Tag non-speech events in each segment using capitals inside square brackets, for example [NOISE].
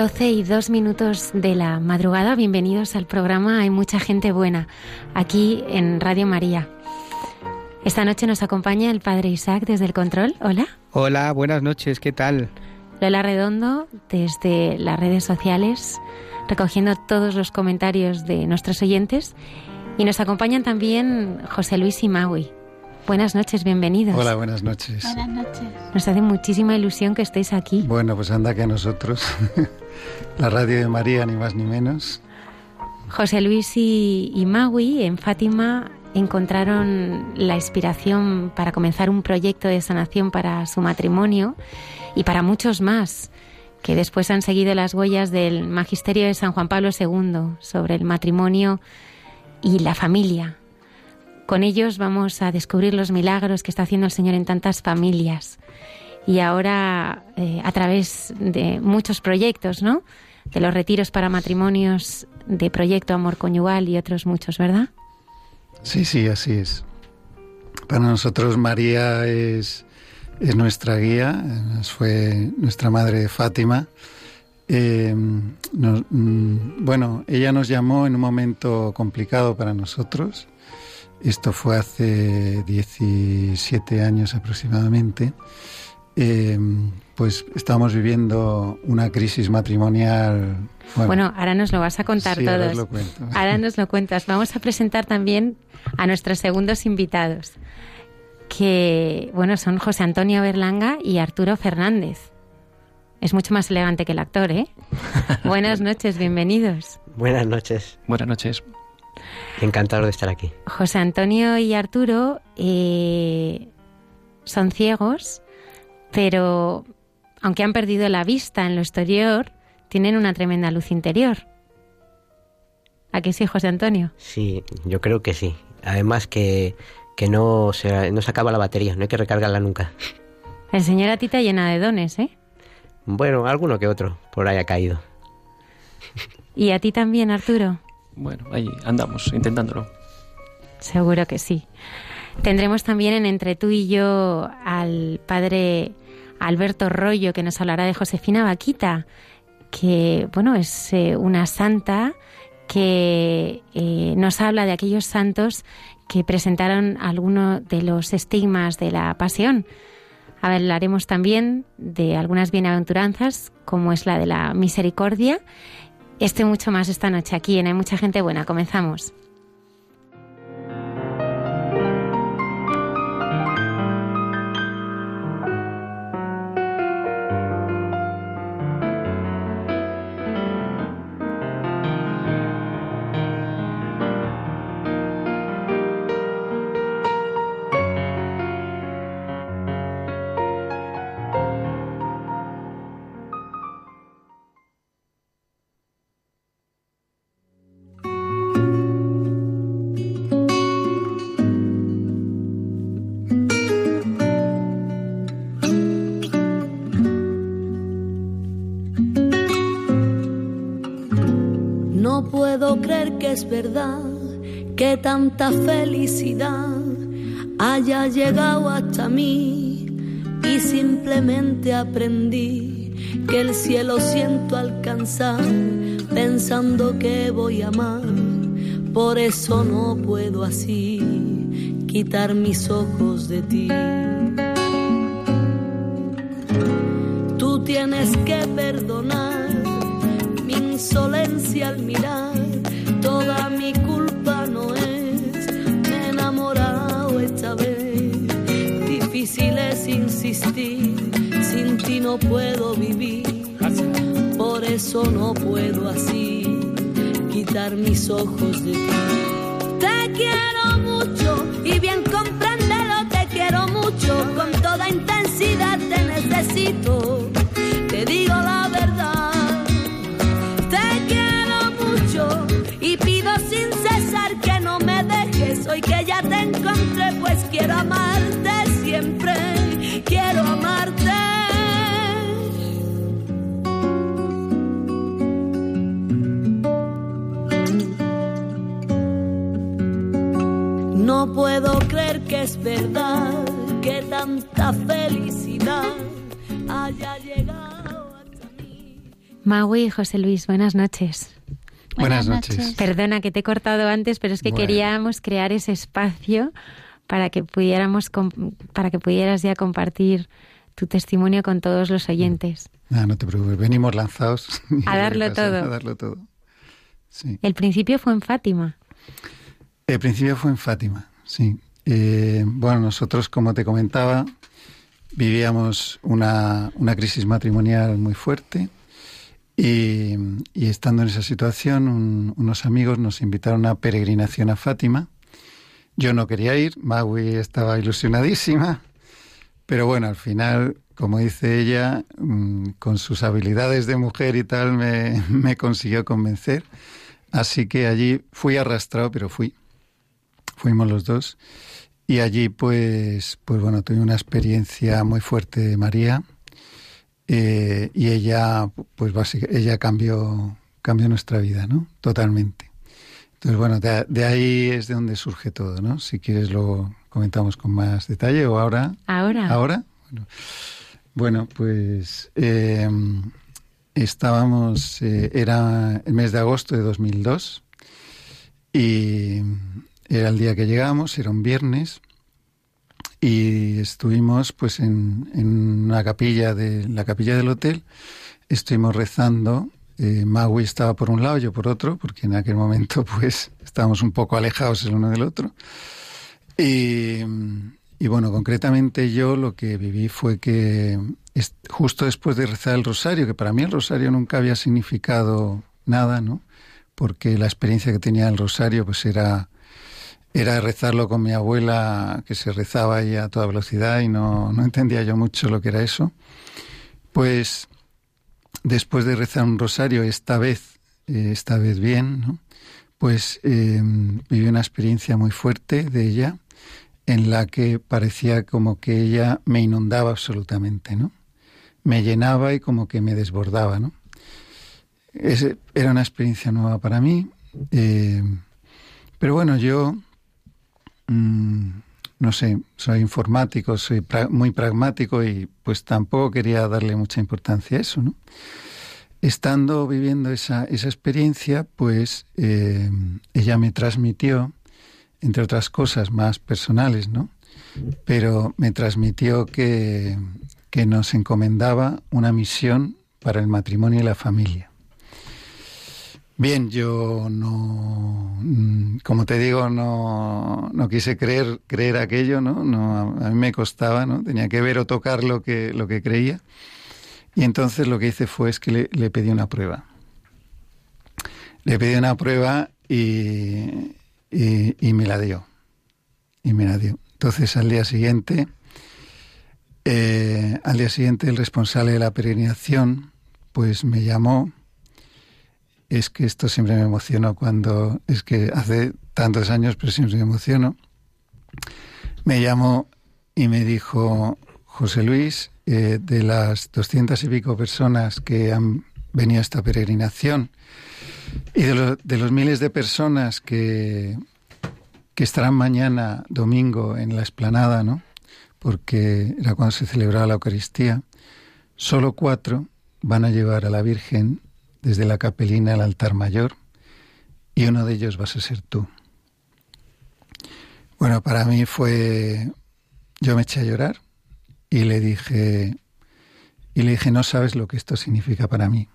Doce y dos minutos de la madrugada. Bienvenidos al programa Hay mucha gente buena aquí en Radio María. Esta noche nos acompaña el Padre Isaac desde el control. Hola. Hola, buenas noches. ¿Qué tal? Lola Redondo desde las redes sociales recogiendo todos los comentarios de nuestros oyentes y nos acompañan también José Luis y Maui. Buenas noches, bienvenidos. Hola, buenas noches. Buenas noches. Nos hace muchísima ilusión que estéis aquí. Bueno, pues anda que a nosotros, [LAUGHS] la radio de María, ni más ni menos. José Luis y, y Maui en Fátima encontraron la inspiración para comenzar un proyecto de sanación para su matrimonio y para muchos más que después han seguido las huellas del magisterio de San Juan Pablo II sobre el matrimonio y la familia. Con ellos vamos a descubrir los milagros que está haciendo el Señor en tantas familias. Y ahora, eh, a través de muchos proyectos, ¿no? De los retiros para matrimonios, de Proyecto Amor Conyugal y otros muchos, ¿verdad? Sí, sí, así es. Para nosotros María es, es nuestra guía, fue nuestra madre Fátima. Eh, mm, bueno, ella nos llamó en un momento complicado para nosotros. Esto fue hace 17 años aproximadamente. Eh, pues estábamos viviendo una crisis matrimonial. Bueno, bueno ahora nos lo vas a contar sí, todos. Ahora, os lo cuento. [LAUGHS] ahora nos lo cuentas. Vamos a presentar también a nuestros segundos invitados, que bueno son José Antonio Berlanga y Arturo Fernández. Es mucho más elegante que el actor, ¿eh? [LAUGHS] Buenas noches, bienvenidos. Buenas noches. Buenas noches. Encantado de estar aquí. José Antonio y Arturo eh, son ciegos, pero aunque han perdido la vista en lo exterior, tienen una tremenda luz interior. ¿A qué sí, José Antonio? Sí, yo creo que sí. Además que, que no, se, no se acaba la batería, no hay que recargarla nunca. [LAUGHS] El señor a ti te llena de dones, ¿eh? Bueno, alguno que otro por ahí ha caído. ¿Y a ti también, Arturo? Bueno, ahí andamos, intentándolo. Seguro que sí. Tendremos también en Entre tú y yo al padre Alberto Rollo, que nos hablará de Josefina Vaquita, que, bueno, es eh, una santa que eh, nos habla de aquellos santos que presentaron algunos de los estigmas de la pasión. Hablaremos también de algunas bienaventuranzas, como es la de la misericordia. Este mucho más esta noche aquí en Hay mucha gente buena. Comenzamos. Que es verdad que tanta felicidad haya llegado hasta mí y simplemente aprendí que el cielo siento alcanzar pensando que voy a amar. Por eso no puedo así quitar mis ojos de ti. Tú tienes que perdonar mi insolencia al mirar. Difícil es insistir, sin ti no puedo vivir. Por eso no puedo así quitar mis ojos de ti. Te quiero mucho y bien compréndelo, te quiero mucho, con toda intensidad te necesito puedo creer que es verdad que tanta felicidad haya llegado. Maui y José Luis, buenas noches. Buenas, noches. Perdona que te he cortado antes, pero es que queríamos crear ese espacio para que pudiéramos para que pudieras ya compartir tu testimonio con todos los oyentes. No, no te preocupes, venimos lanzados [LAUGHS] a darlo todo. A darlo todo. Sí. El principio fue en Fátima. El principio fue en Fátima, sí. Eh, bueno, nosotros, como te comentaba, vivíamos una, una crisis matrimonial muy fuerte y, estando en esa situación, unos amigos nos invitaron a peregrinación a Fátima. Yo no quería ir, Maui estaba ilusionadísima, pero bueno, al final, como dice ella, mm, con sus habilidades de mujer y tal, me, [LAUGHS] me consiguió convencer. Así que allí fui arrastrado, pero fui. Fuimos los dos. Y allí, pues, pues bueno, tuve una experiencia muy fuerte de María eh, y ella, pues básicamente, ella cambió, cambió nuestra vida, ¿no? Totalmente. Entonces, bueno, de, ahí es de donde surge todo, ¿no? Si quieres lo comentamos con más detalle o ahora. Ahora. Ahora. Bueno, pues em, estábamos, eh, era el mes de agosto de 2002 y era el día que llegamos, era un viernes y estuvimos pues en, en una capilla de la capilla del hotel. Estuvimos rezando eh, Maui estaba por un lado yo por otro porque en aquel momento [LAUGHS] pues estábamos un poco alejados el uno del otro. Y, y bueno concretamente yo lo que viví fue que justo después de rezar el rosario que para mí el rosario nunca había significado nada no porque la experiencia que tenía el rosario pues era era rezarlo con mi abuela, que se rezaba ahí a toda velocidad y no, no entendía yo mucho lo que era eso. Pues después de rezar un rosario, esta vez, eh, esta vez bien, pues eh, viví una experiencia muy fuerte de ella en la que parecía como que ella me inundaba absolutamente, ¿no? Me llenaba y como que me desbordaba, ¿no? era una experiencia nueva para mí. Eh, pero bueno, yo Mm, no sé, soy informático, soy muy pragmático y pues tampoco quería darle mucha importancia a eso, ¿no? Estando viviendo esa, esa experiencia, pues eh, ella me transmitió, entre otras cosas más personales, ¿no? Pero me transmitió que, que nos encomendaba una misión para el matrimonio y la familia. Bien, yo no, mm, como te digo, no, no quise creer, creer aquello, ¿no? no a, mí me costaba, ¿no? Tenía que ver o tocar lo que, lo que creía. Y entonces lo que hice fue es que le, pedí una prueba. Le pedí una prueba y, y, me la dio. Y me la dio. Entonces al día siguiente, eh, al día siguiente el responsable de la peregrinación, pues me llamó es que esto siempre me emocionó cuando, es que hace tantos años, pero siempre me emociono, me llamó y me dijo, José Luis, eh, de las doscientas y pico personas que han venido a esta peregrinación y de, los miles de personas que, que estarán mañana, domingo, en la esplanada, ¿no? Porque era cuando se celebraba la Eucaristía, solo cuatro van a llevar a la Virgen desde la capelina al altar mayor y uno de ellos vas a ser tú. Bueno, para mí fue, yo me eché a llorar y le dije, Y le dije, no sabes lo que esto significa para mí.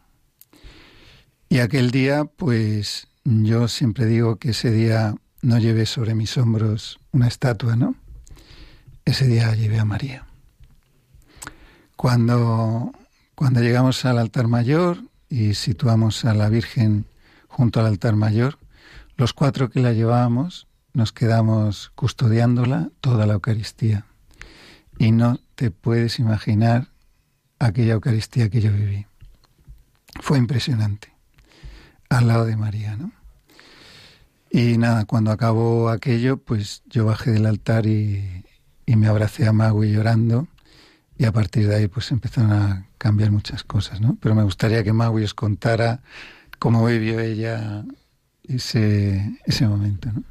Y aquel día, pues yo siempre digo que ese día no llevé sobre mis hombros una estatua, ¿no? Ese día llevé a María. Cuando, cuando llegamos al altar mayor y situamos a la Virgen junto al altar mayor, los cuatro que la llevábamos nos quedamos custodiándola toda la Eucaristía. Y no te puedes imaginar aquella Eucaristía que yo viví. Fue impresionante. Al lado de María, ¿no? Y nada, cuando acabó aquello, pues yo bajé del altar y, me abracé a Magui llorando y a partir de ahí pues empezaron a cambiar muchas cosas, ¿no? Pero me gustaría que Magui os contara cómo vivió ella ese, ese momento, ¿no?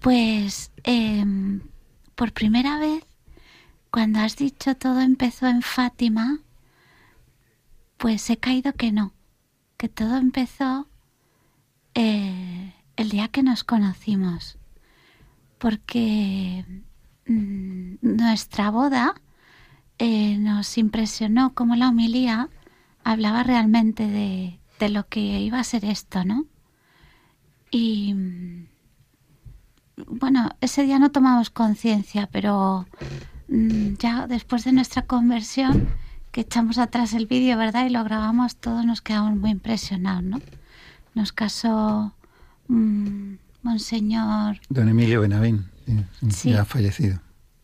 Pues em, por primera vez, cuando has dicho todo empezó en Fátima, pues he caído que no, que todo empezó eh, el día que nos conocimos, porque mm, nuestra boda eh, nos impresionó como la homilía hablaba realmente de, de, lo que iba a ser esto, ¿no? Y mm, bueno, ese día no tomamos conciencia, pero mm, ya después de nuestra conversión, que echamos atrás el vídeo, ¿verdad? Y lo grabamos, todos nos quedamos muy impresionados, ¿no? nos casó un Monseñor. Don Emilio Benavín, ya ha fallecido.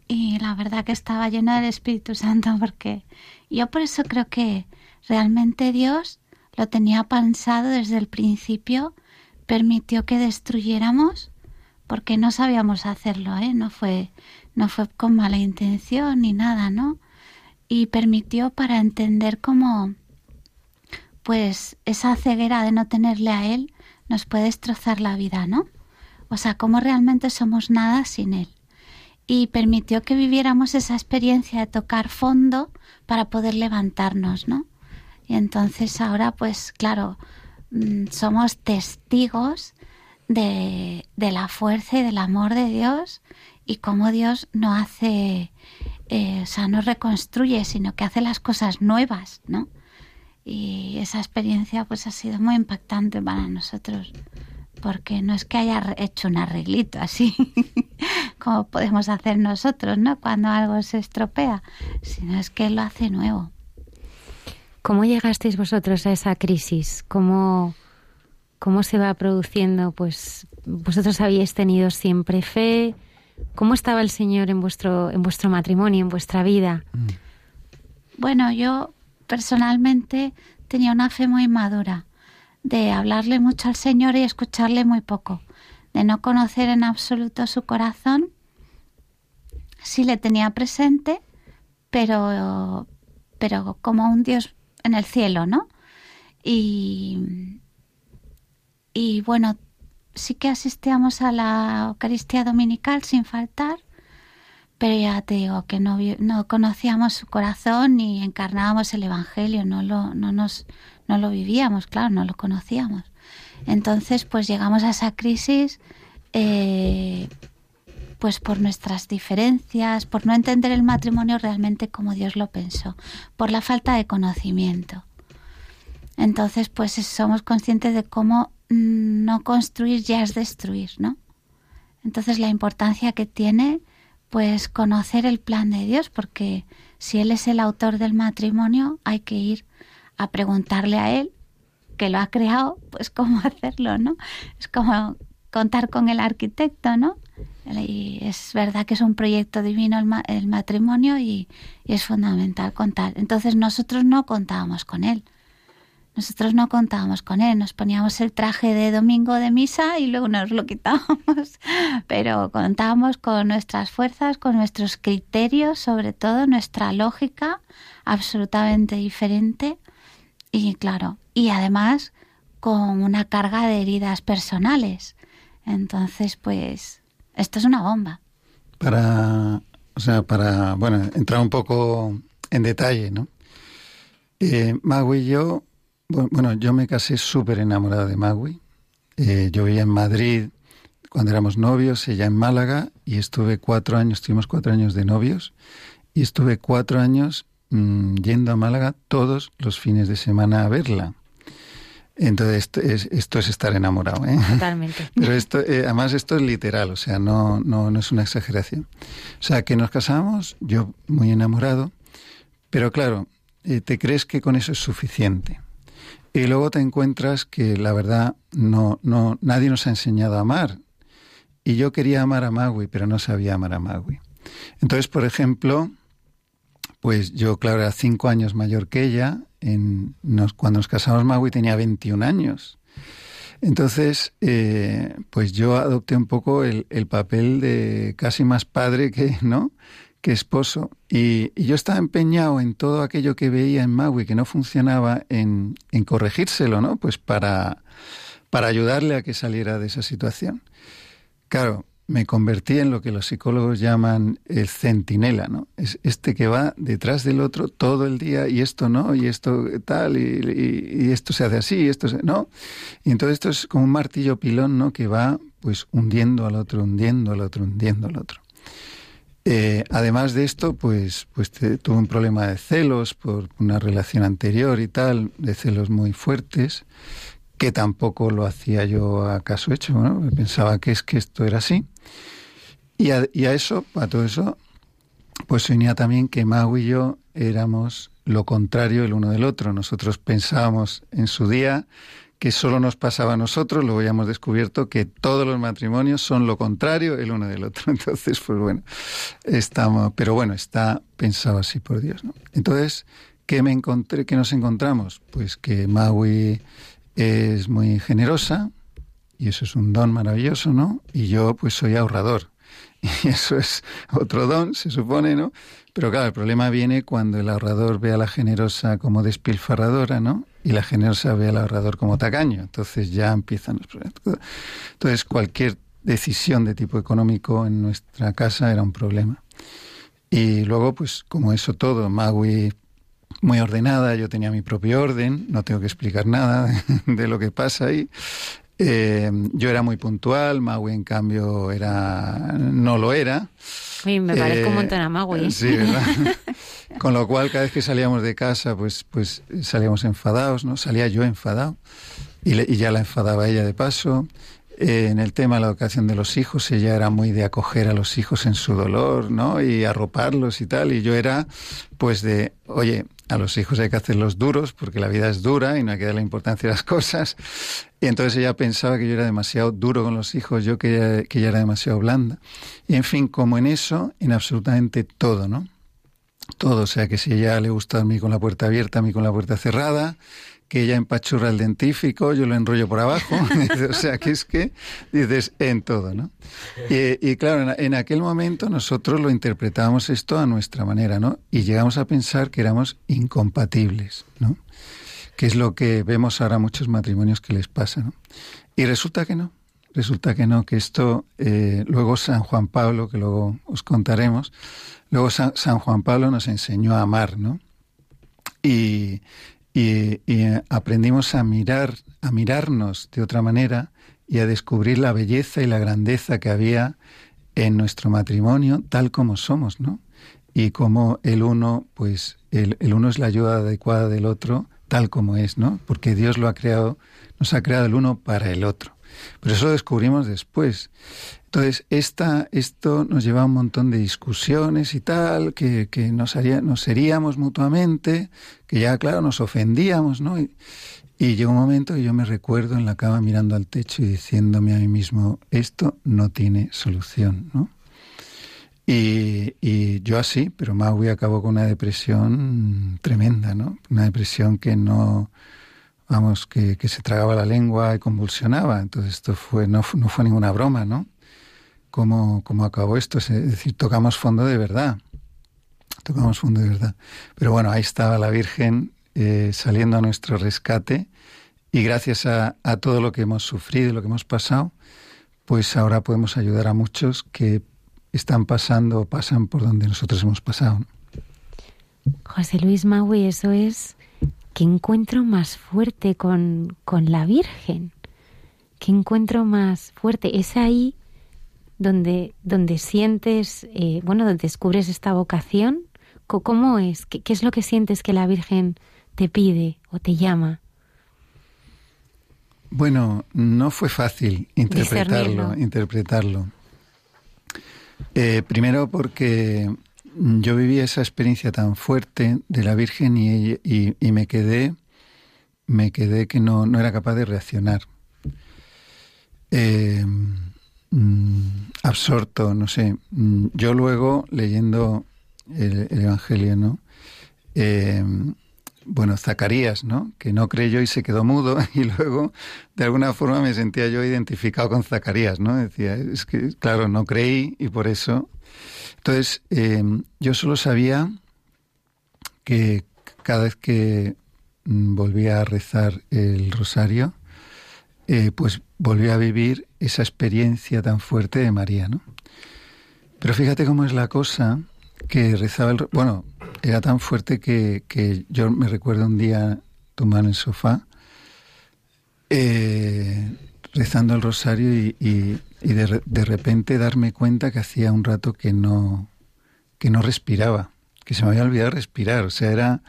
Y la verdad que estaba lleno del Espíritu Santo porque yo por eso creo que realmente Dios lo tenía pensado desde el principio, permitió que destruyéramos porque no sabíamos hacerlo, ¿eh? no fue no fue con mala intención ni nada, ¿no? Y permitió para entender cómo pues esa ceguera de no tenerle a Él nos puede destrozar la vida, ¿no? O sea, cómo realmente somos nada sin Él. Y permitió que viviéramos esa experiencia de tocar fondo para poder levantarnos, ¿no? Y entonces ahora, pues claro, mm, somos testigos de, la fuerza y del amor de Dios y cómo Dios no hace, eh, o sea, no reconstruye, sino que hace las cosas nuevas, ¿no? y esa experiencia pues ha sido muy impactante para nosotros porque no es que haya hecho un arreglito así [LAUGHS] como podemos hacer nosotros, ¿no? Cuando algo se estropea, sino es que lo hace nuevo. ¿Cómo llegasteis vosotros a esa crisis? ¿Cómo, cómo se va produciendo? Pues vosotros habíais tenido siempre fe. ¿Cómo estaba el Señor en vuestro, en vuestro matrimonio, en vuestra vida? Mm. Bueno, yo personalmente tenía una fe muy madura, de hablarle mucho al Señor y escucharle muy poco, de no conocer en absoluto su corazón. Sí le tenía presente, pero, pero como un Dios en el cielo, ¿no? Y, y bueno, sí que asistíamos a la Eucaristía Dominical sin faltar pero ya te digo que no, no conocíamos su corazón ni encarnábamos el Evangelio, no lo, no, nos, no lo vivíamos, claro, no lo conocíamos. Entonces, pues llegamos a esa crisis eh, pues por nuestras diferencias, por no entender el matrimonio realmente como Dios lo pensó, por la falta de conocimiento. Entonces, pues somos conscientes de cómo no construir ya es destruir, ¿no? Entonces, la importancia que tiene pues conocer el plan de Dios, porque si Él es el autor del matrimonio, hay que ir a preguntarle a Él, que lo ha creado, pues [LAUGHS] cómo hacerlo, ¿no? Es como contar con el arquitecto, ¿no? Y es verdad que es un proyecto divino el, matrimonio y, y, es fundamental contar. Entonces nosotros no contábamos con él. Nosotros no contábamos con él, nos poníamos el traje de domingo de misa y luego nos lo quitábamos, [LAUGHS] pero contábamos con nuestras fuerzas, con nuestros criterios, sobre todo nuestra lógica absolutamente diferente y claro, y además con una carga de heridas personales. Entonces, pues, esto es una bomba. Para, o sea, para, bueno, entrar un poco en detalle, ¿no? Eh, Mago y yo bueno, yo me casé súper enamorada de Magui. Eh, yo vivía en Madrid cuando éramos novios, ella en Málaga, y estuve cuatro años, estuvimos cuatro años de novios. y estuve cuatro años mm, yendo a Málaga todos los fines de semana a verla. Entonces esto es, esto es estar enamorado, ¿eh? Totalmente. [LAUGHS] Pero esto, eh, además esto es literal, o sea, no, no, no es una exageración. O sea, que nos casamos, yo muy enamorado, pero claro, eh, te crees que con eso es suficiente. Y luego te encuentras que la verdad no, no, nadie nos ha enseñado a amar. Y yo quería amar a Magui, pero no sabía amar a Magui. Entonces, por ejemplo, pues yo, claro, era cinco años mayor que ella. Cuando nos casamos, Magui tenía 21 años. Entonces, eh, pues yo adopté un poco el, el, papel de casi más padre que, ¿no? que esposo. Y, yo estaba empeñado en todo aquello que veía en Maui que no funcionaba, en, en corregírselo, ¿no? Pues para, para ayudarle a que saliera de esa situación. Claro, me convertí en lo que los psicólogos llaman el centinela, ¿no? Es este que va detrás del otro todo el día y esto no, y esto tal, y, esto se hace así, y esto se, no. Y entonces esto es como un martillo pilón, ¿no? Que va pues hundiendo al otro, hundiendo al otro, hundiendo al otro. Eh, además de esto, pues, pues tuve un problema de celos por una relación anterior y tal, de celos muy fuertes, que tampoco lo hacía yo a caso hecho, ¿no? pensaba que es que esto era así. Y a, y a eso, a todo eso, pues se unía también que Mau y yo éramos lo contrario el uno del otro. Nosotros pensábamos en su día que solo nos pasaba a nosotros, luego ya hemos descubierto que todos los matrimonios son lo contrario el uno del otro. [LAUGHS] Entonces, pues bueno, estamos, pero bueno, está pensado así por Dios, ¿no? Entonces, ¿qué me encontré, qué nos encontramos? Pues que Maui es muy generosa, y eso es un don maravilloso, ¿no? Y yo pues soy ahorrador. [LAUGHS] Y eso es otro don, se supone, ¿no? Pero claro, el problema viene cuando el ahorrador ve a la generosa como despilfarradora, ¿no? Y la generosa ve al ahorrador como tacaño. Entonces ya empiezan los problemas. Entonces cualquier decisión de tipo económico en nuestra casa era un problema. Y luego, pues como eso todo, Magui muy ordenada, yo tenía mi propio orden, no tengo que explicar nada [LAUGHS] de lo que pasa ahí. Eh, yo era muy puntual, Maui en cambio era no lo era. me parece un montón a Maui. Sí, ¿verdad? [LAUGHS] Con lo cual, cada vez que salíamos de casa, pues, pues salíamos enfadados, ¿no? Salía yo enfadado y, y ya la enfadaba ella de paso. Eh, en el tema de la educación de los hijos, ella era muy de acoger a los hijos en su dolor, ¿no? Y arroparlos y tal. Y yo era, pues, de, oye, a los hijos hay que hacerlos duros porque la vida es dura y no hay que darle importancia a las [LAUGHS] cosas. Y entonces ella pensaba que yo era demasiado duro con los hijos, yo que que ella era demasiado blanda. Y en fin, como en eso, en absolutamente todo, ¿no? Todo, o sea que si ella le gusta a mí con la puerta abierta, a mí con la puerta cerrada, que ella empachurra el dentífico, yo lo enrollo por abajo. [LAUGHS] o sea, que es que dices en todo, ¿no? Y, claro, en, aquel momento nosotros lo interpretábamos esto a nuestra manera, ¿no? Y llegamos a pensar que éramos incompatibles, ¿no? Que es lo que vemos ahora muchos matrimonios que les pasa, ¿no? Y resulta que no. Resulta que no, que esto, eh, luego San Juan Pablo, que luego os contaremos, luego San, San Juan Pablo nos enseñó a amar, ¿no? Y, y, aprendimos a mirar, a mirarnos de otra manera y a descubrir la belleza y la grandeza que había en nuestro matrimonio tal como somos, ¿no? Y como el uno, pues el, el uno es la ayuda adecuada del otro tal como es, ¿no? Porque Dios lo ha creado, nos ha creado el uno para el otro. Pero eso lo descubrimos después. Entonces, esta, esto nos lleva a un montón de discusiones y tal, que, que nos, haría, nos seríamos mutuamente, que ya, claro, nos ofendíamos, ¿no? Y, y llegó un momento que yo me recuerdo en la cama mirando al techo y diciéndome a mí mismo, esto no tiene solución, ¿no? Y, y, yo así, pero Maui acabó con una depresión tremenda, ¿no? Una depresión que no, vamos, que, que se tragaba la lengua y convulsionaba. Entonces esto fue, no, no fue ninguna broma, ¿no? Cómo, cómo acabó esto. Es decir, tocamos fondo de verdad. Tocamos fondo de verdad. Pero bueno, ahí estaba la Virgen eh, saliendo a nuestro rescate y gracias a, todo lo que hemos sufrido y lo que hemos pasado, pues ahora podemos ayudar a muchos que están pasando o pasan por donde nosotros hemos pasado. José Luis Maui, eso es qué encuentro más fuerte con, con la Virgen. Qué encuentro más fuerte. Es ahí donde, donde sientes, eh, bueno, donde descubres esta vocación ¿Cómo es? ¿Qué, es lo que sientes que la Virgen te pide o te llama? Bueno, no fue fácil interpretarlo. interpretarlo. Eh, primero porque yo viví esa experiencia tan fuerte de la Virgen y, y, me quedé, me quedé que no, no era capaz de reaccionar. Eh, mm, absorto, no sé. Mm, yo luego, leyendo el, Evangelio, ¿no? Eh, bueno, Zacarías, ¿no? Que no creyó y se quedó mudo [LAUGHS] y luego, de alguna forma, me sentía yo identificado con Zacarías, ¿no? Decía, es que, claro, no creí y por eso entonces, em, yo solo sabía que cada vez que mm, volvía a rezar el rosario, eh, pues volvía a vivir esa experiencia tan fuerte de María, ¿no? Pero fíjate cómo es la cosa que rezaba el... Bueno, era tan fuerte que, yo me recuerdo un día tomar en el sofá, eh, rezando el rosario y, y de, de, repente darme cuenta que hacía un rato que no, que no respiraba, que se me había olvidado respirar. O sea, era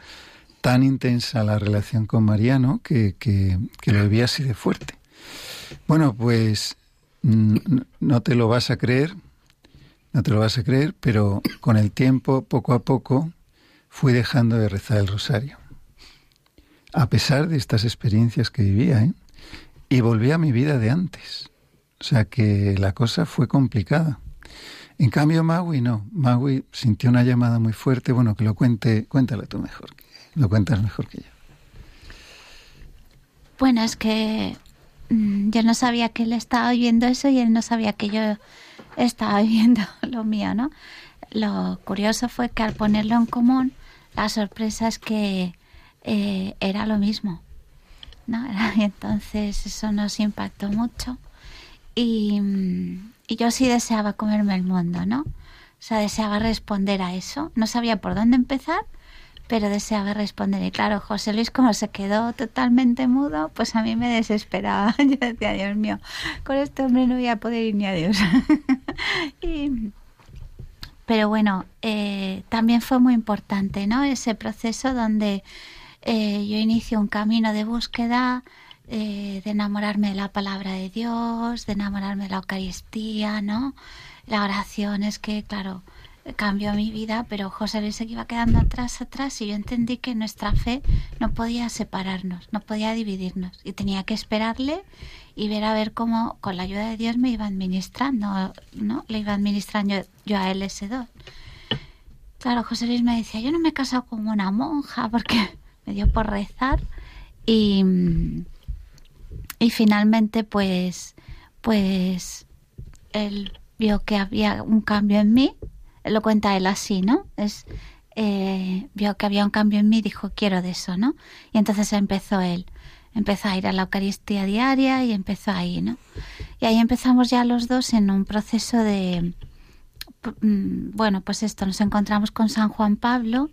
tan intensa la relación con Mariano que, que, que lo vivía así de fuerte. Bueno, pues mm, no te lo vas a creer, no te lo vas a creer, pero con el tiempo, poco a poco, fui dejando de rezar el rosario. A pesar de estas experiencias que vivía, ¿eh? y volví a mi vida de antes. O sea que la cosa fue complicada. En cambio, Maui no. Maui sintió una llamada muy fuerte. Bueno, que lo cuente, cuéntale tú mejor. lo cuentas mejor que yo. Bueno, es que yo no sabía que él estaba oyendo eso y él no sabía que yo estaba [LAUGHS] oyendo lo mío, ¿no? Lo curioso fue que al ponerlo en común, la sorpresa es que eh, era lo mismo, ¿no? [LAUGHS] Entonces eso nos impactó mucho y, yo sí deseaba comerme el mundo, ¿no? O sea, deseaba responder a eso. No sabía por dónde empezar, pero deseaba responder. Y claro, José Luis, como se quedó totalmente mudo, pues a mí me desesperaba. [LAUGHS] Yo decía, Dios mío, con este hombre no voy a poder ir ni a Dios. [LAUGHS] pero bueno, eh, también fue muy importante, ¿no? Ese proceso donde eh, yo inicio un camino de búsqueda eh, de enamorarme de la palabra de Dios, de enamorarme de la Eucaristía, ¿no? La oración es que, claro, cambió mi vida, pero José Luis se iba quedando atrás, atrás, y yo entendí que nuestra fe no podía separarnos, no podía dividirnos, y tenía que esperarle y ver a ver cómo, con la ayuda de Dios, me iba administrando, ¿no? Le iba administrando yo, a él ese don. Claro, José Luis me decía, yo no me he casado como una monja, porque [LAUGHS] me dio por rezar, y y finalmente pues pues él vio que había un cambio en mí lo cuenta él así no es eh, vio que había un cambio en mí y dijo quiero de eso no y entonces empezó él. Empezó a ir a la Eucaristía diaria y empezó ahí no y ahí empezamos ya los dos en un proceso de mm, bueno, pues esto, nos encontramos con San Juan Pablo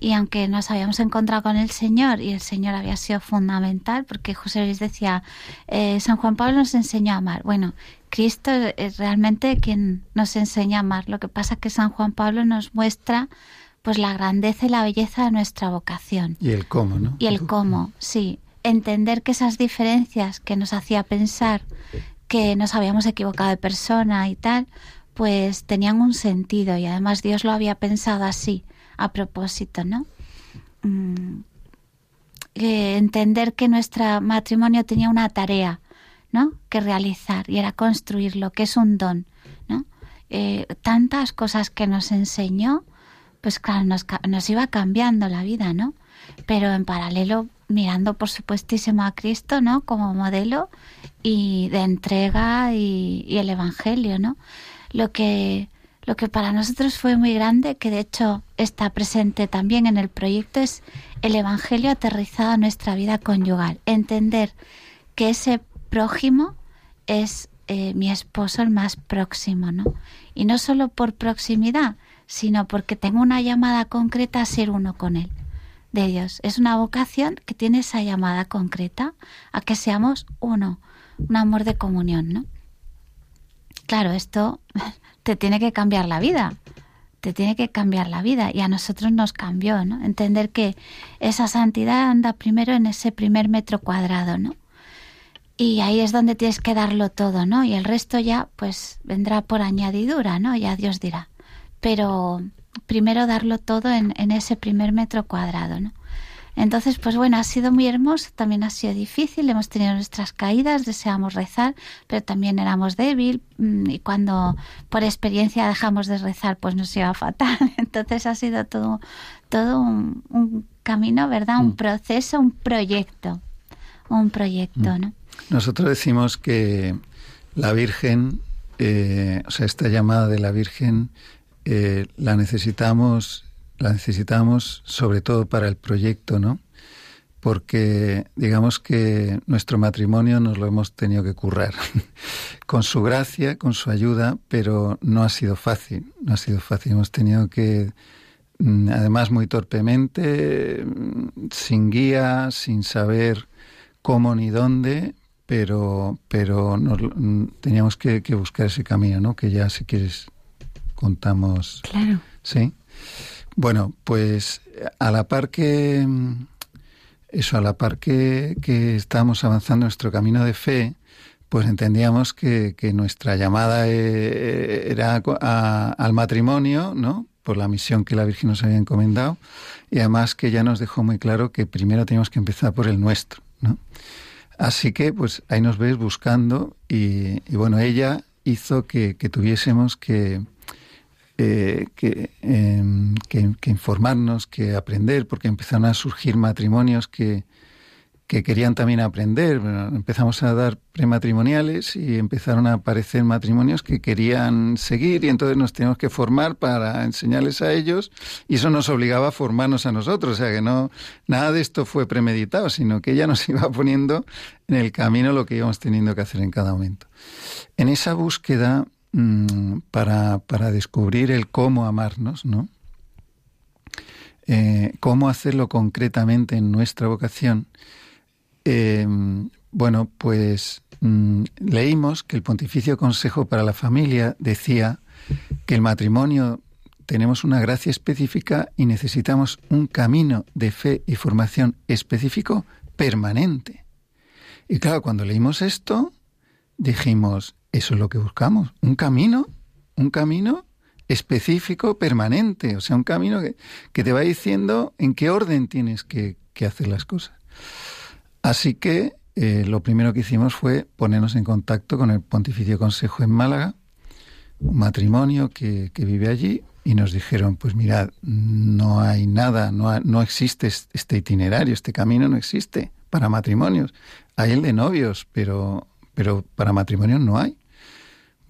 y aunque nos habíamos encontrado con el Señor y el Señor había sido fundamental, porque José Luis decía, eh, San Juan Pablo nos enseñó a amar. Bueno, Cristo es realmente quien nos enseña a amar. Lo que pasa es que San Juan Pablo nos muestra pues la grandeza y la belleza de nuestra vocación. Y el cómo, ¿no? Y el cómo, sí. Entender que esas diferencias que nos hacía pensar que nos habíamos equivocado de persona y tal, pues tenían un sentido y además Dios lo había pensado así a propósito, ¿no? Mm, entender que nuestro matrimonio tenía una tarea, ¿no? Que realizar y era construirlo, que es un don, ¿no? Eh, tantas cosas que nos enseñó, pues claro, nos, nos iba cambiando la vida, ¿no? Pero en paralelo mirando por supuestísimo a Cristo, ¿no? Como modelo y de entrega y, el Evangelio, ¿no? Lo que lo que para nosotros fue muy grande, que de hecho está presente también en el proyecto, es el Evangelio aterrizado a nuestra vida conyugal. Entender que ese prójimo es eh, mi esposo el más próximo, ¿no? Y no solo por proximidad, sino porque tengo una llamada concreta a ser uno con él, de Dios. Es una vocación que tiene esa llamada concreta a que seamos uno, un amor de comunión, ¿no? Claro, esto [LAUGHS] te tiene que cambiar la vida, te tiene que cambiar la vida y a nosotros nos cambió, ¿no? Entender que esa santidad anda primero en ese primer metro cuadrado, ¿no? Y ahí es donde tienes que darlo todo, ¿no? Y el resto ya, pues, vendrá por añadidura, ¿no? Ya Dios dirá. Pero primero darlo todo en, en ese primer metro cuadrado, ¿no? Entonces, pues bueno, ha sido muy hermoso, también ha sido difícil, hemos tenido nuestras caídas, deseamos rezar, pero también éramos débil mm, y cuando por experiencia dejamos de rezar, pues nos iba [LAUGHS] fatal. Entonces ha sido todo, todo un, camino, ¿verdad? Un mm. proceso, un proyecto, un proyecto, mm. ¿no? Nosotros decimos que la Virgen, eh, o sea, esta llamada de la Virgen, eh, la necesitamos la necesitamos sobre todo para el proyecto, ¿no? Porque digamos que nuestro matrimonio nos lo hemos tenido que currar [LAUGHS] con su gracia, con su ayuda, pero no ha sido fácil, no ha sido fácil. Hemos tenido que, mm, además muy torpemente, mm, sin guía, sin saber cómo ni dónde, pero, pero mm, teníamos que, que buscar ese camino, ¿no? Que ya si quieres contamos. Claro. Sí. Bueno, pues a la par que eso, a la par que, que estábamos avanzando nuestro camino de fe, pues entendíamos que, que nuestra llamada eh, era al matrimonio, ¿no? Por la misión que la Virgen nos había encomendado, y además que ya nos dejó muy claro que primero teníamos que empezar por el nuestro, ¿no? Así que, pues ahí nos ves buscando, y, y bueno, ella hizo que, que tuviésemos que, eh, em, que, que, informarnos, que aprender, porque empezaron a surgir matrimonios que, que querían también aprender. empezamos a dar prematrimoniales y empezaron a aparecer matrimonios que querían seguir y entonces nos teníamos que formar para enseñarles a ellos y eso nos obligaba a formarnos a nosotros. O sea que no, nada de esto fue premeditado, sino que ella nos [LAUGHS] iba poniendo en el camino lo que íbamos teniendo que hacer en cada momento. En esa búsqueda Mm, para, para, descubrir el cómo amarnos, ¿no? Eh, cómo hacerlo concretamente en nuestra vocación. Eh, bueno, pues mm, leímos que el Pontificio Consejo para la Familia decía que el matrimonio tenemos una gracia específica y necesitamos un camino de fe y formación específico permanente. Y claro, cuando leímos esto, dijimos, eso es lo que buscamos, un camino, un camino específico, permanente, o sea, un camino que, que te va diciendo en qué orden tienes que, hacer las cosas. Así que eh, lo primero que hicimos fue ponernos en contacto con el Pontificio Consejo en Málaga, un matrimonio que, que vive allí, y nos dijeron, pues mirad, no hay nada, no, no existe este itinerario, este camino no existe para matrimonios. Hay el de novios, pero, pero para matrimonios no hay.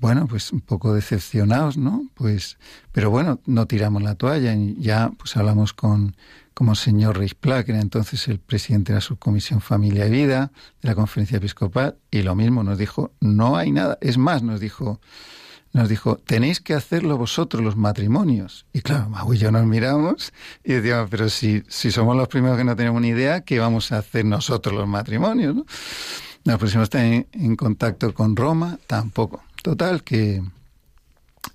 Bueno, pues un poco decepcionados, ¿no? Pues, pero bueno, no tiramos la toalla y ya pues hablamos con como señor Reichpla, que era entonces el presidente de la subcomisión Familia y Vida de la Conferencia Episcopal, y lo mismo nos dijo, no hay nada. Es más, nos dijo, nos dijo, tenéis que hacerlo vosotros los matrimonios. Y claro, Mau y yo nos miramos y decíamos, pero si, si somos los primeros que no tenemos ni idea, ¿qué vamos a hacer nosotros los matrimonios? ¿no? Nos pusimos en, en contacto con Roma, tampoco. Total, que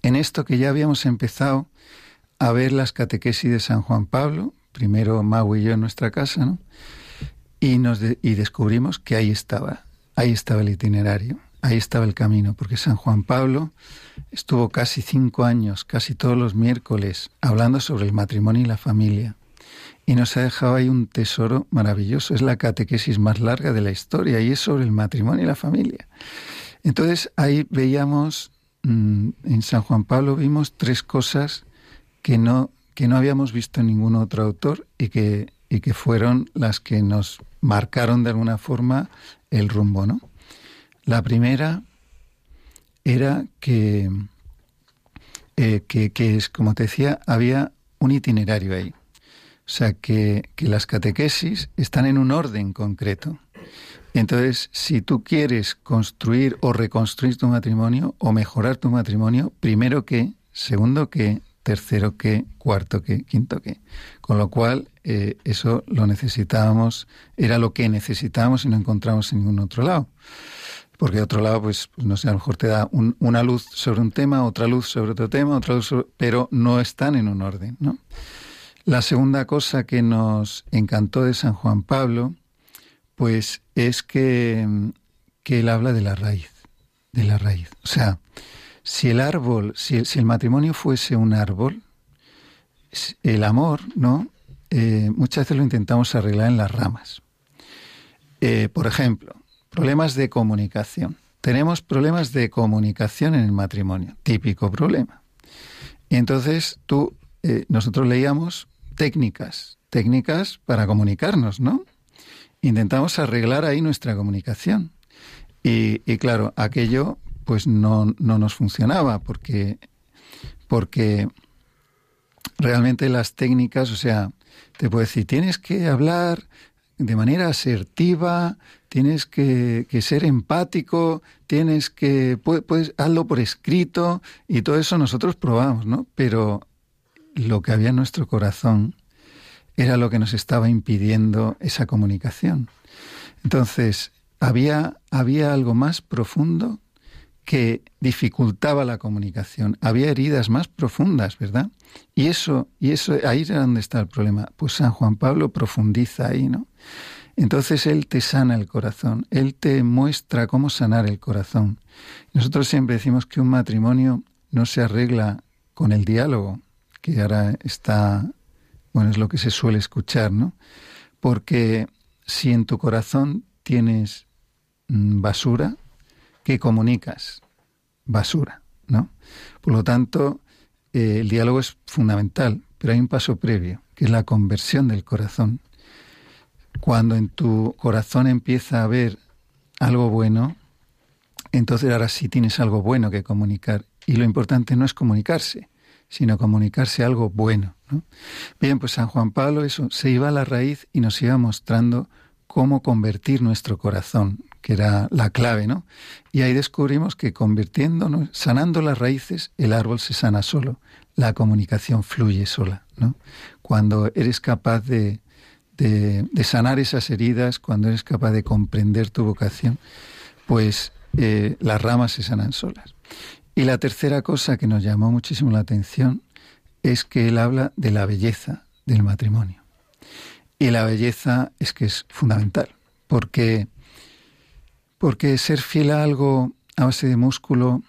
en esto que ya habíamos empezado a ver las catequesis de San Juan Pablo, primero Mau y yo en nuestra casa, ¿no? Y, nos y descubrimos que ahí estaba, ahí estaba el itinerario, ahí estaba el camino, porque San Juan Pablo estuvo casi cinco años, casi todos los miércoles, hablando sobre el matrimonio y la familia. Y nos ha dejado ahí un tesoro maravilloso. Es la catequesis más larga de la historia y es sobre el matrimonio y la familia. Entonces ahí veíamos, mm, en San Juan Pablo vimos tres cosas que no, que no habíamos visto en ningún otro autor y que, y que fueron las que nos marcaron de alguna forma el rumbo, ¿no? La primera era que, eh, que, que, es, como te decía, había un itinerario ahí. O sea, que, que las catequesis están en un orden concreto. Entonces, si tú quieres construir o reconstruir tu matrimonio o mejorar tu matrimonio, primero que, segundo que, tercero que, cuarto que, quinto que. Con lo cual, eh, eso lo necesitábamos, era lo que necesitábamos y no encontramos en ningún otro lado. porque otro lado, pues, no sé, a lo mejor te da una luz sobre un tema, otra luz sobre otro tema, otra luz pero no están en un orden, ¿no? La segunda cosa que nos encantó de San Juan Pablo, pues es que, que él habla de la raíz, de la raíz. O sea, si el árbol, si el, matrimonio fuese un árbol, el amor, ¿no? Eh, muchas veces lo intentamos arreglar en las ramas. Eh, por ejemplo, problemas de comunicación. Tenemos problemas de comunicación en el matrimonio, típico problema. Entonces tú, eh, nosotros leíamos técnicas, técnicas para comunicarnos, ¿no? Intentamos arreglar ahí nuestra comunicación. Y, y claro, aquello pues no, no nos funcionaba porque, porque realmente las técnicas, o sea, te puedo decir, tienes que hablar de manera asertiva, tienes que, ser empático, tienes que, puedes, hazlo por escrito y todo eso nosotros probamos, ¿no? Pero lo que había en nuestro corazón era lo que nos estaba impidiendo esa comunicación. Entonces, había, había algo más profundo que dificultaba la comunicación. Había heridas más profundas, ¿verdad? Y eso, y eso, ahí es donde está el problema. Pues San Juan Pablo profundiza ahí, ¿no? Entonces Él te sana el corazón, Él te muestra cómo sanar el corazón. Nosotros siempre decimos que un matrimonio no se arregla con el diálogo, que ahora está, bueno, es lo que se suele escuchar, ¿no? Porque si en tu corazón tienes mm, basura, que comunicas basura, ¿no? Por lo tanto, eh, el diálogo es fundamental, pero hay un paso previo, que es la conversión del corazón. Cuando en tu corazón empieza a haber algo bueno, entonces ahora sí tienes algo bueno que comunicar. Y lo importante no es comunicarse, sino comunicarse algo bueno. Bien, pues San Juan Pablo eso se iba a la raíz y nos iba mostrando cómo convertir nuestro corazón, que era la clave, ¿no? Y ahí descubrimos que convirtiéndonos, sanando las raíces, el árbol se sana solo, la comunicación fluye sola, ¿no? Cuando eres capaz de, de, sanar esas heridas, cuando eres capaz de comprender tu vocación, pues eh, las ramas se sanan solas. Y la tercera cosa que nos llamó muchísimo la atención es que él habla de la belleza del matrimonio. Y la belleza es que es fundamental, porque porque ser fiel a algo a base de músculo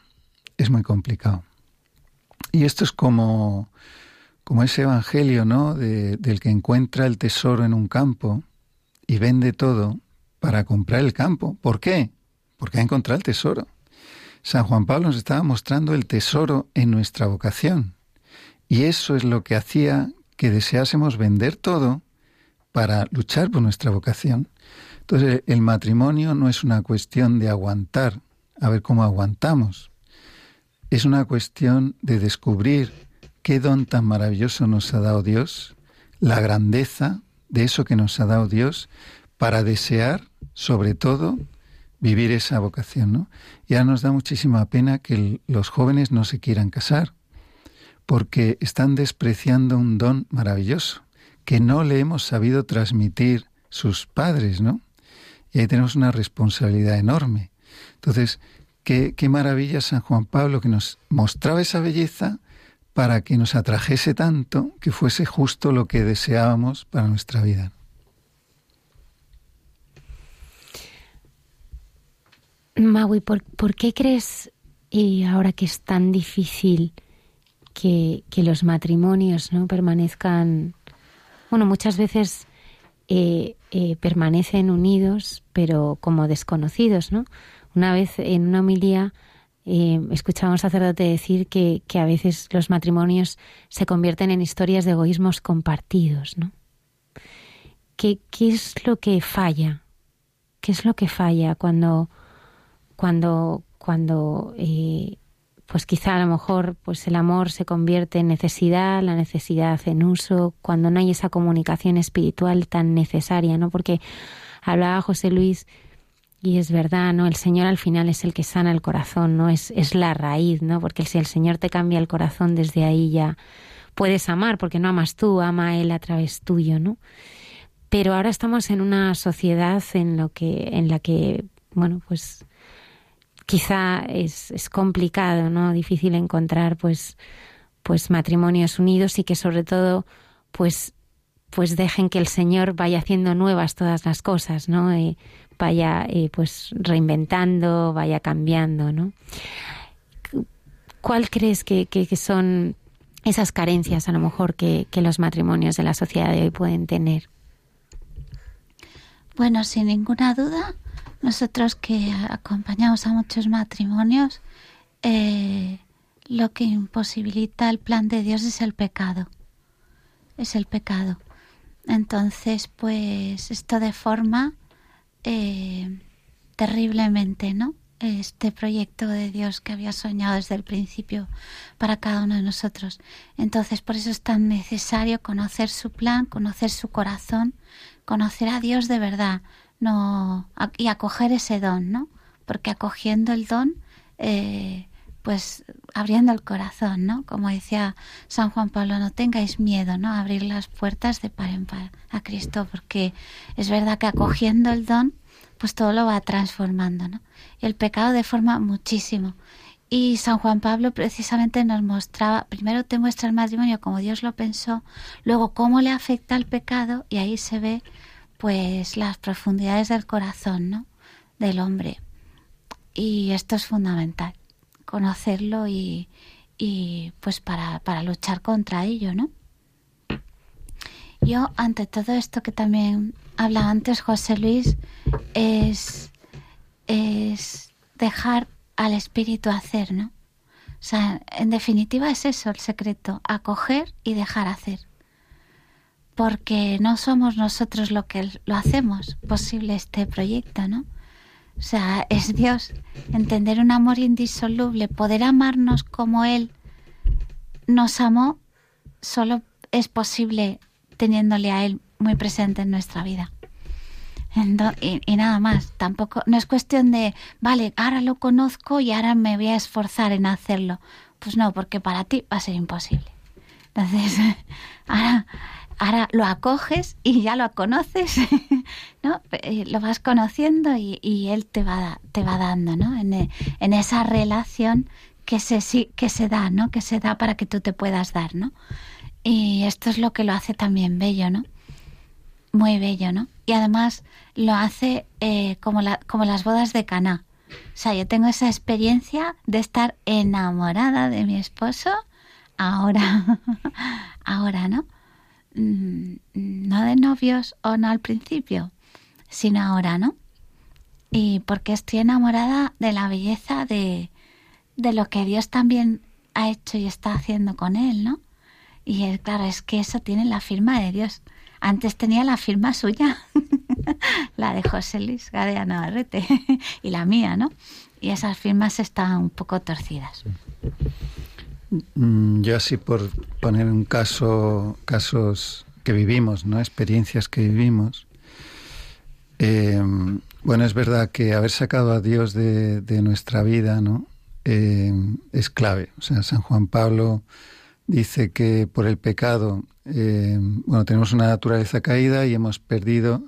es muy complicado. Y esto es como, como ese evangelio, ¿no? del que encuentra el tesoro en un campo y vende todo para comprar el campo. ¿Por qué? Porque ha encontrado el tesoro. San Juan Pablo nos estaba mostrando el tesoro en nuestra vocación. Y eso es lo que hacía que deseásemos vender todo para luchar por nuestra vocación. Entonces, el matrimonio no es una cuestión de aguantar, a ver cómo aguantamos. Es una cuestión de descubrir qué don tan maravilloso nos ha dado Dios, la grandeza de eso que nos ha dado Dios, para desear, sobre todo, vivir esa vocación, ¿no? Ya nos da muchísima pena que los jóvenes no se quieran casar, porque están despreciando un don maravilloso que no le hemos sabido transmitir sus padres, ¿no? Y ahí tenemos una responsabilidad enorme. Entonces, qué, qué maravilla San Juan Pablo que nos mostraba esa belleza para que nos atrajese tanto que fuese justo lo que deseábamos para nuestra vida. Maui, ¿por, qué crees, y ahora que es tan difícil que, que los matrimonios no permanezcan, bueno, muchas veces eh, eh, permanecen unidos, pero como desconocidos, ¿no? Una vez en una homilía eh, escuchaba a un sacerdote decir que, a veces los matrimonios se convierten en historias de egoísmos compartidos, ¿no? ¿Qué, qué es lo que falla? ¿Qué es lo que falla cuando, cuando, cuando eh, pues quizá a lo mejor pues el amor se convierte en necesidad, la necesidad en uso, cuando no hay esa comunicación espiritual tan necesaria, ¿no? Porque hablaba José Luis y es verdad, ¿no? El Señor al final es el que sana el corazón, ¿no? Es, es la raíz, ¿no? Porque si el Señor te cambia el corazón, desde ahí ya puedes amar, porque no amas tú, ama Él a través tuyo, ¿no? Pero ahora estamos en una sociedad en lo que, en la que, bueno, pues quizá es, es complicado, ¿no? Difícil encontrar, pues, pues matrimonios unidos y que sobre todo, pues, pues dejen que el Señor vaya haciendo nuevas todas las cosas, ¿no? Eh, vaya, eh, pues, reinventando, vaya cambiando, ¿no? ¿Cuál crees que, que, que son esas carencias, a lo mejor, que, que los matrimonios de la sociedad de hoy pueden tener? Bueno, sin ninguna duda, nosotros que acompañamos a muchos matrimonios, eh, lo que imposibilita el plan de Dios es el pecado. Es el pecado. Entonces, pues esto deforma eh, terriblemente, ¿no? Este proyecto de Dios que había soñado desde el principio para cada uno de nosotros. Entonces, por eso es tan necesario conocer su plan, conocer su corazón, conocer a Dios de verdad, no y acoger ese don, ¿no? Porque acogiendo el don, eh, pues abriendo el corazón, ¿no? Como decía San Juan Pablo, no tengáis miedo, ¿no? Abrir las puertas de par en par a Cristo, porque es verdad que acogiendo el don, pues todo lo va transformando, ¿no? Y el pecado deforma muchísimo. Y San Juan Pablo precisamente nos mostraba, primero te muestra el matrimonio como Dios lo pensó, luego cómo le afecta el pecado y ahí se ve pues las profundidades del corazón, ¿no? del hombre. Y esto es fundamental, conocerlo y, y pues para, para luchar contra ello, ¿no? Yo, ante todo esto que también habla antes José Luis, es, es dejar al espíritu hacer, ¿no? O sea, en definitiva es eso el secreto, acoger y dejar hacer porque no somos nosotros lo que lo hacemos posible este proyecto, ¿no? O sea, [LAUGHS] es Dios, entender un amor indisoluble, poder amarnos como Él nos amó, solo es posible teniéndole a Él muy presente en nuestra vida. Y, nada más, tampoco, no es cuestión de, vale, ahora lo conozco y ahora me voy a esforzar en hacerlo. Pues no, porque para ti va a ser imposible. Entonces, [LAUGHS] ahora ahora lo acoges y ya lo conoces, [LAUGHS] ¿no? Eh, lo vas conociendo y, él te va, te va dando, ¿no? En, en, esa relación que se, que se da, ¿no? Que se da para que tú te puedas dar, ¿no? Y esto es lo que lo hace también bello, ¿no? Muy bello, ¿no? Y además lo hace eh, como, la, como las bodas de Caná. O sea, yo tengo esa experiencia de estar enamorada de mi esposo ahora, [LAUGHS] ahora, ¿no? Mm, no de novios o no al principio, sino ahora, ¿no? Y porque estoy enamorada de la belleza de, de lo que Dios también ha hecho y está haciendo con él, ¿no? Y claro, es que eso tiene la firma de Dios. Antes tenía la firma suya, [LAUGHS] la de José Luis Gadea Navarrete [LAUGHS] y la mía, ¿no? Y esas firmas están un poco torcidas. Mm, yo así por poner un caso, casos que vivimos, ¿no? Experiencias que vivimos. Eh, bueno, es verdad que haber sacado a Dios de, nuestra vida, ¿no? Eh, es clave. O sea, San Juan Pablo dice que por el pecado, eh, bueno, tenemos una naturaleza caída y hemos perdido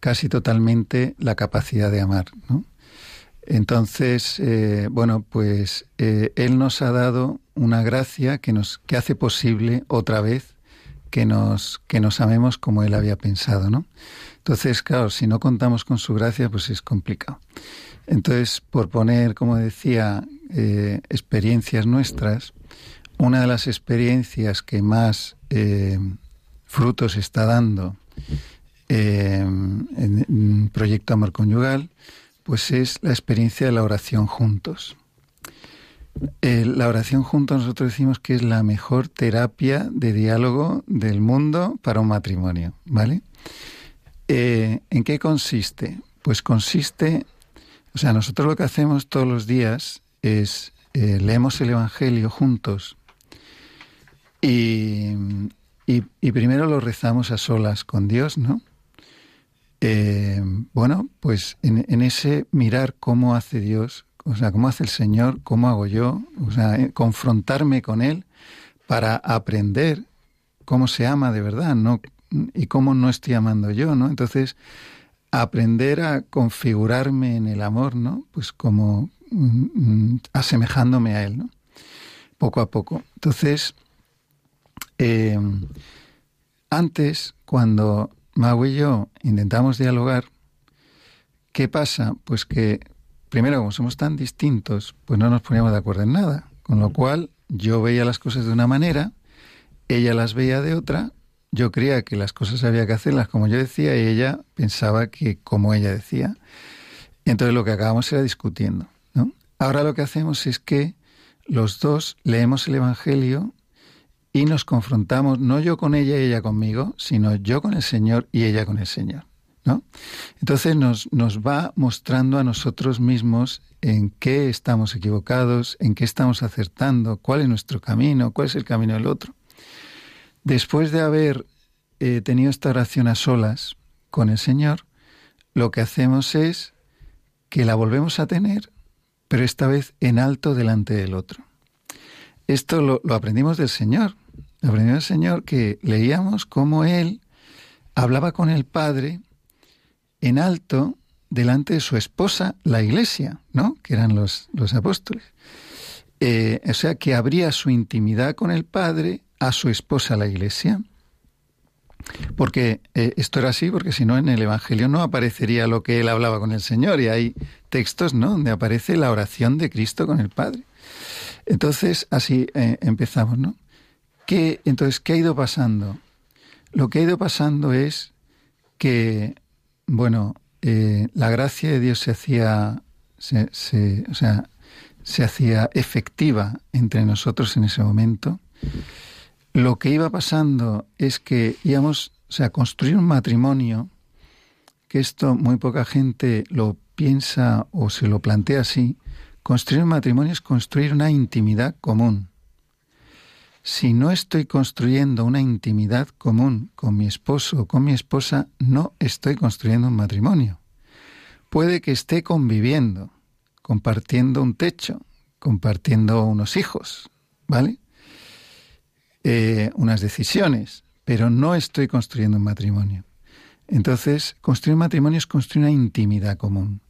casi totalmente la capacidad de amar, ¿no? Entonces, eh, bueno, pues eh, Él nos ha dado una gracia que nos que hace posible otra vez que nos que nos amemos como Él había pensado, ¿no? Entonces, claro, si no contamos con su gracia, pues es complicado. Entonces, por poner, como decía, eh, experiencias nuestras, una de las experiencias que más frutos está dando en, en Proyecto Amor Conyugal pues es la experiencia de la oración juntos. Eh, la oración juntos nosotros decimos que es la mejor terapia de diálogo del mundo para un matrimonio, ¿vale? Eh, ¿En qué consiste? Pues consiste, o sea, nosotros lo que hacemos todos los días es eh, leemos el Evangelio juntos y, y primero lo rezamos a solas con Dios, ¿no? Eh, bueno, pues en, ese mirar cómo hace Dios, o sea, cómo hace el Señor, cómo hago yo, o sea, eh, confrontarme con Él para aprender cómo se ama de verdad, ¿no? Y cómo no estoy amando yo, ¿no? Entonces, aprender a configurarme en el amor, ¿no? Pues como, mm, mm, asemejándome a él, ¿no? Poco a poco. Entonces, eh, antes, cuando Mau y yo intentamos dialogar, ¿qué pasa? Pues que, primero, como somos tan distintos, pues no nos poníamos de acuerdo en nada. Con lo cual, yo veía las cosas de una manera, ella las veía de otra, yo creía que las cosas había que hacerlas como yo decía y ella pensaba que como ella decía. Entonces lo que acabamos era discutiendo. ¿no? Ahora lo que hacemos es que los dos leemos el Evangelio y nos confrontamos, no yo con ella y ella conmigo, sino yo con el Señor y ella con el Señor. ¿no? Entonces nos, nos va mostrando a nosotros mismos en qué estamos equivocados, en qué estamos acertando, cuál es nuestro camino, cuál es el camino del otro. Después de haber eh, tenido esta oración a solas con el Señor, lo que hacemos es que la volvemos a tener, pero esta vez en alto delante del otro. Esto lo, lo aprendimos del Señor. Aprendimos del Señor que leíamos cómo Él hablaba con el Padre en alto delante de su esposa, la iglesia, ¿no? Que eran los, los apóstoles. Eh, o sea, que abría su intimidad con el Padre a su esposa, la iglesia. Porque eh, esto era así, porque si no en el Evangelio no aparecería lo que él hablaba con el Señor, y hay textos, ¿no?, donde aparece la oración de Cristo con el Padre. Entonces, así eh, empezamos, ¿no? ¿Qué, entonces, ¿qué ha ido pasando? Lo que ha ido pasando es que, bueno, eh, la gracia de Dios se hacía, se, o sea, se hacía efectiva entre nosotros en ese momento. Lo que iba pasando es que íbamos, o sea, construir un matrimonio, que esto muy poca gente lo piensa o se lo plantea así, construir un matrimonio es construir una intimidad común. Si no estoy construyendo una intimidad común con mi esposo o con mi esposa, no estoy construyendo un matrimonio. Puede que esté conviviendo, compartiendo un techo, compartiendo unos hijos, ¿vale? Eh, unas decisiones, pero no estoy construyendo un matrimonio. Entonces, construir un matrimonio es construir una intimidad común.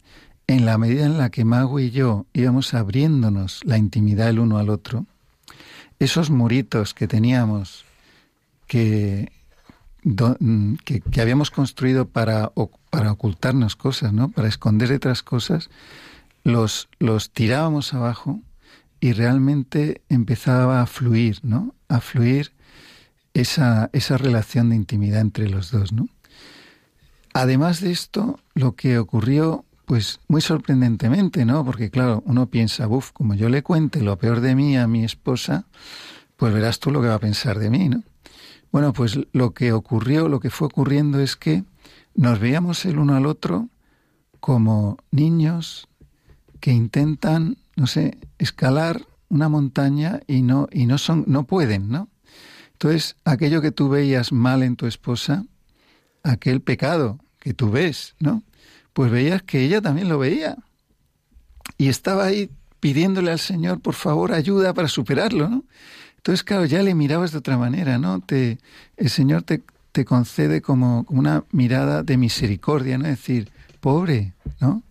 En la medida en la que Mago y yo íbamos abriéndonos la intimidad el uno al otro, esos muritos que teníamos, que, mm, que, habíamos construido para, para ocultarnos cosas, ¿no? para esconder otras cosas, los, los tirábamos abajo y realmente empezaba a fluir, ¿no? A fluir esa, esa relación de intimidad entre los dos, ¿no? Además de esto, lo que ocurrió pues muy sorprendentemente, ¿no? Porque claro, uno piensa, uff, como yo le cuente lo peor de mí a mi esposa, pues verás tú lo que va a pensar de mí, ¿no? Bueno, pues lo que ocurrió, lo que fue ocurriendo es que nos veíamos el uno al otro como niños que intentan, no sé, escalar una montaña y no y no son no pueden, ¿no? Entonces, aquello que tú veías mal en tu esposa, aquel pecado que tú ves, ¿no? Pues veías que ella también lo veía. Y estaba ahí pidiéndole al Señor, por favor, ayuda para superarlo, ¿no? Entonces, claro, ya le mirabas de otra manera, ¿no? Te, el Señor te, te concede como, una mirada de misericordia, ¿no? Es decir, pobre, ¿no?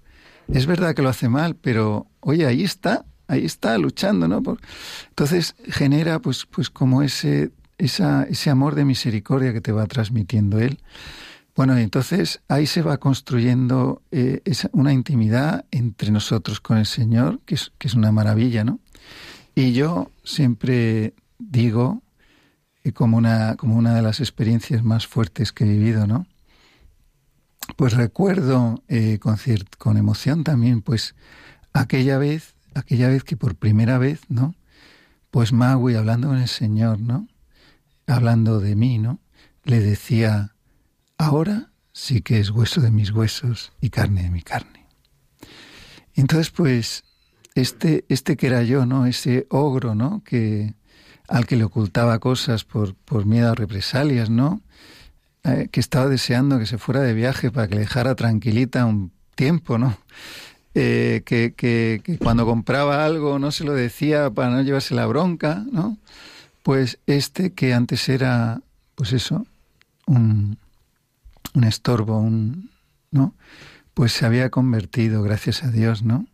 Es verdad que lo hace mal, pero, oye, ahí está, ahí está luchando, ¿no? entonces genera, pues, pues como ese, ese amor de misericordia que te va transmitiendo Él. Bueno, entonces ahí se va construyendo eh, una intimidad entre nosotros con el Señor, que es, que es una maravilla, ¿no? Y yo siempre digo, eh, como, una, como una de las experiencias más fuertes que he vivido, ¿no? Pues recuerdo eh, con, con emoción también, pues aquella vez, aquella vez que por primera vez, ¿no? Pues Magui hablando con el Señor, ¿no? Hablando de mí, ¿no? Le decía, ahora sí que es hueso de mis huesos y carne de mi carne. Entonces, pues, este, este que era yo, ¿no? Ese ogro, ¿no? Que, al que le ocultaba cosas por, por miedo a represalias, ¿no? Eh, que estaba deseando que se fuera de viaje para que le dejara tranquilita un tiempo, ¿no? Eh, que, que, que, cuando compraba algo no se lo decía para no llevarse la bronca, ¿no? Pues este que antes era, pues eso, un, un estorbo, un, ¿no? Pues se había convertido, gracias a Dios, ¿no?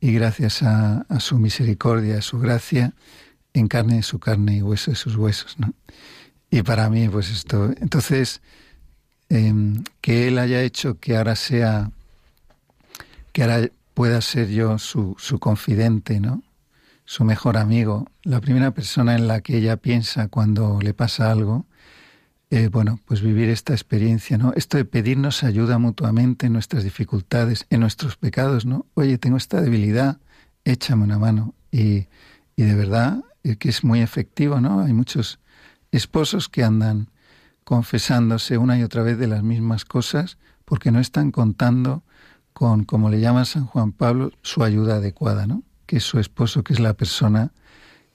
y gracias a, su misericordia, a su gracia, en carne de su carne y hueso de sus huesos, ¿no? Y para mí, pues esto, entonces, em, que Él haya hecho que ahora sea, que ahora pueda ser yo su, su confidente, ¿no? Su mejor amigo, la primera persona en la que ella piensa cuando le pasa algo, eh, bueno, pues vivir esta experiencia, ¿no? Esto de pedirnos ayuda mutuamente en nuestras dificultades, en nuestros pecados, ¿no? Oye, tengo esta debilidad, échame una mano. Y, y de verdad eh, que es muy efectivo, ¿no? Hay muchos esposos que andan confesándose una y otra vez de las mismas cosas porque no están contando con, como le llama San Juan Pablo, su ayuda adecuada, ¿no? Que es su esposo, que es la persona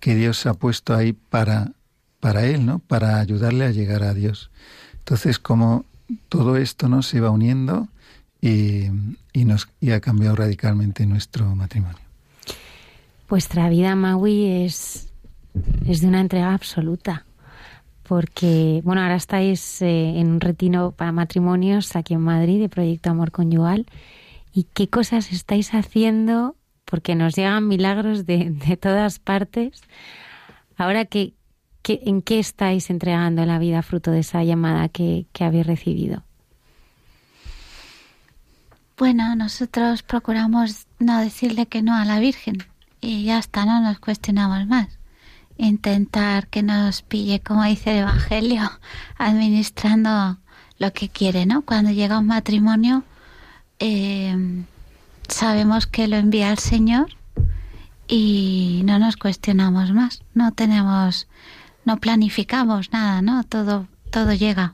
que Dios ha puesto ahí para para él, ¿no? Para ayudarle a llegar a Dios. Entonces, como todo esto no se va uniendo y, nos y ha cambiado radicalmente nuestro matrimonio. Vuestra vida, Maui, es, es de una entrega absoluta. Porque, bueno, ahora estáis eh, en un retiro para matrimonios aquí en Madrid de Proyecto Amor Conyugal. ¿Y qué cosas estáis haciendo? Porque nos llegan milagros de, de todas partes. Ahora que, ¿En qué estáis entregando la vida fruto de esa llamada que, habéis recibido? Bueno, nosotros procuramos no decirle que no a la Virgen y ya está, no nos cuestionamos más. Intentar que nos pille, como dice el Evangelio, [LAUGHS] administrando lo que quiere, ¿no? Cuando llega un matrimonio, eh, sabemos que lo envía el Señor y no nos cuestionamos más. No tenemos no planificamos nada, ¿no? Todo, todo llega.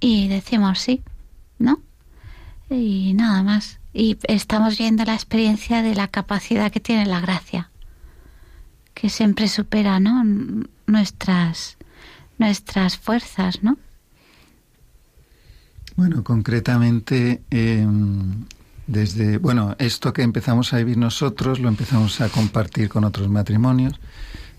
Y decimos sí, ¿no? Y nada más. Y estamos viendo la experiencia de la capacidad que tiene la gracia, que siempre supera, ¿no? Nuestras, nuestras fuerzas, ¿no? Bueno, concretamente, em, desde, bueno, esto que empezamos a vivir nosotros, lo empezamos a compartir con otros matrimonios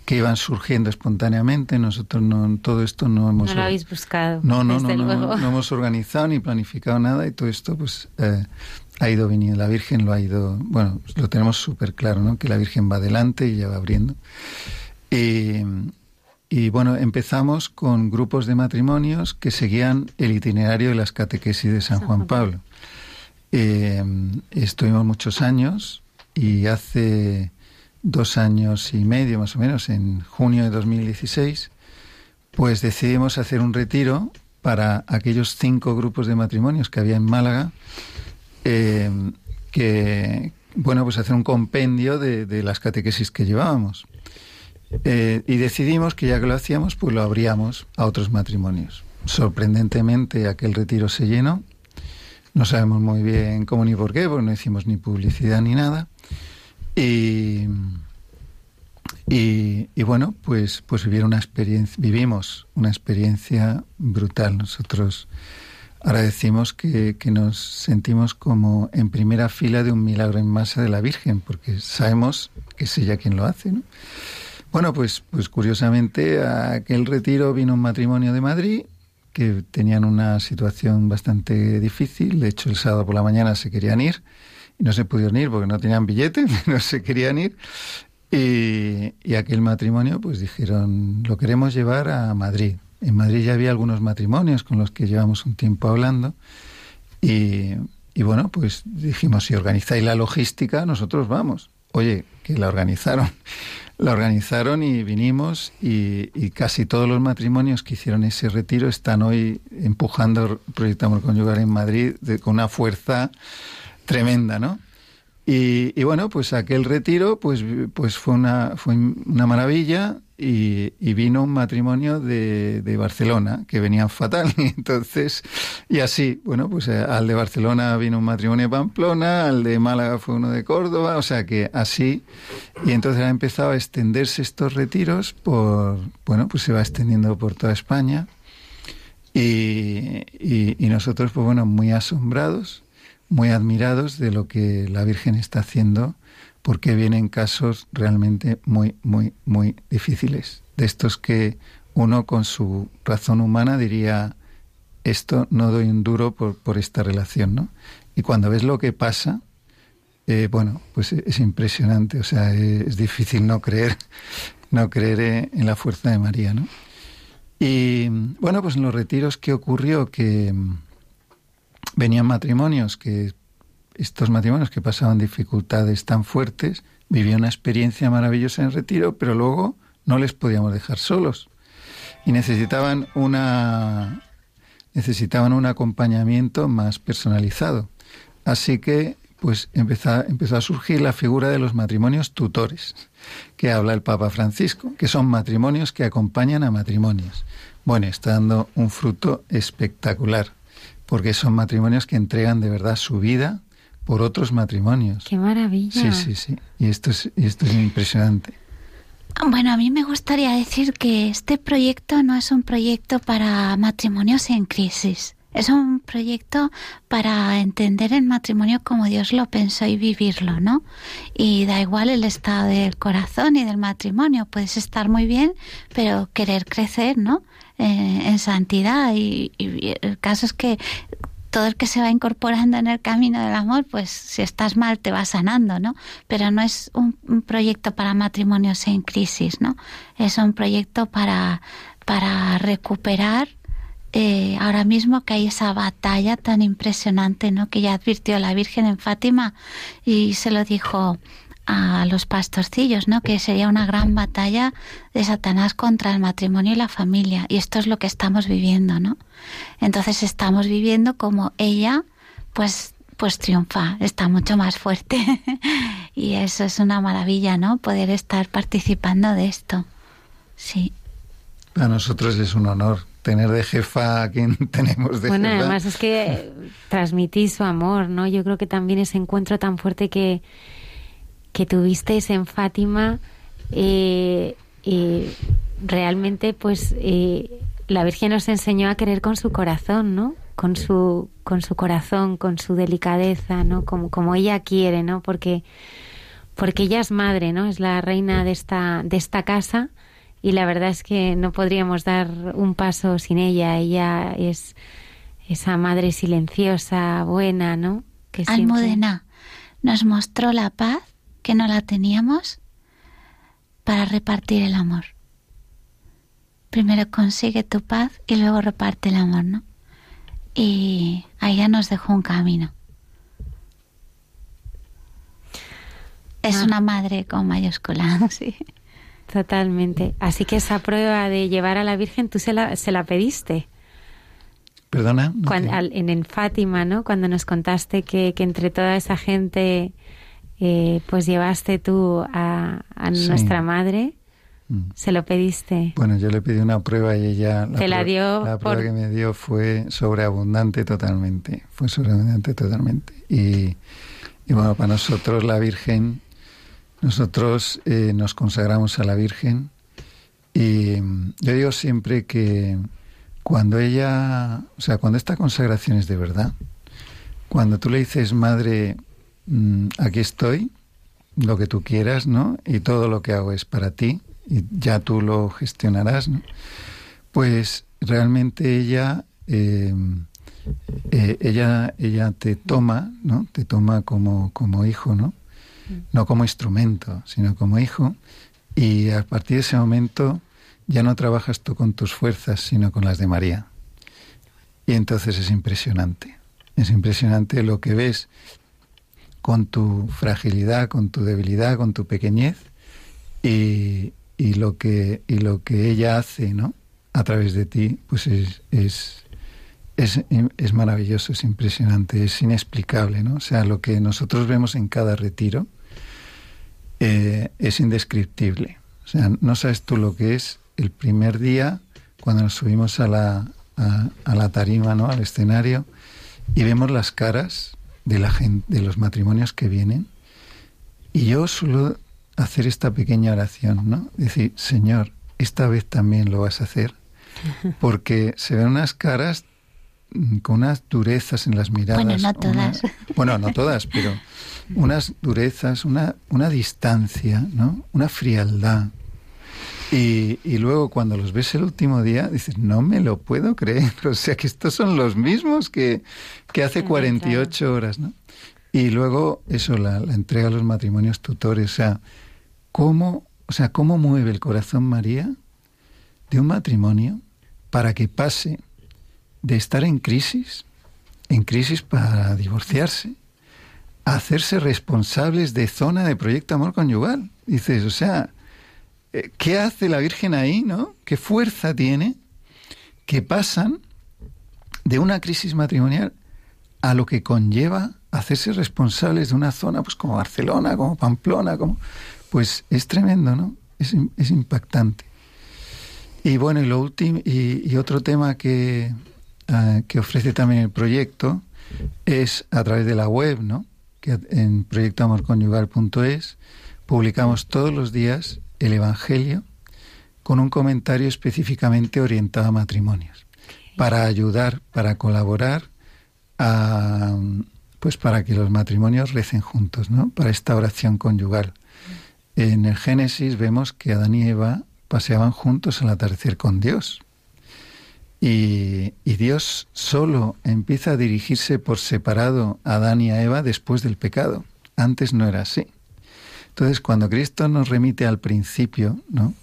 que iban surgiendo espontáneamente. Nosotros no, todo esto no hemos... No lo habéis buscado. No, no, no, no, no, hemos organizado ni planificado nada y todo esto pues eh, ha ido viniendo. La Virgen lo ha ido... Bueno, lo tenemos súper claro, ¿no? Que la Virgen va adelante y ya va abriendo. Y, y bueno, empezamos con grupos de matrimonios que seguían el itinerario de las catequesis de San Juan Pablo. Eh, estuvimos muchos años y hace dos años y medio más o menos, en junio de 2016, pues decidimos hacer un retiro para aquellos cinco grupos de matrimonios que había en Málaga, eh, que, bueno, pues hacer un compendio de, las catequesis que llevábamos. Eh, y decidimos que ya que lo hacíamos, pues lo abríamos a otros matrimonios. Sorprendentemente aquel retiro se llenó. No sabemos muy bien cómo ni por qué, porque no hicimos ni publicidad ni nada. Y, y, bueno, pues, pues vivieron una experiencia, vivimos una experiencia brutal. Nosotros ahora decimos que, que, nos sentimos como en primera fila de un milagro en masa de la Virgen, porque sabemos que es ella quien lo hace. ¿no? Bueno, pues, pues curiosamente a aquel retiro vino un matrimonio de Madrid que tenían una situación bastante difícil. De hecho, el sábado por la mañana se querían ir no se pudieron ir porque no tenían billete, [LAUGHS] no se querían ir. Y, y, aquel matrimonio, pues dijeron, lo queremos llevar a Madrid. En Madrid ya había algunos matrimonios con los que llevamos un tiempo hablando. Y, y bueno, pues dijimos, si organizáis la logística, nosotros vamos. Oye, que la organizaron. [LAUGHS] La organizaron y vinimos y, y, casi todos los matrimonios que hicieron ese retiro están hoy empujando Proyecto Amor Conyugal en Madrid con una fuerza tremenda, ¿no? Y, bueno, pues aquel retiro pues, pues fue, una, fue una maravilla y, vino un matrimonio de, de, Barcelona que venían fatal. Y [LAUGHS] entonces, y así, bueno, pues eh, al de Barcelona vino un matrimonio de Pamplona, al de Málaga fue uno de Córdoba, o sea que así. Y entonces ha empezado a extenderse estos retiros por, bueno, pues se va extendiendo por toda España. Y, y nosotros, pues bueno, muy asombrados muy admirados de lo que la Virgen está haciendo, porque vienen casos realmente muy, muy, muy difíciles, de estos que uno con su razón humana diría, esto no doy un duro por, por esta relación, ¿no? Y cuando ves lo que pasa, eh, bueno, pues es impresionante, o sea, es difícil no creer, [LAUGHS] no creer en la fuerza de María, ¿no? Y bueno, pues en los retiros, ¿qué ocurrió? Que venían matrimonios, que estos matrimonios que pasaban dificultades tan fuertes, vivían una experiencia maravillosa en retiro, pero luego no les podíamos dejar solos. Y necesitaban una necesitaban un acompañamiento más personalizado. Así que pues empezó, empezó a surgir la figura de los matrimonios tutores, que habla el Papa Francisco, que son matrimonios que acompañan a matrimonios. Bueno, está dando un fruto espectacular, porque son matrimonios que entregan de verdad su vida por otros matrimonios. ¡Qué maravilla! Sí, sí, sí. Y esto es, y esto es impresionante. Bueno, a mí me gustaría decir que este proyecto no es un proyecto para matrimonios en crisis. Es un proyecto para entender el matrimonio como Dios lo pensó y vivirlo, ¿no? Y da igual el estado del corazón y del matrimonio. Puedes estar muy bien, pero querer crecer, ¿no? Eh, en santidad. Y, el caso es que todo el que se va incorporando en el camino del amor, pues si estás mal te va sanando, ¿no? Pero no es un, proyecto para matrimonios en crisis, ¿no? Es un proyecto para, para recuperar eh, ahora mismo que hay esa batalla tan impresionante, ¿no? Que ya advirtió la Virgen en Fátima y se lo dijo a los pastorcillos, ¿no? Que sería una gran batalla de Satanás contra el matrimonio y la familia. Y esto es lo que estamos viviendo, ¿no? Entonces estamos viviendo como ella, pues, pues triunfa, está mucho más fuerte. [LAUGHS] y eso es una maravilla, ¿no? Poder estar participando de esto. Sí. Para nosotros es un honor tener de jefa a quien [LAUGHS] tenemos de bueno, jefa. Bueno, además es que [LAUGHS] transmitís su amor, ¿no? Yo creo que también ese encuentro tan fuerte que que tuvisteis en Fátima, eh, realmente pues eh, la Virgen nos enseñó a querer con su corazón, ¿no? Con su, con su corazón, con su delicadeza, ¿no? Como, como ella quiere, ¿no? Porque, porque ella es madre, ¿no? Es la reina de esta, de esta casa y la verdad es que no podríamos dar un paso sin ella. Ella es esa madre silenciosa, buena, ¿no? Que Almudena nos mostró la paz que no la teníamos para repartir el amor. Primero consigue tu paz y luego reparte el amor, ¿no? Y ahí ya nos dejó un camino. Es ah. una madre con mayúscula, [LAUGHS] sí. Totalmente. Así que esa prueba de llevar a la Virgen, tú se la, se la pediste. Perdona. en, Fátima, ¿no? Cuando nos contaste que, que entre toda esa gente eh, pues llevaste tú a, nuestra madre. Mm. ¿Se lo pediste? Bueno, yo le pedí una prueba y ella... La Te la dio La prueba que me dio fue sobreabundante totalmente. Fue sobreabundante totalmente. Y, bueno, para nosotros la Virgen, nosotros eh, nos consagramos a la Virgen y mm, yo digo siempre que cuando ella, o sea, cuando esta consagración es de verdad, cuando tú le dices, Madre, Mm, aquí estoy, lo que tú quieras, ¿no? Y todo lo que hago es para ti y ya tú lo gestionarás, ¿no? Pues realmente ella, em, eh, ella, ella te toma, ¿no? Te toma como, como hijo, ¿no? No como instrumento, sino como hijo. Y a partir de ese momento ya no trabajas tú con tus fuerzas, sino con las de María. Y entonces es impresionante. Es impresionante lo que ves con tu fragilidad, con tu debilidad, con tu pequeñez y, lo que y lo que ella hace, ¿no? A través de ti, pues es, es es, maravilloso, es impresionante, es inexplicable, ¿no? O sea, lo que nosotros vemos en cada retiro eh, es indescriptible. O sea, no sabes tú lo que es el primer día cuando nos subimos a la, a la tarima, ¿no? Al escenario y vemos las caras de la gente, de los matrimonios que vienen. Y yo suelo hacer esta pequeña oración, ¿no? Decir, Señor, esta vez también lo vas a hacer. [LAUGHS] Porque se ven unas caras mm, con unas durezas en las miradas. Bueno, no todas. [LAUGHS] bueno, no todas, pero unas durezas, una, una distancia, ¿no? Una frialdad. Y, y, luego cuando los ves el último día, dices, no me lo puedo creer. [LAUGHS] O sea, que estos son los mismos que, que hace 48 horas, ¿no? Y luego eso, la, entrega a los matrimonios tutores, o sea, cómo, o sea, cómo mueve el corazón María de un matrimonio para que pase de estar en crisis, en crisis para divorciarse, a hacerse responsables de zona de proyecto amor conyugal. Dices, o sea, ¿qué hace la Virgen ahí, no? ¿Qué fuerza tiene? Que pasan de una crisis matrimonial a lo que conlleva hacerse responsables de una zona pues como Barcelona, como Pamplona, como pues es tremendo, ¿no? Es, impactante. Y bueno, y lo último y, otro tema que, ah, que ofrece también el proyecto es a través de la web, ¿no? Que en proyectoamorconyugal.es publicamos todos los días el Evangelio con un comentario específicamente orientado a matrimonios para ayudar, para colaborar, a, pues para que los matrimonios recen juntos, ¿no? Para esta oración conyugal. En el Génesis vemos que Adán y Eva paseaban juntos al atardecer con Dios. Y, y, Dios solo empieza a dirigirse por separado a Adán y a Eva después del pecado. Antes no era así. Entonces, cuando Cristo nos remite al principio, ¿no?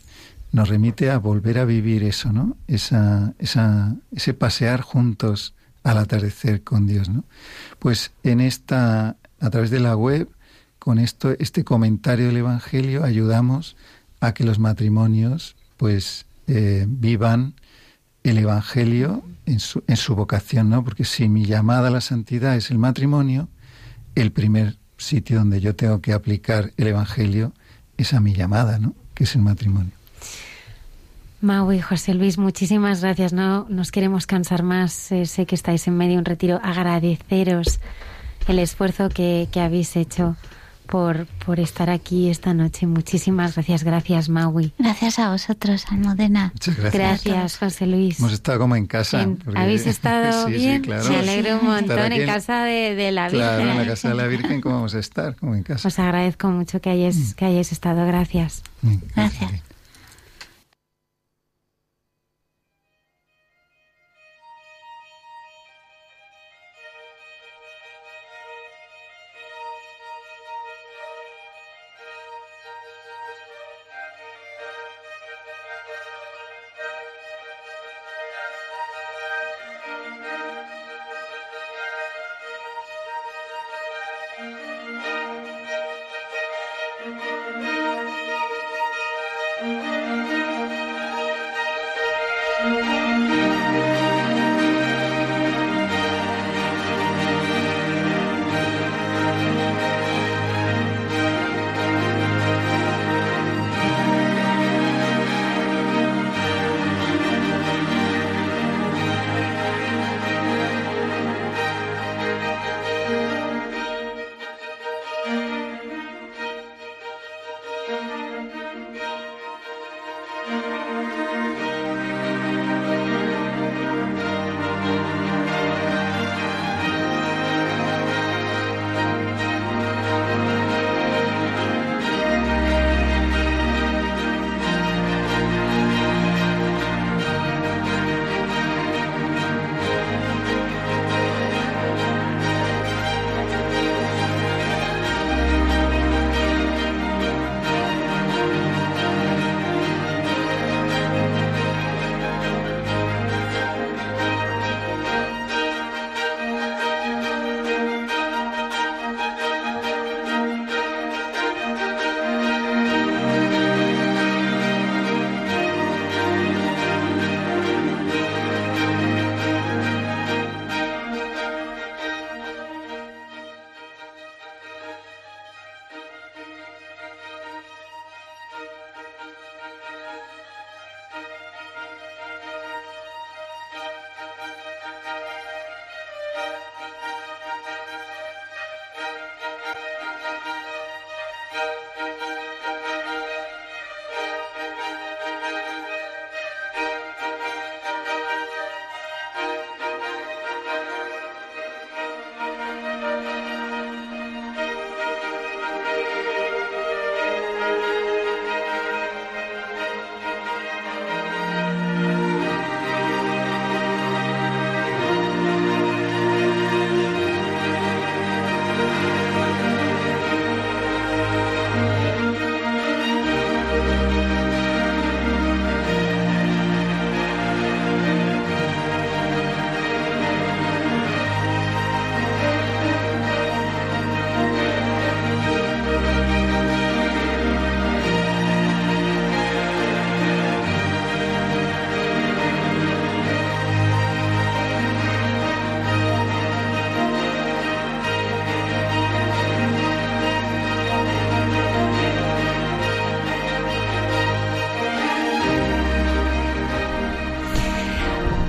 nos remite a volver a vivir eso, ¿no? Esa, esa, ese pasear juntos al atardecer con Dios, ¿no? Pues en esta, a través de la web, con esto, este comentario del Evangelio, ayudamos a que los matrimonios, pues, eh, vivan el Evangelio en su, en su vocación, ¿no? Porque si mi llamada a la santidad es el matrimonio, el primer sitio donde yo tengo que aplicar el Evangelio es a mi llamada, ¿no? Que es el matrimonio. Mau y José Luis, muchísimas gracias. No nos queremos cansar más. Eh, sé que estáis en medio de un retiro. Agradeceros el esfuerzo que, habéis hecho por, por estar aquí esta noche. Muchísimas gracias. Gracias, Maui. Gracias a vosotros, Almudena. Muchas gracias. Gracias, José Luis. Hemos estado como en casa. ¿Habéis [LAUGHS] estado bien? Sí, claro. Me alegro un montón en, casa de, la Virgen. Claro, en la casa de la Virgen, ¿cómo vamos a estar? Como en casa. Os agradezco mucho que hayáis, mm. que hayáis estado. Gracias. gracias.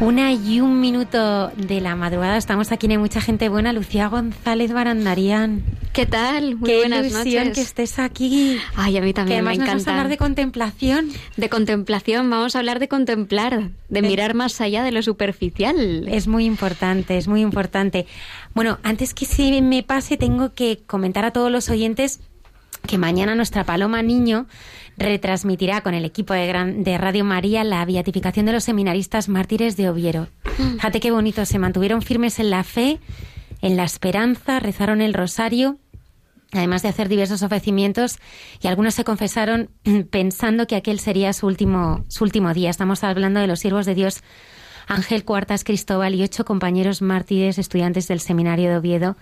Una y un minuto de la madrugada. Estamos aquí, hay mucha gente buena. Lucía González Barandarian. ¿Qué tal? Muy Qué buenas ilusión que estés aquí. Ay, a mí también me encanta. vamos a hablar de contemplación. De contemplación, vamos a hablar de contemplar, de mirar más allá de lo superficial. Es muy importante, es muy importante. Bueno, antes que se me pase, tengo que comentar a todos los oyentes que mañana nuestra Paloma Niño retransmitirá con el equipo de, Radio María la beatificación de los seminaristas mártires de Oviero. Mm. Fíjate qué bonito, se mantuvieron firmes en la fe, en la esperanza, rezaron el rosario, además de hacer diversos ofrecimientos, y algunos se confesaron [CLEARS THROAT] pensando que aquel sería su último, su último día. Estamos hablando de los siervos de Dios Ángel Cuartas Cristóbal y ocho compañeros mártires estudiantes del seminario de Oviedo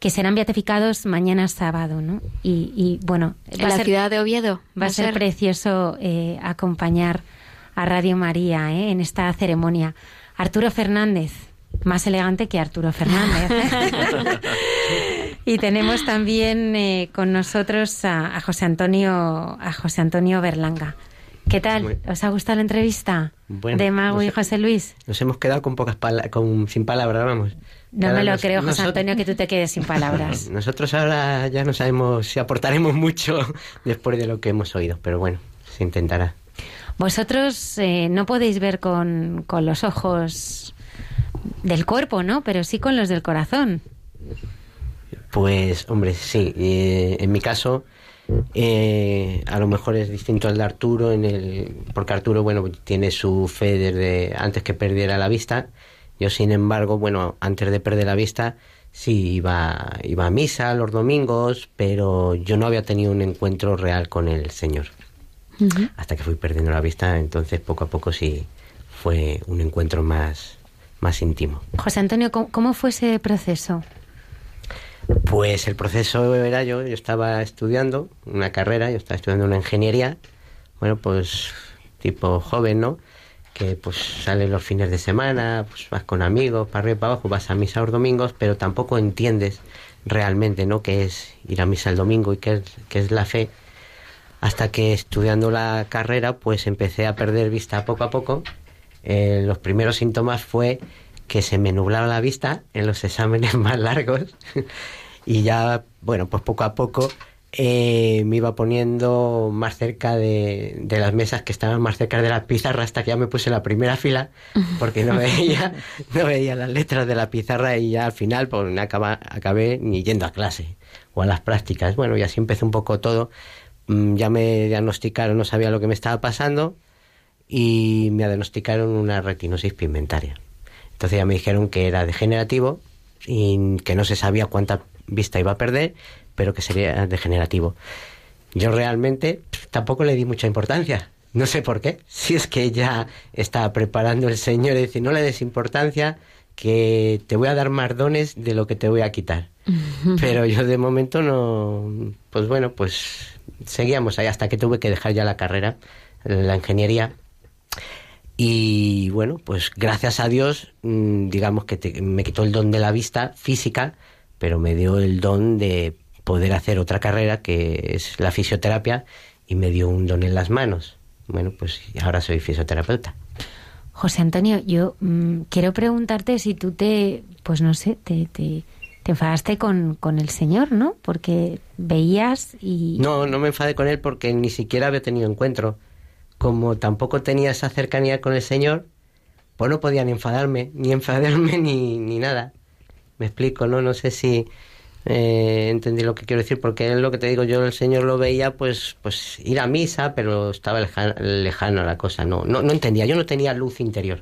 que serán beatificados mañana sábado, ¿no? Y, bueno, en la ciudad de Oviedo va, a ser, precioso eh, acompañar a Radio María ¿eh? en esta ceremonia. Arturo Fernández, más elegante que Arturo Fernández. [LAUGHS] [LAUGHS] y tenemos también eh, con nosotros a, José Antonio a José Antonio Berlanga. ¿Qué tal? ¿Os ha gustado la entrevista de Mago y José Luis? Nos hemos quedado con pocas con sin palabras, vamos. No me lo creo, José Antonio, que tú te quedes sin palabras. [LAUGHS] Nosotros ahora ya no sabemos si aportaremos mucho [LAUGHS] después de lo que hemos oído, pero bueno, se intentará. Vosotros eh, no podéis ver con, con los ojos del cuerpo, ¿no? Pero sí con los del corazón. Pues, hombre, sí. Eh, en mi caso, eh, a lo mejor es distinto al de Arturo, en el, porque Arturo, bueno, tiene su fe desde antes que perdiera la vista yo, sin embargo, bueno, antes de perder la vista, sí iba, iba a misa los domingos, pero yo no había tenido un encuentro real con el Señor. Hasta que fui perdiendo la vista, entonces poco a poco sí fue un encuentro más, más íntimo. José Antonio, ¿cómo, fue ese proceso? Pues el proceso era yo, yo estaba estudiando una carrera, yo estaba estudiando una ingeniería, bueno, pues tipo joven, ¿no? Que pues sales los fines de semana, pues vas con amigos, para arriba y para abajo, vas a misa los domingos, pero tampoco entiendes realmente, ¿no? qué es ir a misa el domingo y qué es, la fe. Hasta que estudiando la carrera, pues empecé a perder vista poco a poco. Eh, los primeros síntomas fue que se me nublaba la vista en los [LAUGHS] exámenes más largos [LAUGHS] y ya, bueno, pues poco a poco eh, me iba poniendo más cerca de, de, las mesas que estaban más cerca de la pizarra hasta que ya me puse en la primera fila porque no veía, [LAUGHS] no veía las letras de la pizarra y ya al final pues acaba, acabé ni yendo a clase o a las prácticas. Bueno, y así empezó un poco todo. Mm, ya me diagnosticaron, no sabía lo que me estaba pasando y me diagnosticaron una retinosis pigmentaria. Entonces ya me dijeron que era degenerativo y que no se sabía cuánta vista iba a perder pero que sería degenerativo. Yo realmente tampoco le di mucha importancia. No sé por qué. Si es que ya estaba preparando el Señor y decir, no le des importancia, que te voy a dar más dones de lo que te voy a quitar. Pero yo de momento no, pues bueno, pues seguíamos ahí hasta que tuve que dejar ya la carrera, la ingeniería. Y bueno, pues gracias a Dios, mm, digamos que me quitó el don de la vista física, pero me dio el don de poder hacer otra carrera que es la fisioterapia y me dio un don en las manos. Bueno, pues ahora soy fisioterapeuta. José Antonio, yo mm, quiero preguntarte si tú te, pues no sé, te, te, enfadaste con, con, el Señor, ¿no? Porque veías y... No, no me enfadé con Él porque ni siquiera había tenido encuentro. Como tampoco tenía esa cercanía con el Señor, pues no podían enfadarme, ni enfadarme [LAUGHS] ni, ni nada. Me explico, ¿no? No sé si eh, entendí lo que quiero decir, porque es lo que te digo, yo el Señor lo veía, pues, pues ir a misa, pero estaba lejano, a la cosa, no, no, no entendía, yo no tenía luz interior.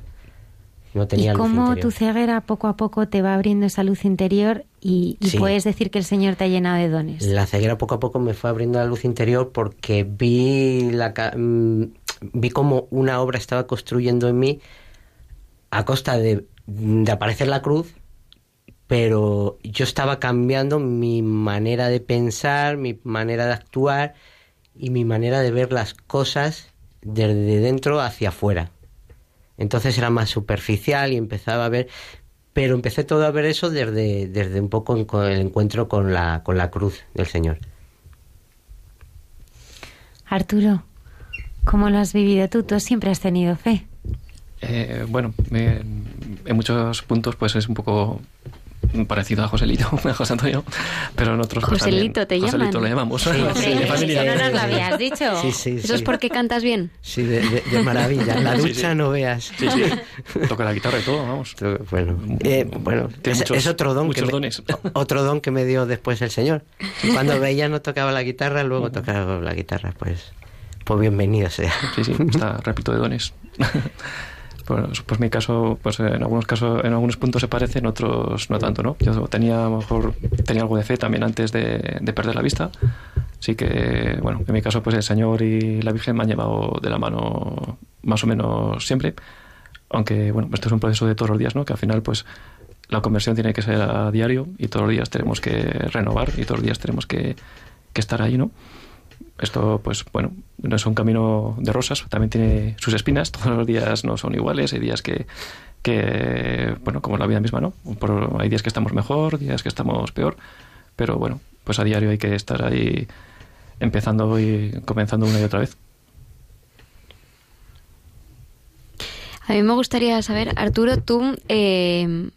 No tenía ¿Y cómo tu ceguera poco a poco te va abriendo esa luz interior y, puedes decir que el Señor te ha llenado de dones? La ceguera poco a poco me fue abriendo la luz interior porque vi, la, mm, vi como una obra estaba construyendo en mí a costa de, de aparecer la cruz pero yo estaba cambiando mi manera de pensar, mi manera de actuar y mi manera de ver las cosas desde dentro hacia afuera. Entonces era más superficial y empezaba a ver, pero empecé todo a ver eso desde, desde un poco con el encuentro con la, con la cruz del Señor. Arturo, ¿cómo lo has vivido tú? Tú siempre has tenido fe. Eh, bueno, me, en muchos puntos pues es un poco parecido a Joselito, [LAUGHS] a José Antonio, pero en otros pues, Joselito te llaman. Joselito lo llamamos. Sí, [LAUGHS] sí, de familia. no nos lo habías dicho. Sí, sí, ¿Eso es porque cantas bien? Sí, de, de, maravilla. La [LAUGHS] ducha no veas. Sí, sí. Toca la guitarra y todo, vamos. Bueno, eh, bueno es, muchos, es, otro don muchos que dones. Me, otro don que me dio después el Señor. Cuando veía no tocaba la guitarra, luego tocaba la guitarra, pues pues bienvenido sea. Sí, sí, está repito de dones. Pues, pues mi caso, pues en algunos casos, en algunos puntos se parece, en otros no tanto, ¿no? Yo tenía, a lo mejor, tenía algo de fe también antes de, de perder la vista. Así que, bueno, en mi caso, pues el Señor y la Virgen me han llevado de la mano más o menos siempre. Aunque, bueno, esto es un proceso de todos los días, ¿no? Que al final, pues, la conversión tiene que ser a diario y todos los días tenemos que renovar y todos los días tenemos que, que estar ahí, ¿no? Esto, pues bueno, no es un camino de rosas, también tiene sus espinas, [LAUGHS] todos los días no son iguales, hay días que, que bueno, como la vida misma, ¿no? hay días que estamos mejor, días que estamos peor, pero bueno, pues a diario hay que estar ahí empezando y comenzando una y otra vez. A mí me gustaría saber, Arturo, tú, eh,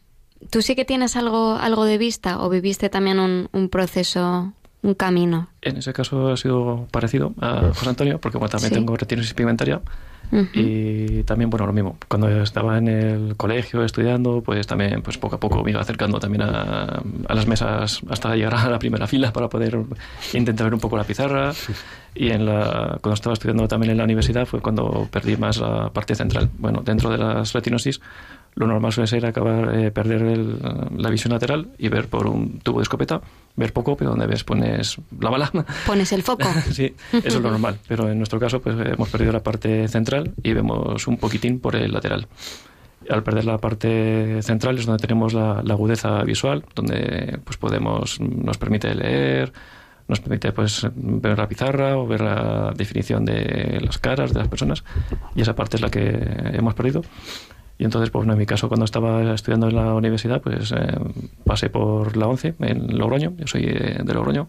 tú sí que tienes algo, algo de vista o viviste también un, un proceso un camino. En ese caso ha sido parecido a José Antonio, porque bueno, también tengo retinosis pigmentaria. Y también, bueno, lo mismo. Cuando estaba en el colegio estudiando, pues también, pues poco a poco me iba acercando también a, a las mesas hasta llegar a la primera fila para poder intentar ver un poco la pizarra. Y en la, cuando estaba estudiando también en la universidad fue cuando perdí más la parte central. Bueno, dentro de las retinosis, lo normal suele ser acabar eh, perder el, la visión lateral y ver por un tubo de escopeta, ver poco, pero donde ves pones la bala. [LAUGHS] Pones el foco. sí, eso es lo normal. Pero en nuestro caso, pues hemos perdido la parte central y vemos un poquitín por el lateral. Al perder la parte central es donde tenemos la, la agudeza visual, donde pues podemos, nos permite leer, nos permite pues ver la pizarra o ver la definición de las caras de las personas y esa parte es la que hemos perdido y entonces, pues en mi caso, cuando estaba estudiando en la universidad, pues eh, pasé por la 11 en Logroño, yo soy de, Logroño,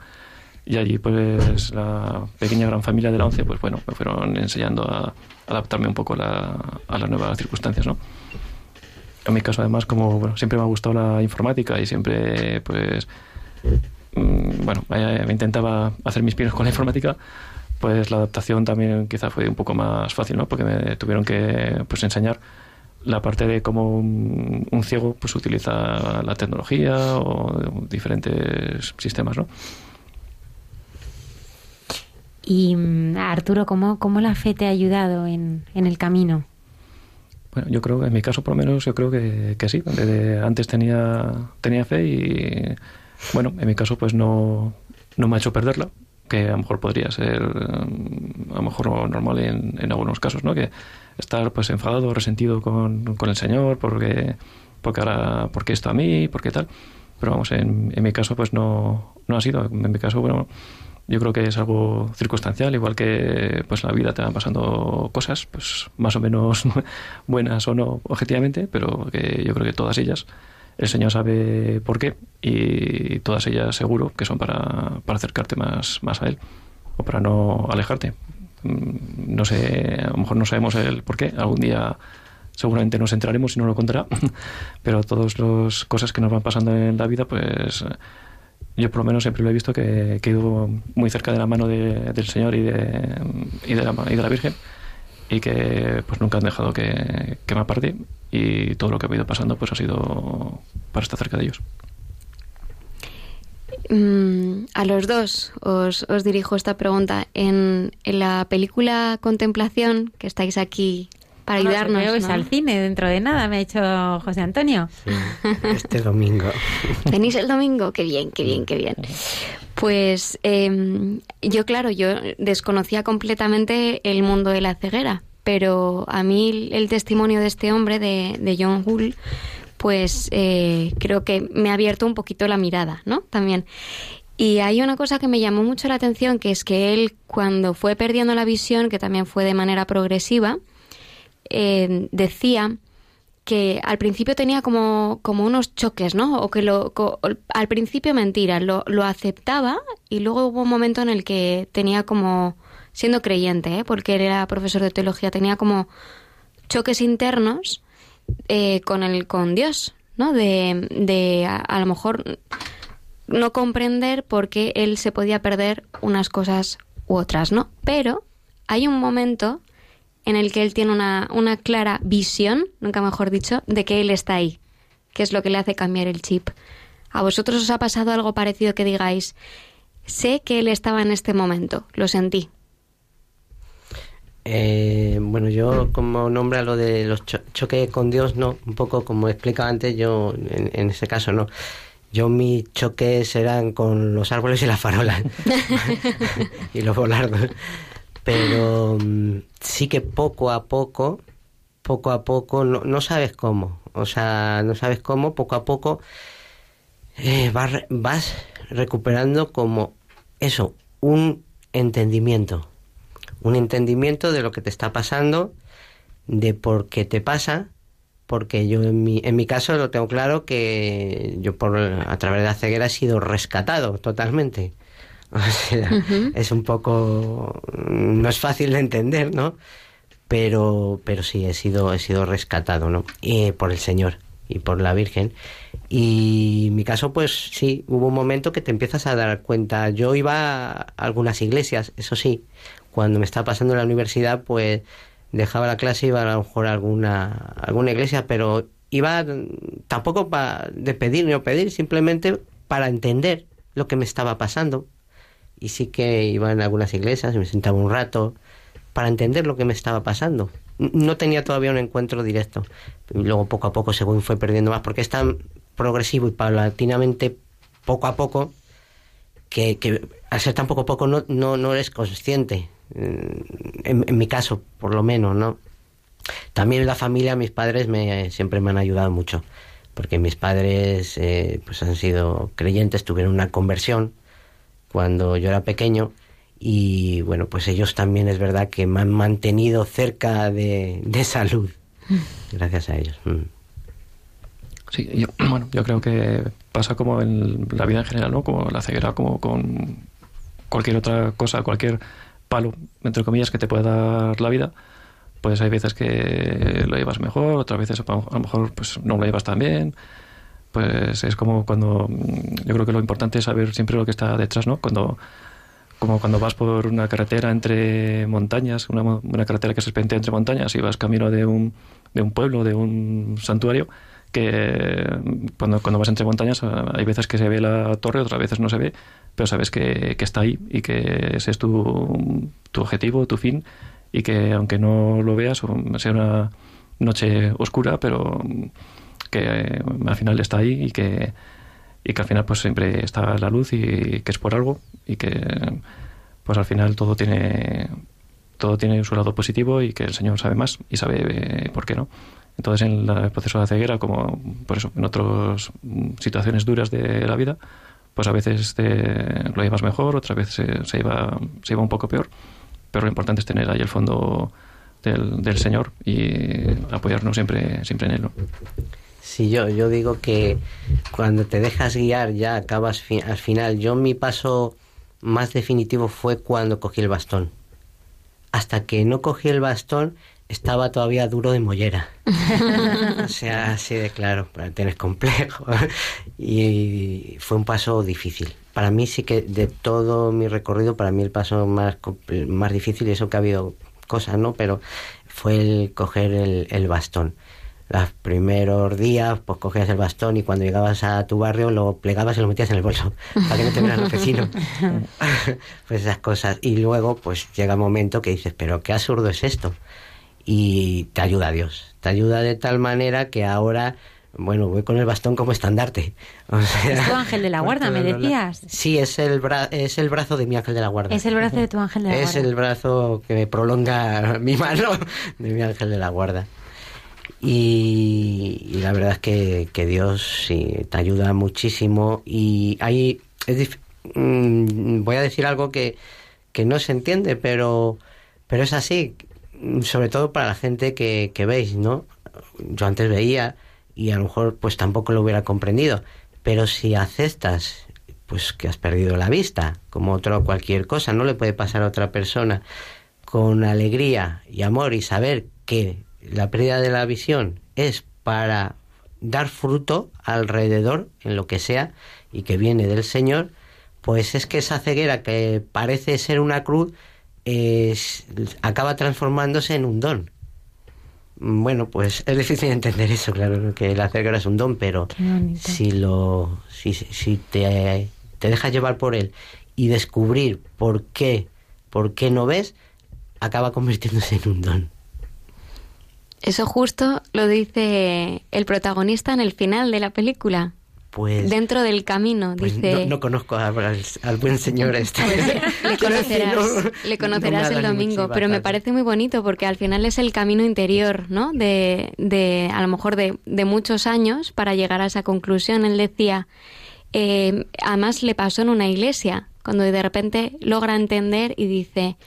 y allí pues la pequeña gran familia de la 11, pues bueno, me fueron enseñando a adaptarme un poco a las nuevas circunstancias, ¿no? En mi caso, además, como bueno, siempre me ha gustado la informática y siempre, pues, mm, bueno, me intentaba hacer mis pinos con la informática, pues la adaptación también quizá fue un poco más fácil, ¿no? Porque me tuvieron que pues enseñar la parte de cómo un, ciego pues utiliza la tecnología o diferentes sistemas, ¿no? Y mm, Arturo, ¿cómo, ¿cómo la fe te ha ayudado en, en el camino? Bueno, yo creo que en mi caso, por lo menos, yo creo que, que sí. Desde antes tenía, tenía fe y, bueno, en mi caso, pues no, no me ha hecho perderla, que a lo mejor podría ser, a lo mejor normal en, en algunos casos, ¿no? Que estar pues enfadado, resentido con, con el Señor, porque, porque ahora, porque esto a mí, porque tal. Pero vamos, en, mi caso pues no, no ha sido. En mi caso, bueno, yo creo que es algo circunstancial, igual que pues en la vida te van pasando cosas, pues más o menos [LAUGHS] buenas o no objetivamente, pero que yo creo que todas ellas el Señor sabe por qué y todas ellas seguro que son para, para acercarte más, más a Él o para no alejarte. Mm, no sé, a lo mejor no sabemos el por qué, algún día seguramente nos enteraremos y no lo contará, [LAUGHS] pero todas las cosas que nos van pasando en la vida, pues yo por lo menos siempre lo he visto que, he ido muy cerca de la mano del Señor y de, y de, la, y de la Virgen y que pues nunca han dejado que, que me aparte y todo lo que ha ido pasando pues ha sido para estar cerca de ellos. Mm, a los dos os, os dirijo esta pregunta. En, en, la película Contemplación, que estáis aquí para ayudarnos. Creo es al cine dentro de nada, me ha dicho José Antonio. este domingo. [LAUGHS] ¿Venís el domingo? Qué bien, qué bien, qué bien. Pues eh, yo, claro, yo desconocía completamente el mundo de la ceguera, pero a mí el, el testimonio de este hombre, de, de John Hull, pues eh, creo que me ha abierto un poquito la mirada, ¿no? También. Y hay una cosa que me llamó mucho la atención, que es que él, cuando fue perdiendo la visión, que también fue de manera progresiva, eh, decía que al principio tenía como, unos choques, ¿no? O que lo, al principio mentira, lo, lo, aceptaba y luego hubo un momento en el que tenía como, siendo creyente, ¿eh? porque él era profesor de teología, tenía como choques internos eh, con el con Dios, ¿no? De, de a, lo mejor no comprender por qué él se podía perder unas cosas u otras, ¿no? Pero hay un momento en el que él tiene una, una clara visión, nunca mejor dicho, de que él está ahí, que es lo que le hace cambiar el chip. ¿A vosotros os ha pasado algo parecido que digáis, sé que él estaba en este momento, lo sentí? Eh, bueno, yo como nombra lo de los choques con Dios, no, un poco como explicaba antes, yo en, en ese caso no. Yo mis choques eran con los árboles y las farolas [LAUGHS] y los volardos. Pero mm, sí que poco a poco, poco a poco, no, no sabes cómo, o sea, no sabes cómo, poco a poco eh, vas recuperando como eso, un entendimiento un entendimiento de lo que te está pasando, de por qué te pasa, porque yo en mi, en mi caso lo tengo claro que yo por a través de la ceguera he sido rescatado totalmente. [LAUGHS] O sea, es un poco no es fácil de entender, ¿no? Pero pero sí he sido he sido rescatado, ¿no? Por el Señor y por la Virgen. Y en mi caso, pues sí, hubo un momento que te empiezas a dar cuenta. Yo iba a algunas iglesias, eso sí, cuando me estaba pasando en la universidad, pues dejaba la clase, iba a lo mejor a alguna, alguna iglesia, pero iba tampoco para de pedir ni pedir, simplemente para entender lo que me estaba pasando. Y sí que iba en algunas iglesias, me sentaba un rato para entender lo que me estaba pasando. No tenía todavía un encuentro directo. Y luego poco a poco, según fue perdiendo más, porque es tan progresivo y paulatinamente, poco a poco, que, que al ser tan poco a poco no, no, no eres consciente en, mi caso, por lo menos, ¿no? También la familia, mis padres me, siempre me han ayudado mucho, porque mis padres eh, pues han sido creyentes, tuvieron una conversión cuando yo era pequeño y bueno, pues ellos también es verdad que me han mantenido cerca de, de salud, gracias a ellos. Mm. Sí, yo, [CLEARS THROAT] bueno, yo creo que pasa como en la vida en general, ¿no? Como la ceguera, como con cualquier otra cosa, cualquier entre comillas, que te puede dar la vida, pues hay veces que lo llevas mejor, otras veces a lo mejor pues no lo llevas tan bien. Pues es como cuando yo creo que lo importante es saber siempre lo que está detrás, ¿no? Cuando como cuando vas por una carretera entre montañas, una, una carretera que se espente entre montañas y vas camino de un, de un pueblo, de un santuario, que cuando, cuando vas entre montañas hay veces que se ve la torre, otras veces no se ve, pero sabes que, está ahí y que ese es tu, tu, objetivo, tu fin, y que aunque no lo veas, sea una noche oscura, pero que eh, al final está ahí y que, y que al final pues siempre está la luz y que es por algo y que pues al final todo tiene todo tiene su lado positivo y que el Señor sabe más y sabe eh, por qué no. Entonces en el proceso de ceguera, como por eso, en otras situaciones duras de la vida, pues a veces te lo llevas mejor, otras veces se, se, lleva, se un poco peor, pero lo importante es tener ahí el fondo del, del Señor y apoyarnos siempre, siempre en Él. Sí, yo, yo digo que cuando te dejas guiar ya acabas al final. Yo mi paso más definitivo fue cuando cogí el bastón. Hasta que no cogí el bastón estaba todavía duro de mollera. o sea, así de claro, tienes complejo. [LAUGHS] y fue un paso difícil. Para mí sí que de todo mi recorrido, para mí el paso más, más difícil, eso que ha habido cosas, ¿no? Pero fue el coger el, el bastón. Los primeros días, pues cogías el bastón y cuando llegabas a tu barrio lo plegabas y lo metías en el bolso [LAUGHS] para que no te vieran los vecinos. [LAUGHS] pues esas cosas. Y luego, pues llega un momento que dices, pero qué absurdo es esto y te ayuda Dios. Te ayuda de tal manera que ahora, bueno, voy con el bastón como estandarte. es tu ángel de la [LAUGHS] guarda, me decías. Sí, es el, es el brazo de mi ángel de la guarda. Es el brazo de tu ángel de la guarda. Es el brazo que me prolonga [LAUGHS] mi mano de mi ángel de la guarda. Y, la verdad es que, que, Dios sí, te ayuda muchísimo y ahí mm, voy a decir algo que, que no se entiende, pero, pero es así sobre todo para la gente que, que veis, ¿no? Yo antes veía y a lo mejor pues tampoco lo hubiera comprendido, pero si aceptas pues que has perdido la vista, como otro cualquier cosa, no le puede pasar a otra persona con alegría y amor y saber que la pérdida de la visión es para dar fruto alrededor, en lo que sea, y que viene del Señor, pues es que esa ceguera que parece ser una cruz es, acaba transformándose en un don. Bueno, pues es difícil entender eso, claro, que la ceguera es un don, pero si lo si, si te, te dejas llevar por él y descubrir por qué, por qué no ves, acaba convirtiéndose en un don. Eso justo lo dice el protagonista en el final de la película. Pues, Dentro del camino, pues dice... no, conozco al, buen señor este. [LAUGHS] le [LAUGHS] conocerás, le conocerás el domingo, pero me parece muy bonito porque al final es el camino interior, ¿no? De, de a lo mejor de, de muchos años para llegar a esa conclusión. Él decía, eh, además le pasó en una iglesia, cuando de repente logra entender y dice,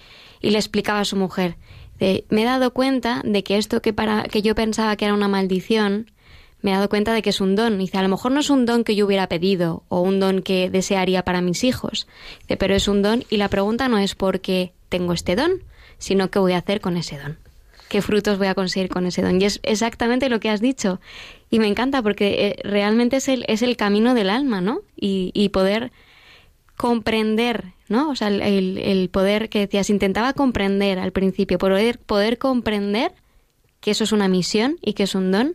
y le explicaba a su mujer, me he dado cuenta de que esto que, para, que yo pensaba que era una maldición, me he dado cuenta de que es un don. Dice, a lo mejor no es un don que yo hubiera pedido o un don que desearía para mis hijos, Dice, pero es un don y la pregunta no es por qué tengo este don, sino qué voy a hacer con ese don. ¿Qué frutos voy a conseguir con ese don? Y es exactamente lo que has dicho. Y me encanta porque eh, realmente es el, es el camino del alma, ¿no? Y, y poder comprender, ¿no? O sea, el, el, poder que decías, intentaba comprender al principio, poder, poder comprender que eso es una misión y que es un don,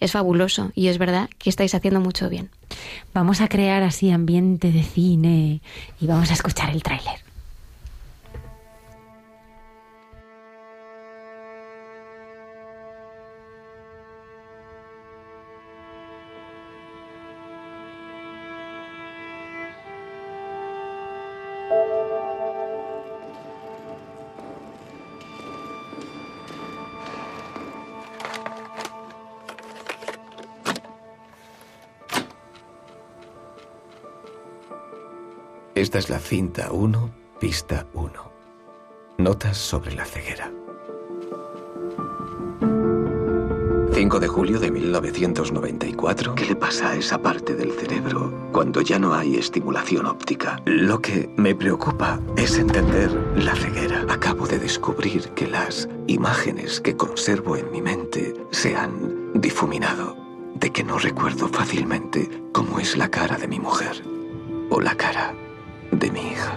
es fabuloso y es verdad que estáis haciendo mucho bien. Vamos a crear así ambiente de cine y vamos a escuchar el tráiler. Esta es la cinta 1, pista 1. Notas sobre la ceguera. 5 de julio de 1994. ¿Qué le pasa a esa parte del cerebro cuando ya no hay estimulación óptica? Lo que me preocupa es entender la ceguera. Acabo de descubrir que las imágenes que conservo en mi mente se han difuminado, de que no recuerdo fácilmente cómo es la cara de mi mujer o la cara de mi hija.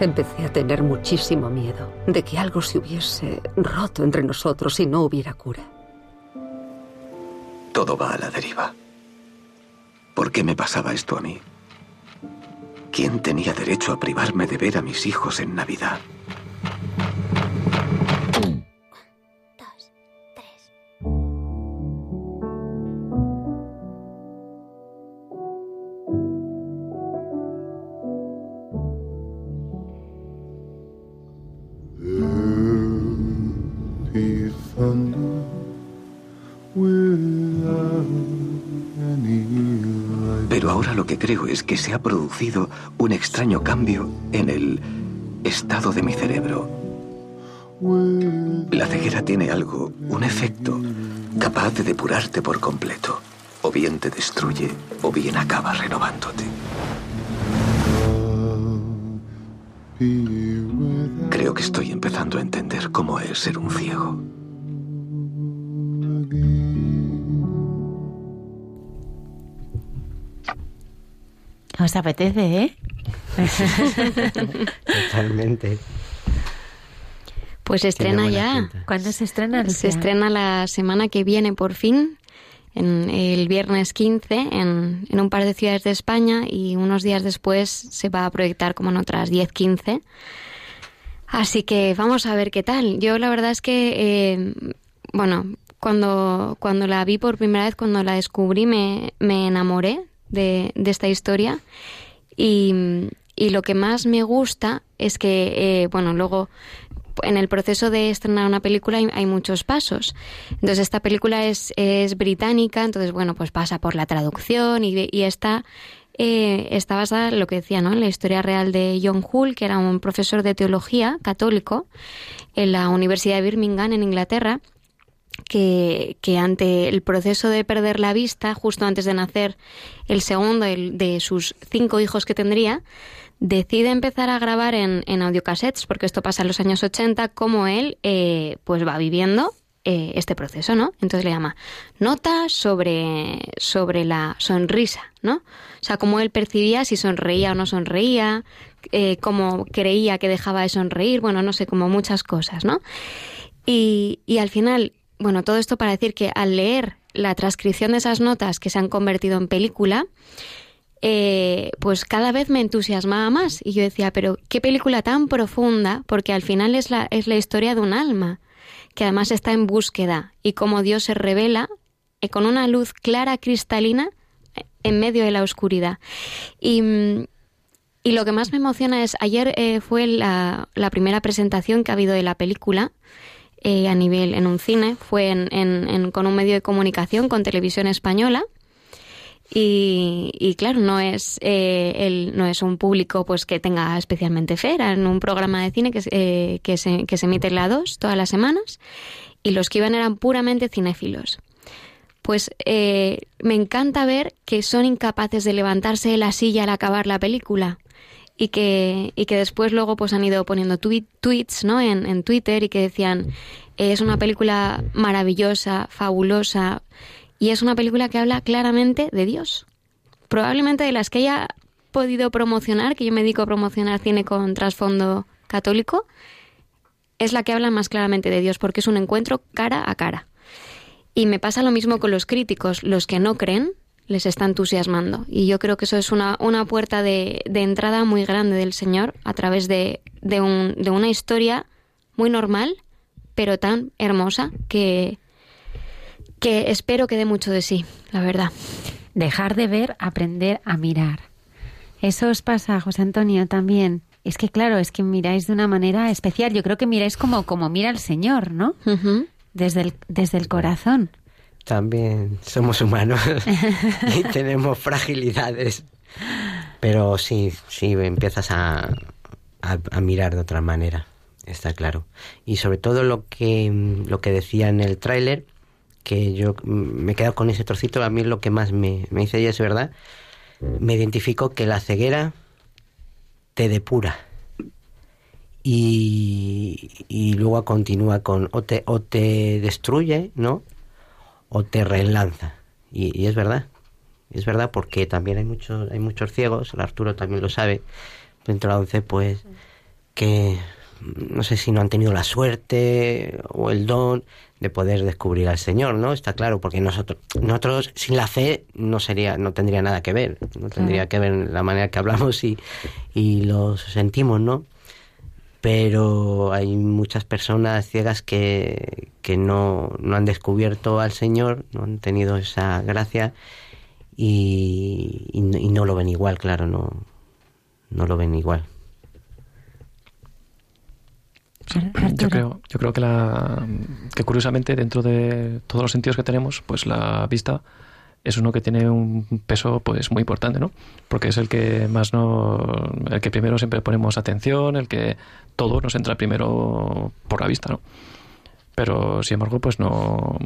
Empecé a tener muchísimo miedo de que algo se hubiese roto entre nosotros y no hubiera cura. Todo va a la deriva. ¿Por qué me pasaba esto a mí? ¿Quién tenía derecho a privarme de ver a mis hijos en Navidad? Creo es que se ha producido un extraño cambio en el estado de mi cerebro. La ceguera tiene algo, un efecto, capaz de depurarte por completo. O bien te destruye, o bien acaba renovándote. Creo que estoy empezando a entender cómo es ser un ciego. ¿Os apetece, eh? Totalmente. Pues se estrena ya. ¿Cuándo se estrena? Se estrena la semana que viene, por fin, en el viernes 15, en, en, un par de ciudades de España y unos días después se va a proyectar como en otras 10, 15. Así que vamos a ver qué tal. Yo la verdad es que, eh, bueno, cuando, cuando la vi por primera vez, cuando la descubrí, me, me enamoré de, de, esta historia. Y, y, lo que más me gusta es que, eh, bueno, luego en el proceso de estrenar una película hay, muchos pasos. Entonces esta película es, es, británica, entonces bueno, pues pasa por la traducción y, y está, eh, está basada en lo que decía, ¿no? En la historia real de John Hull, que era un profesor de teología católico en la Universidad de Birmingham, en Inglaterra, que, ante el proceso de perder la vista, justo antes de nacer el segundo el, de sus cinco hijos que tendría, decide empezar a grabar en, en audiocassettes, porque esto pasa en los años 80, como él eh, pues va viviendo eh, este proceso, ¿no? Entonces le llama nota sobre, sobre la sonrisa, ¿no? O sea, cómo él percibía si sonreía o no sonreía, eh, cómo creía que dejaba de sonreír, bueno, no sé, como muchas cosas, ¿no? Y, y al final, bueno, todo esto para decir que al leer la transcripción de esas notas que se han convertido en película, eh, pues cada vez me entusiasmaba más. Y yo decía, pero qué película tan profunda, porque al final es la, es la historia de un alma, que además está en búsqueda, y cómo Dios se revela eh, con una luz clara, cristalina, eh, en medio de la oscuridad. Y, y lo que más me emociona es, ayer fue la, la, primera presentación que ha habido de la película. A nivel en un cine, fue en, con un medio de comunicación, con televisión española, y, claro, no es, eh, no es un público pues que tenga especialmente fe, era en un programa de cine que, eh, que, se, que se emite en la 2 todas las semanas y los que iban eran puramente cinéfilos. Pues eh, me encanta ver que son incapaces de levantarse de la silla al acabar la película y que, y que después luego pues han ido poniendo tweets ¿no? en, en Twitter y que decían es una película maravillosa, fabulosa, y es una película que habla claramente de Dios. Probablemente de las que haya podido promocionar, que yo me dedico a promocionar cine con trasfondo católico, es la que habla más claramente de Dios, porque es un encuentro cara a cara. Y me pasa lo mismo con los críticos. Los que no creen les está entusiasmando. Y yo creo que eso es una, una puerta de, de, entrada muy grande del Señor a través de, de, un, de una historia muy normal, pero tan hermosa que, que espero que dé mucho de sí, la verdad. Dejar de ver, aprender a mirar. Eso os pasa, José Antonio, también. Es que claro, es que miráis de una manera especial. Yo creo que miráis como, como mira el Señor, ¿no? desde, el, desde el corazón. También somos humanos [LAUGHS] y tenemos fragilidades. Pero sí, sí, empiezas a, a, mirar de otra manera, está claro. Y sobre todo lo que, lo que decía en el tráiler, que yo me he quedado con ese trocito, a mí lo que más me, me dice ella es verdad, me identifico que la ceguera te depura. Y, y luego continúa con o te, o te destruye, ¿no? O te relanza. Y, y, es verdad, es verdad porque también hay muchos, hay muchos ciegos, el Arturo también lo sabe, dentro de la once, pues, que no sé si no han tenido la suerte o el don de poder descubrir al Señor, ¿no? Está claro, porque nosotros, nosotros sin la fe no sería, no tendría nada que ver, no tendría que ver la manera que hablamos y, y lo sentimos, ¿no? Pero hay muchas personas ciegas que, que no, no han descubierto al Señor, no han tenido esa gracia y, y, y no lo ven igual, claro, no, no lo ven igual. Yo creo, yo creo que, la, que curiosamente dentro de todos los sentidos que tenemos, pues la vista es uno que tiene un peso pues muy importante, ¿no? Porque es el que más no, el que primero siempre ponemos atención, el que todo nos entra primero por la vista, ¿no? Pero sin embargo, pues no,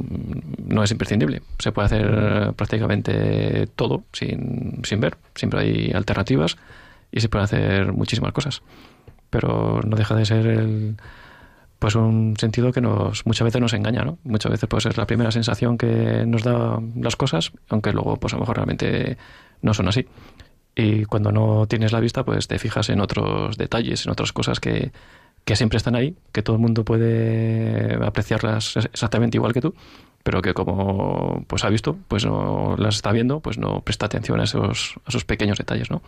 no es imprescindible. Se puede hacer prácticamente todo sin, sin ver. Siempre hay alternativas y se pueden hacer muchísimas cosas pero no deja de ser el, pues un sentido que nos muchas veces nos engaña, ¿no? Muchas veces pues es la primera sensación que nos da las cosas, aunque luego pues a lo mejor realmente no son así. Y cuando no tienes la vista, pues te fijas en otros detalles, en otras cosas que, que siempre están ahí, que todo el mundo puede apreciarlas exactamente igual que tú, pero que como pues ha visto, pues no las está viendo, pues no presta atención a esos, a esos pequeños detalles, ¿no?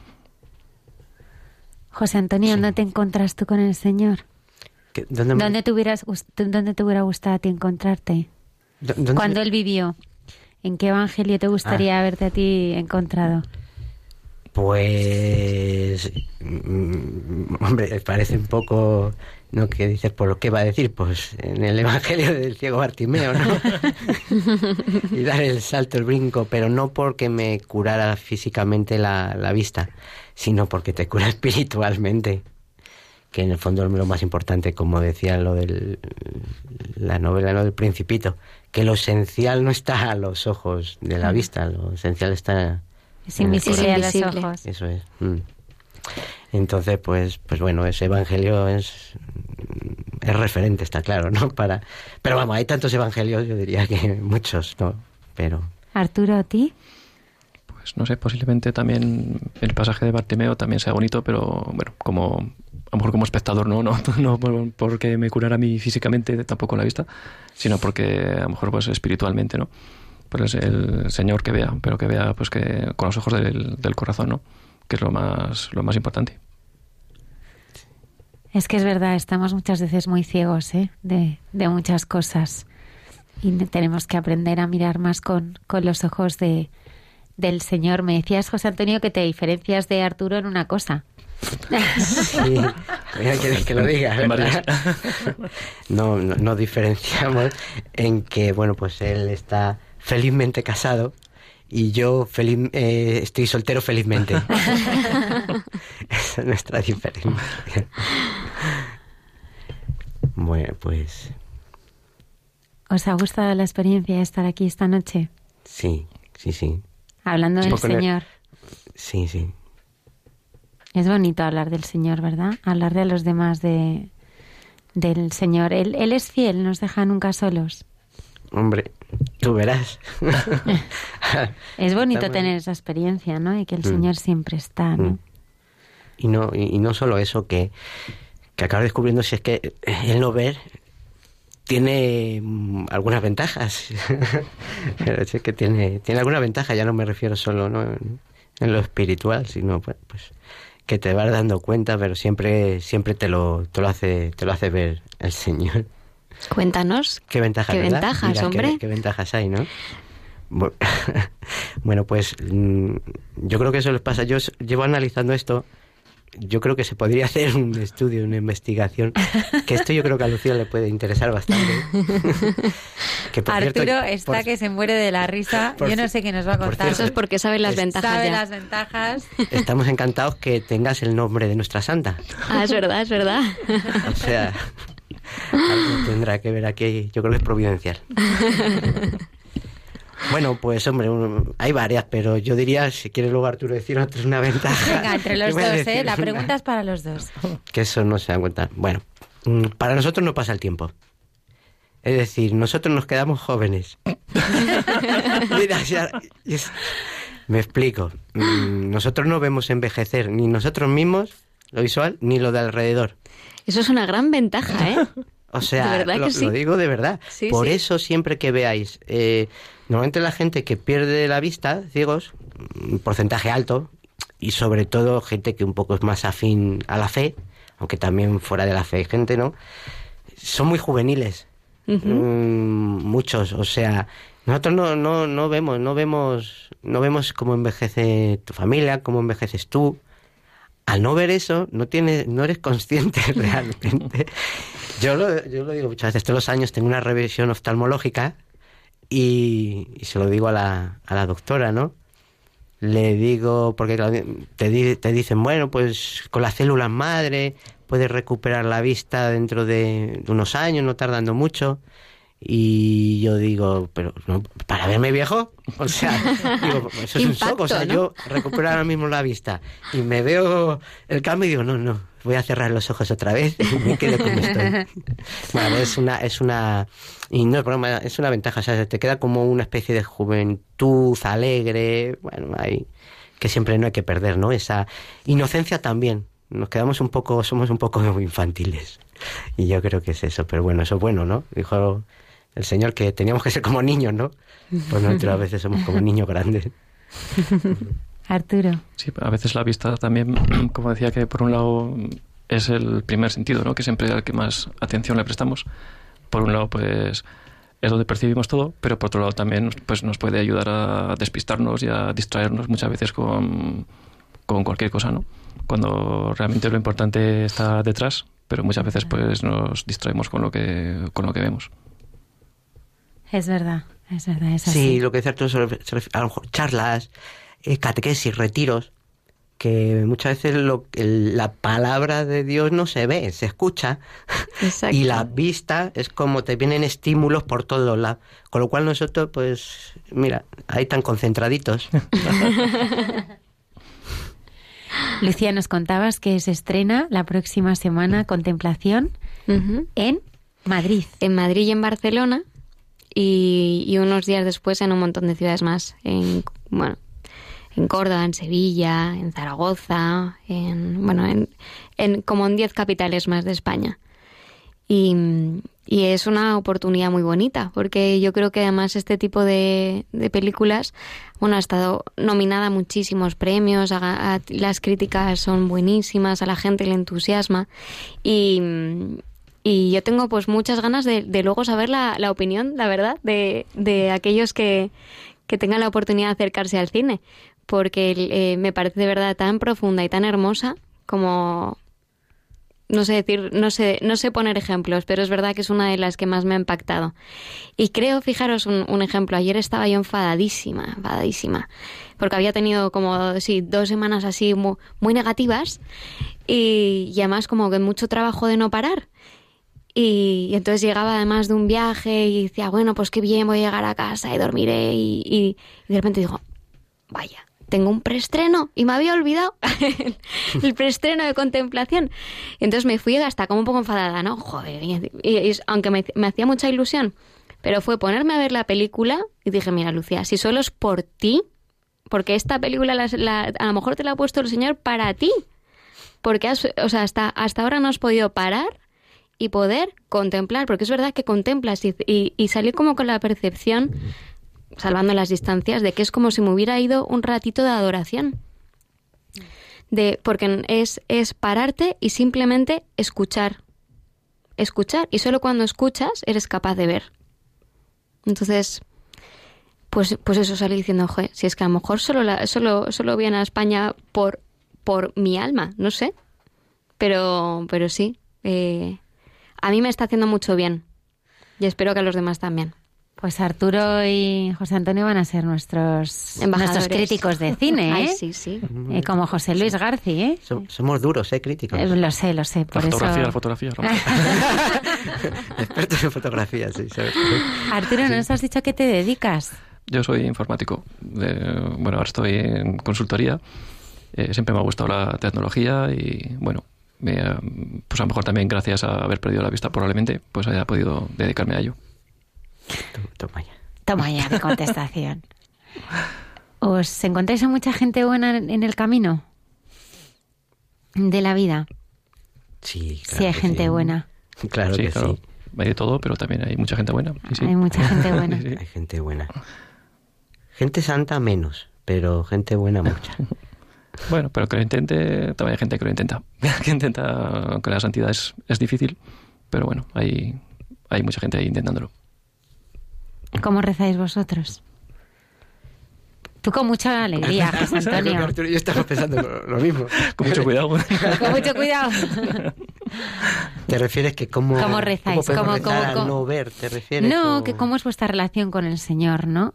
José Antonio, ¿dónde te encontras tú con el Señor? ¿Dónde, ¿Dónde, te hubieras, ¿Dónde te hubiera gustado a ti encontrarte? ¿Cuándo Él vivió? ¿En qué evangelio te gustaría ah. haberte a ti encontrado? Pues, mm, hombre, parece un poco, ¿no? Que dices, por lo que va a decir, pues en el Evangelio del ciego Bartimeo, ¿no? [LAUGHS] y dar el salto, el brinco, pero no porque me curara físicamente la, la vista, sino porque te cura [LAUGHS] espiritualmente que en el fondo es lo más importante, como decía lo de la novela ¿no? del Principito, que lo esencial no está a los ojos de la vista, lo esencial está es invisible a los ojos. Eso es. Mm. Entonces, pues, pues bueno, ese evangelio es es referente, está claro, ¿no? [LAUGHS] Para, pero vamos, hay tantos evangelios, yo diría que muchos, ¿no? Pero... Arturo, ¿a ti? Pues no sé, posiblemente también el pasaje de Bartimeo también sea bonito, pero bueno, como a lo mejor como espectador, no, [LAUGHS] no, no porque me curara a mí físicamente, tampoco la vista, sino porque a lo mejor pues espiritualmente, ¿no? Pues el Señor que vea, pero que vea pues que con los ojos del, del corazón, ¿no? Que es lo más, lo más importante. Es que es verdad, estamos muchas veces muy ciegos ¿eh? de, de muchas cosas y tenemos que aprender a mirar más con, con los ojos de, del Señor. Me decías, José Antonio, que te diferencias de Arturo en una cosa. Sí, que lo diga, No, no, no, diferenciamos en que, bueno, pues él está felizmente casado y yo feliz, eh, estoy soltero felizmente. [LAUGHS] Esa es nuestra diferencia. Bueno, pues... ¿Os ha gustado la experiencia de estar aquí esta noche? Sí, sí, sí. Hablando del Señor. Sí, sí. Es bonito hablar del Señor, ¿verdad? Hablar de los demás de, del Señor. Él, él es fiel, nos deja nunca solos. Hombre, tú verás. [LAUGHS] es bonito tener esa experiencia, ¿no? Y que el mm. Señor siempre está, ¿no? Mm. Y no, y, no solo eso, que, que acabo descubriendo si es que el no ver tiene mm, algunas ventajas. [LAUGHS] Pero es que tiene, tiene alguna ventaja, ya no me refiero solo ¿no? en, lo espiritual, sino pues, pues, que te vas dando cuenta, pero siempre, siempre te lo, te lo hace, te lo hace ver el Señor. Cuéntanos. ¿Qué ventajas, ¿Qué ventajas hombre? Qué, ventajas hay, ¿no? [LAUGHS] Bueno, pues mm, yo creo que eso les pasa. Yo llevo analizando esto yo creo que se podría [LAUGHS] hacer un estudio, una investigación, que esto yo creo que a Lucía le puede interesar bastante. [LAUGHS] Arturo está que se muere de la risa, yo no sé qué nos va a contar. Eso es porque sabe las ventajas. Sabe las ventajas. Estamos encantados que tengas el nombre de nuestra santa. Ah, es verdad, es verdad. O sea, algo tendrá que ver aquí, yo creo que es providencial. [LAUGHS] Bueno, pues hombre, hay varias, pero yo diría, si quieres luego Arturo decir otra, es una ventaja. Venga, entre los [LAUGHS] dos, ¿eh? La pregunta es para los dos. Que eso no se da cuenta. Bueno, mm, para nosotros no pasa el tiempo. Es decir, nosotros nos quedamos jóvenes. [LAUGHS] me explico. Mm, nosotros no vemos envejecer ni nosotros mismos, lo visual, ni lo de alrededor. Eso es una gran ventaja, ¿eh? [LAUGHS] O sea, lo, digo de verdad. Por eso siempre que veáis, eh, normalmente la gente que pierde la vista, ciegos, un porcentaje alto, y sobre todo gente que un poco es más afín a la fe, aunque también fuera de la fe hay gente, ¿no? Son muy juveniles. Mm, muchos, o sea, nosotros no, no, no vemos, no vemos, no vemos cómo envejece tu familia, cómo envejeces tú. Al no ver eso, no tienes, no eres consciente [LAUGHS] realmente yo lo, yo lo digo muchas veces, todos los años tengo una revisión oftalmológica y, se lo digo a la, a la doctora, ¿no? Le digo, porque te, te dicen, bueno, pues con las células madre puedes recuperar la vista dentro de, unos años, no tardando mucho. Y yo digo, pero no, para verme viejo, o sea, [LAUGHS] digo, eso es un shock, o sea, yo recupero ahora mismo la vista y me veo el cambio y digo, no, no, voy a cerrar los ojos otra vez y me quedo como estoy. [LAUGHS] Bueno, es una, es una, y no es es una ventaja, o sea, te queda como una especie de juventud alegre, bueno, hay, que siempre no hay que perder, ¿no? Esa inocencia también. Nos quedamos un poco, somos un poco [LAUGHS] infantiles. Y yo creo que es eso, pero bueno, eso es bueno, ¿no? Dijo el Señor que teníamos que ser como niños, ¿no? Pues nosotros a veces somos como niños grandes. [LAUGHS] Arturo. Sí, a veces la vista también, como decía, que por un lado es el primer sentido, ¿no? Que siempre es al que más atención le prestamos. Por un lado, pues es donde percibimos todo, pero por otro lado también pues, nos puede ayudar a despistarnos y a distraernos muchas veces con, con cualquier cosa, ¿no? Cuando realmente lo importante está detrás, pero muchas veces pues nos distraemos con lo que, con lo que vemos. Es verdad, es verdad, es así. Sí, lo que dice Arturo, a lo mejor charlas, eh, catequesis, retiros, que muchas veces lo, la palabra de Dios no se ve, se escucha. [LAUGHS] Y la vista es como te vienen estímulos por todos lados. Con lo cual nosotros, pues, mira, ahí tan concentraditos. [LAUGHS] Lucía, nos contabas que se estrena la próxima semana Contemplación en Madrid. En Madrid y en Barcelona y, unos días después en un montón de ciudades más. En, bueno, en Córdoba, en Sevilla, en Zaragoza, en, bueno, en, en como en 10 capitales más de España. Y, y, es una oportunidad muy bonita, porque yo creo que además este tipo de, de películas, bueno, ha estado nominada a muchísimos premios, las críticas son buenísimas, a la gente le entusiasma y, y yo tengo pues muchas ganas de, luego saber la, la, opinión, la verdad, de, de aquellos que, que tengan la oportunidad de acercarse al cine, porque eh, me parece de verdad tan profunda y tan hermosa como no sé decir, no sé, no sé poner ejemplos, pero es verdad que es una de las que más me ha impactado. Y creo, fijaros un, ejemplo, ayer estaba yo enfadadísima, enfadadísima, porque había tenido como, sí, dos semanas así muy, negativas y, y, además como que mucho trabajo de no parar. Y, entonces llegaba además de un viaje y decía, bueno, pues qué bien, voy a llegar a casa y dormiré y, de repente digo, vaya, tengo un preestreno y me había olvidado [LAUGHS] el preestreno de contemplación. Entonces me fui hasta como un poco enfadada, ¿no? Joder, aunque me, hacía mucha ilusión, pero fue ponerme a ver la película y dije, mira, Lucía, si solo es por ti, porque esta película a lo mejor te la ha puesto el Señor para ti, porque o sea, hasta, hasta ahora no has podido parar y poder contemplar, porque es verdad que contemplas y, salir como con la percepción salvando las distancias, de que es como si me hubiera ido un ratito de adoración. De, porque es, es pararte y simplemente escuchar. Escuchar. Y solo cuando escuchas eres capaz de ver. Entonces, pues, pues eso salí diciendo, Joder, si es que a lo mejor solo, la, solo, solo viene a España por, por mi alma, no sé. Pero, pero sí, eh, a mí me está haciendo mucho bien. Y espero que a los demás también. Pues Arturo y José Antonio van a ser nuestros, nuestros críticos de cine, [LAUGHS] ¿eh? sí, sí. Eh, como José Luis García, ¿eh? Somos duros, ¿eh? Críticos. Eh, lo sé, lo sé. Por la fotografía, eso... la fotografía. [LAUGHS] Expertos en fotografía, sí. Arturo, ¿no nos has dicho a qué te dedicas? Yo soy informático. bueno, ahora estoy en consultoría. siempre me ha gustado la tecnología y, bueno, pues a lo mejor también gracias a haber perdido la vista probablemente, pues haya podido dedicarme a ello. Toma ya. Toma ya de contestación. ¿Os encontráis a mucha gente buena en el camino de la vida? Sí, claro. Sí, hay gente buena. Claro que sí. Hay de todo, pero también hay mucha gente buena. Hay mucha gente buena. [LAUGHS] Hay gente buena. Gente santa menos, pero gente buena mucha. [LAUGHS] bueno, pero que lo intente, también hay gente que lo intenta. [LAUGHS] que intenta, aunque la santidad es, es difícil, pero bueno, hay, hay mucha gente ahí intentándolo. ¿Cómo rezáis vosotros? Tú con mucha [LAUGHS] alegría, José Antonio. Yo estaba pensando lo mismo. [LAUGHS] Con mucho cuidado. con mucho cuidado. ¿Te refieres que cómo, ¿Cómo rezáis? ¿Cómo, no ver? ¿Te refieres? No, que cómo es vuestra relación con el Señor, ¿no?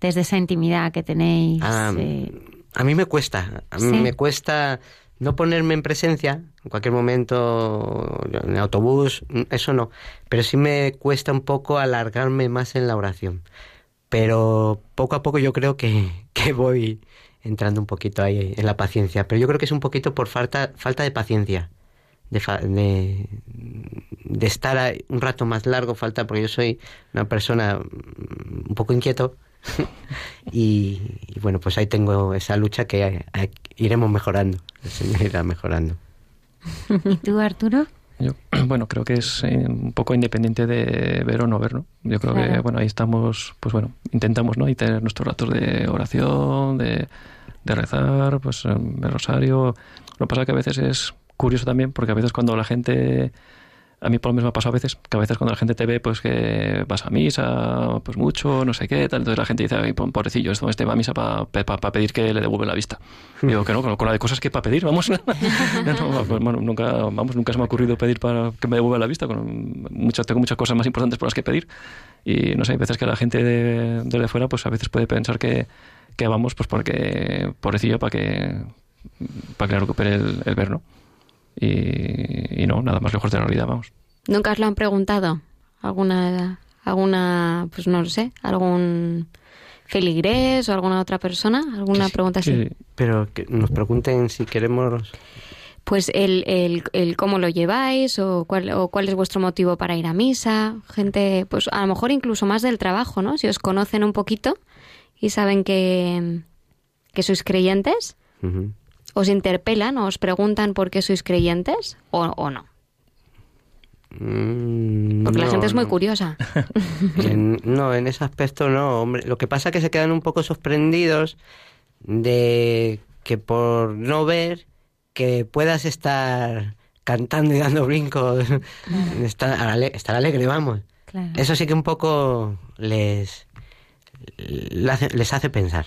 Desde esa intimidad que tenéis. Ah, eh, A mí me cuesta. A mí me cuesta no ponerme en presencia en cualquier momento, en el autobús, eso no. Pero sí me cuesta un poco alargarme más en la oración. Pero poco a poco yo creo que, [LAUGHS] que voy entrando un poquito ahí en la paciencia. Pero yo creo que es un poquito por falta, falta de paciencia. De, de, de, estar un rato más largo, falta, porque yo soy una persona un poco inquieto [LAUGHS] y, bueno, pues ahí tengo esa lucha que iremos mejorando, el Señor irá mejorando. ¿Y tú, Arturo? Yo, [CLEARS THROAT] bueno, creo que es eh, un poco independiente de ver o no ver, ¿no? Yo creo que, bueno, ahí estamos, pues bueno, intentamos, ¿no? Y tener nuestros ratos de oración, de, de rezar, pues el rosario. Lo que pasa es que a veces es curioso también, porque a veces cuando la gente a mí por lo menos me ha pasado a veces que a veces cuando la gente te ve pues que vas a misa pues mucho no sé qué tal. Entonces la gente dice Ay, pobrecillo esto este va a misa para pedir que le devuelva la vista y [LAUGHS] digo que no con la de cosas que para pedir vamos [LAUGHS] [LAUGHS] pues, nunca vamos nunca se me ha ocurrido pedir para que me devuelva la vista con muchas tengo muchas cosas más importantes por las que pedir. Y no sé hay veces que la gente de, de fuera pues a veces puede pensar que, que vamos pues porque pobrecillo para que para que le recupere el, el y, no, nada más lejos de la realidad, vamos. ¿Nunca os lo han preguntado? ¿Alguna, alguna pues no lo sé, algún feligrés o alguna otra persona? ¿Alguna pregunta así? Pero que nos pregunten si queremos pues el, el, el, cómo lo lleváis o cuál, o cuál es vuestro motivo para ir a misa. Gente, pues a lo mejor incluso más del trabajo, ¿no? Si os conocen un poquito y saben que, que sois creyentes, os interpelan o os preguntan por qué sois creyentes o, o no. Mm, Porque la no, gente es muy no. curiosa. [LAUGHS] En- no, en ese aspecto no, hombre. Lo que pasa es que se quedan un poco sorprendidos de que por no ver que puedas estar cantando y dando brincos, [LAUGHS] estar, ale- estar alegre, vamos. Claro. Eso sí que un poco les, hace- les hace pensar.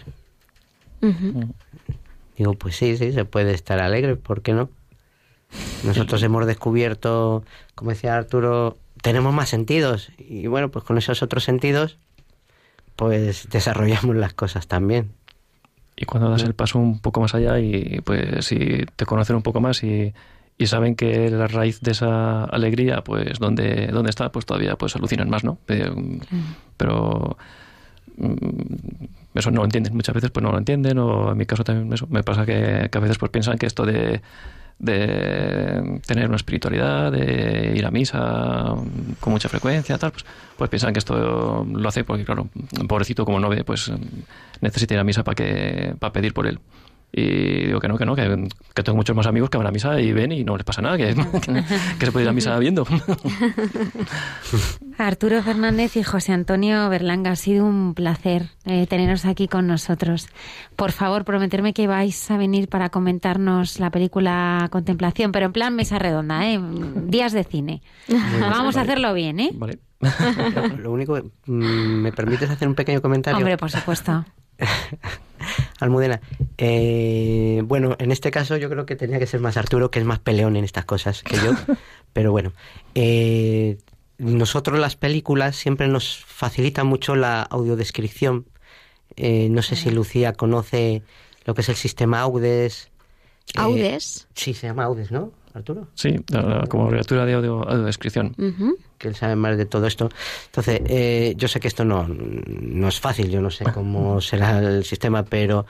Digo, pues sí, sí, se puede estar alegre, ¿por qué no? Nosotros hemos descubierto, como decía Arturo, tenemos más sentidos y bueno, pues con esos otros sentidos, pues desarrollamos las cosas también. Y cuando das el paso un poco más allá y pues si te conocen un poco más y, y saben que la raíz de esa alegría, pues dónde, dónde está, pues todavía pues alucinan más, ¿no? Eh, Pero mm, eso no lo entienden, muchas veces pues no lo entienden o en mi caso también eso, me pasa que, que a veces pues piensan que esto de, de tener una espiritualidad, de ir a misa mm, con mucha frecuencia, tal, pues, pues piensan que esto lo hace porque, claro, un pobrecito como no ve, pues mm, necesita ir a misa para que para pedir por él. Y digo que no, que no, que, que tengo muchos más amigos que van a misa y ven y no les pasa nada, que, [LAUGHS] que, que se puede ir a misa viendo. [LAUGHS] Arturo Fernández y José Antonio Berlanga, ha sido un placer eh, teneros aquí con nosotros. Por favor, prometerme que vais a venir para comentarnos la película Contemplación, pero en plan mesa redonda, ¿eh? días de cine. Vamos a hacerlo bien, ¿eh? Vale. Lo único, que, mm, ¿me permites hacer un pequeño comentario? Hombre, por supuesto. [LAUGHS] Almudena, eh, bueno, en este caso yo creo que tenía que ser más Arturo, que es más peleón en estas cosas que yo, [LAUGHS] pero bueno, eh, nosotros las películas siempre nos facilitan mucho la audiodescripción. Eh, no sé si Lucía conoce lo que es el sistema Audes. Eh, ¿Audes? sí, se llama Audes, ¿no, Arturo? Sí, la- como abreviatura de audio, audiodescripción. Ujú. que él sabe más de todo esto. Entonces, eh, yo sé que esto no, no es fácil, yo no sé cómo [LAUGHS] será el sistema, pero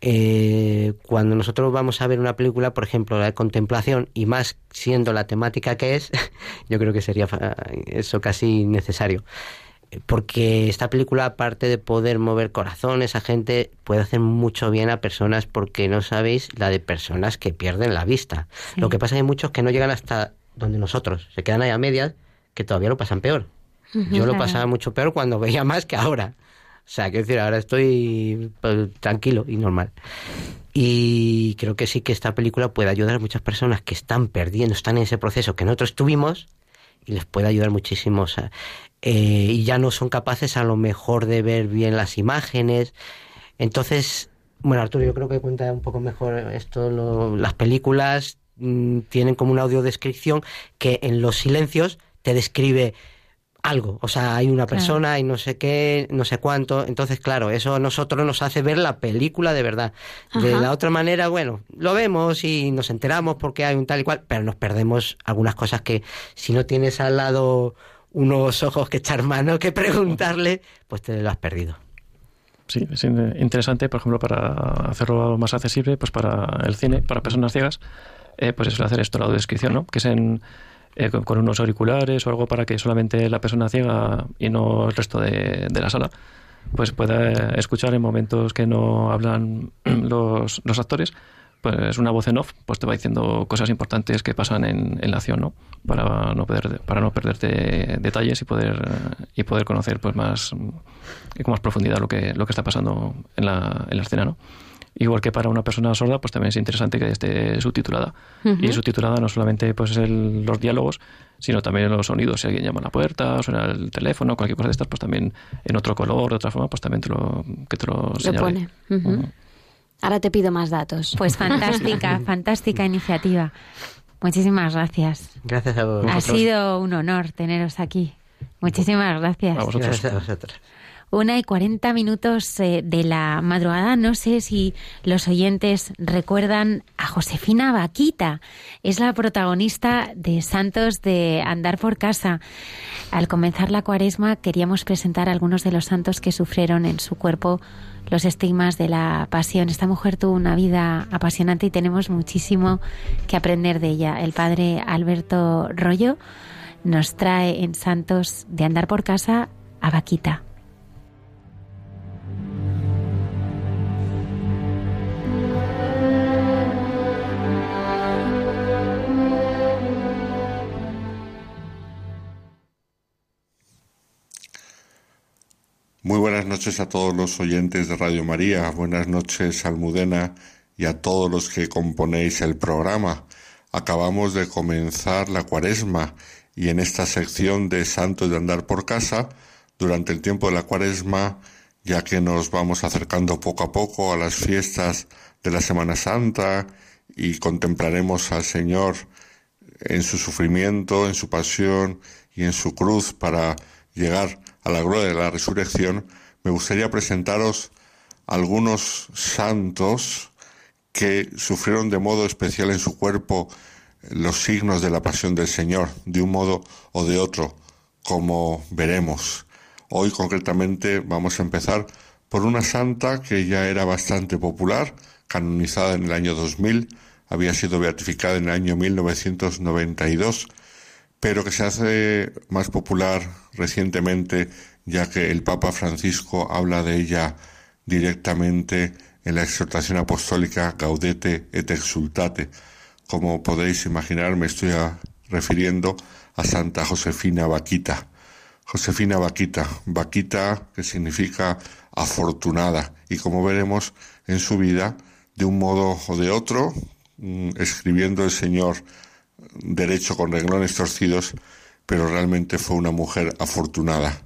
eh, cuando nosotros vamos a ver una película, por ejemplo, la de contemplación, y más siendo la temática que es, [LAUGHS] yo creo que sería fa- eso casi necesario. Porque esta película, aparte de poder mover corazones a gente, puede hacer mucho bien a personas porque no sabéis la de personas que pierden la vista. Sí. Lo que pasa es que hay muchos que no llegan hasta donde nosotros, se quedan ahí a medias, que todavía lo pasan peor. Yo lo pasaba mucho peor cuando veía más que ahora. O sea, quiero decir, ahora estoy pues, tranquilo y normal. Y creo que sí que esta película puede ayudar a muchas personas que están perdiendo, están en ese proceso que nosotros tuvimos y les puede ayudar muchísimo. O sea, eh, y ya no son capaces a lo mejor de ver bien las imágenes. Entonces, bueno, Arturo, yo creo que cuenta un poco mejor esto. lo- las películas mm, tienen como una audiodescripción que en los silencios te describe algo, o sea, hay una Claro. persona y no sé qué, no sé cuánto, entonces claro, eso a nosotros nos hace ver la película de verdad. De la otra manera, bueno, lo vemos y nos enteramos porque hay un tal y cual, pero nos perdemos algunas cosas que si no tienes al lado unos ojos que echar mano, que preguntarle, pues te lo has perdido. Sí, es in- interesante, por ejemplo, para hacerlo más accesible, pues para el cine, para personas ciegas, eh, pues es hacer esto, la audiodescripción, ¿no? Que es eh, con, con unos auriculares o algo para que solamente la persona ciega y no el resto de, de la sala pues pueda escuchar en momentos que no hablan [CLEARS THROAT] los, los actores pues una voz en off pues te va diciendo cosas importantes que pasan en, en la acción no para no perder para no perderte detalles y poder y poder conocer pues más con más profundidad lo que lo que está pasando en la, en la escena no igual que para una persona sorda pues también es interesante que esté subtitulada y subtitulada no solamente pues es el- los diálogos sino también los sonidos si alguien llama a la puerta suena el teléfono cualquier cosa de estas pues también en otro color de otra forma pues también te lo que te lo Lo señale pone. Ujú. Ujú. Ahora te pido más datos. Pues fantástica, [LAUGHS] fantástica iniciativa. Muchísimas gracias. Gracias a Ha vosotros. sido un honor teneros aquí. Muchísimas gracias. A vosotros. Gracias a vosotros. Una y cuarenta minutos eh, de la madrugada. No sé si los oyentes recuerdan a Josefina Vaquita. Es la protagonista de Santos de Andar por Casa. al comenzar la cuaresma queríamos presentar algunos de los santos que sufrieron en su cuerpo los estigmas de la pasión. Esta mujer tuvo una vida apasionante y tenemos muchísimo que aprender de ella. El padre Alberto Rollo nos trae en Santos de andar por casa a Vaquita. Muy buenas noches a todos los oyentes de Radio María, buenas noches Almudena y a todos los que componéis el programa. Acabamos de comenzar la cuaresma y en esta sección de Santos de Andar por Casa, durante el tiempo de la cuaresma, ya que nos vamos acercando poco a poco a las fiestas de la Semana Santa y contemplaremos al Señor en su sufrimiento, en su pasión y en su cruz para llegar a la gloria de la resurrección, me gustaría presentaros algunos santos que sufrieron de modo especial en su cuerpo los signos de la pasión del Señor, de un modo o de otro, como veremos. Hoy concretamente vamos a empezar por una santa que ya era bastante popular, canonizada en el año 2000, había sido beatificada en el año 1992, pero que se hace más popular recientemente ya que el Papa Francisco habla de ella directamente en la exhortación apostólica Gaudete et Exultate. Como podéis imaginar, me estoy refiriendo a Santa Josefina Vaquita. Josefina Vaquita, Vaquita que significa afortunada y como veremos en su vida, de un modo o de otro, mm, escribiendo el Señor derecho con renglones torcidos, pero realmente fue una mujer afortunada.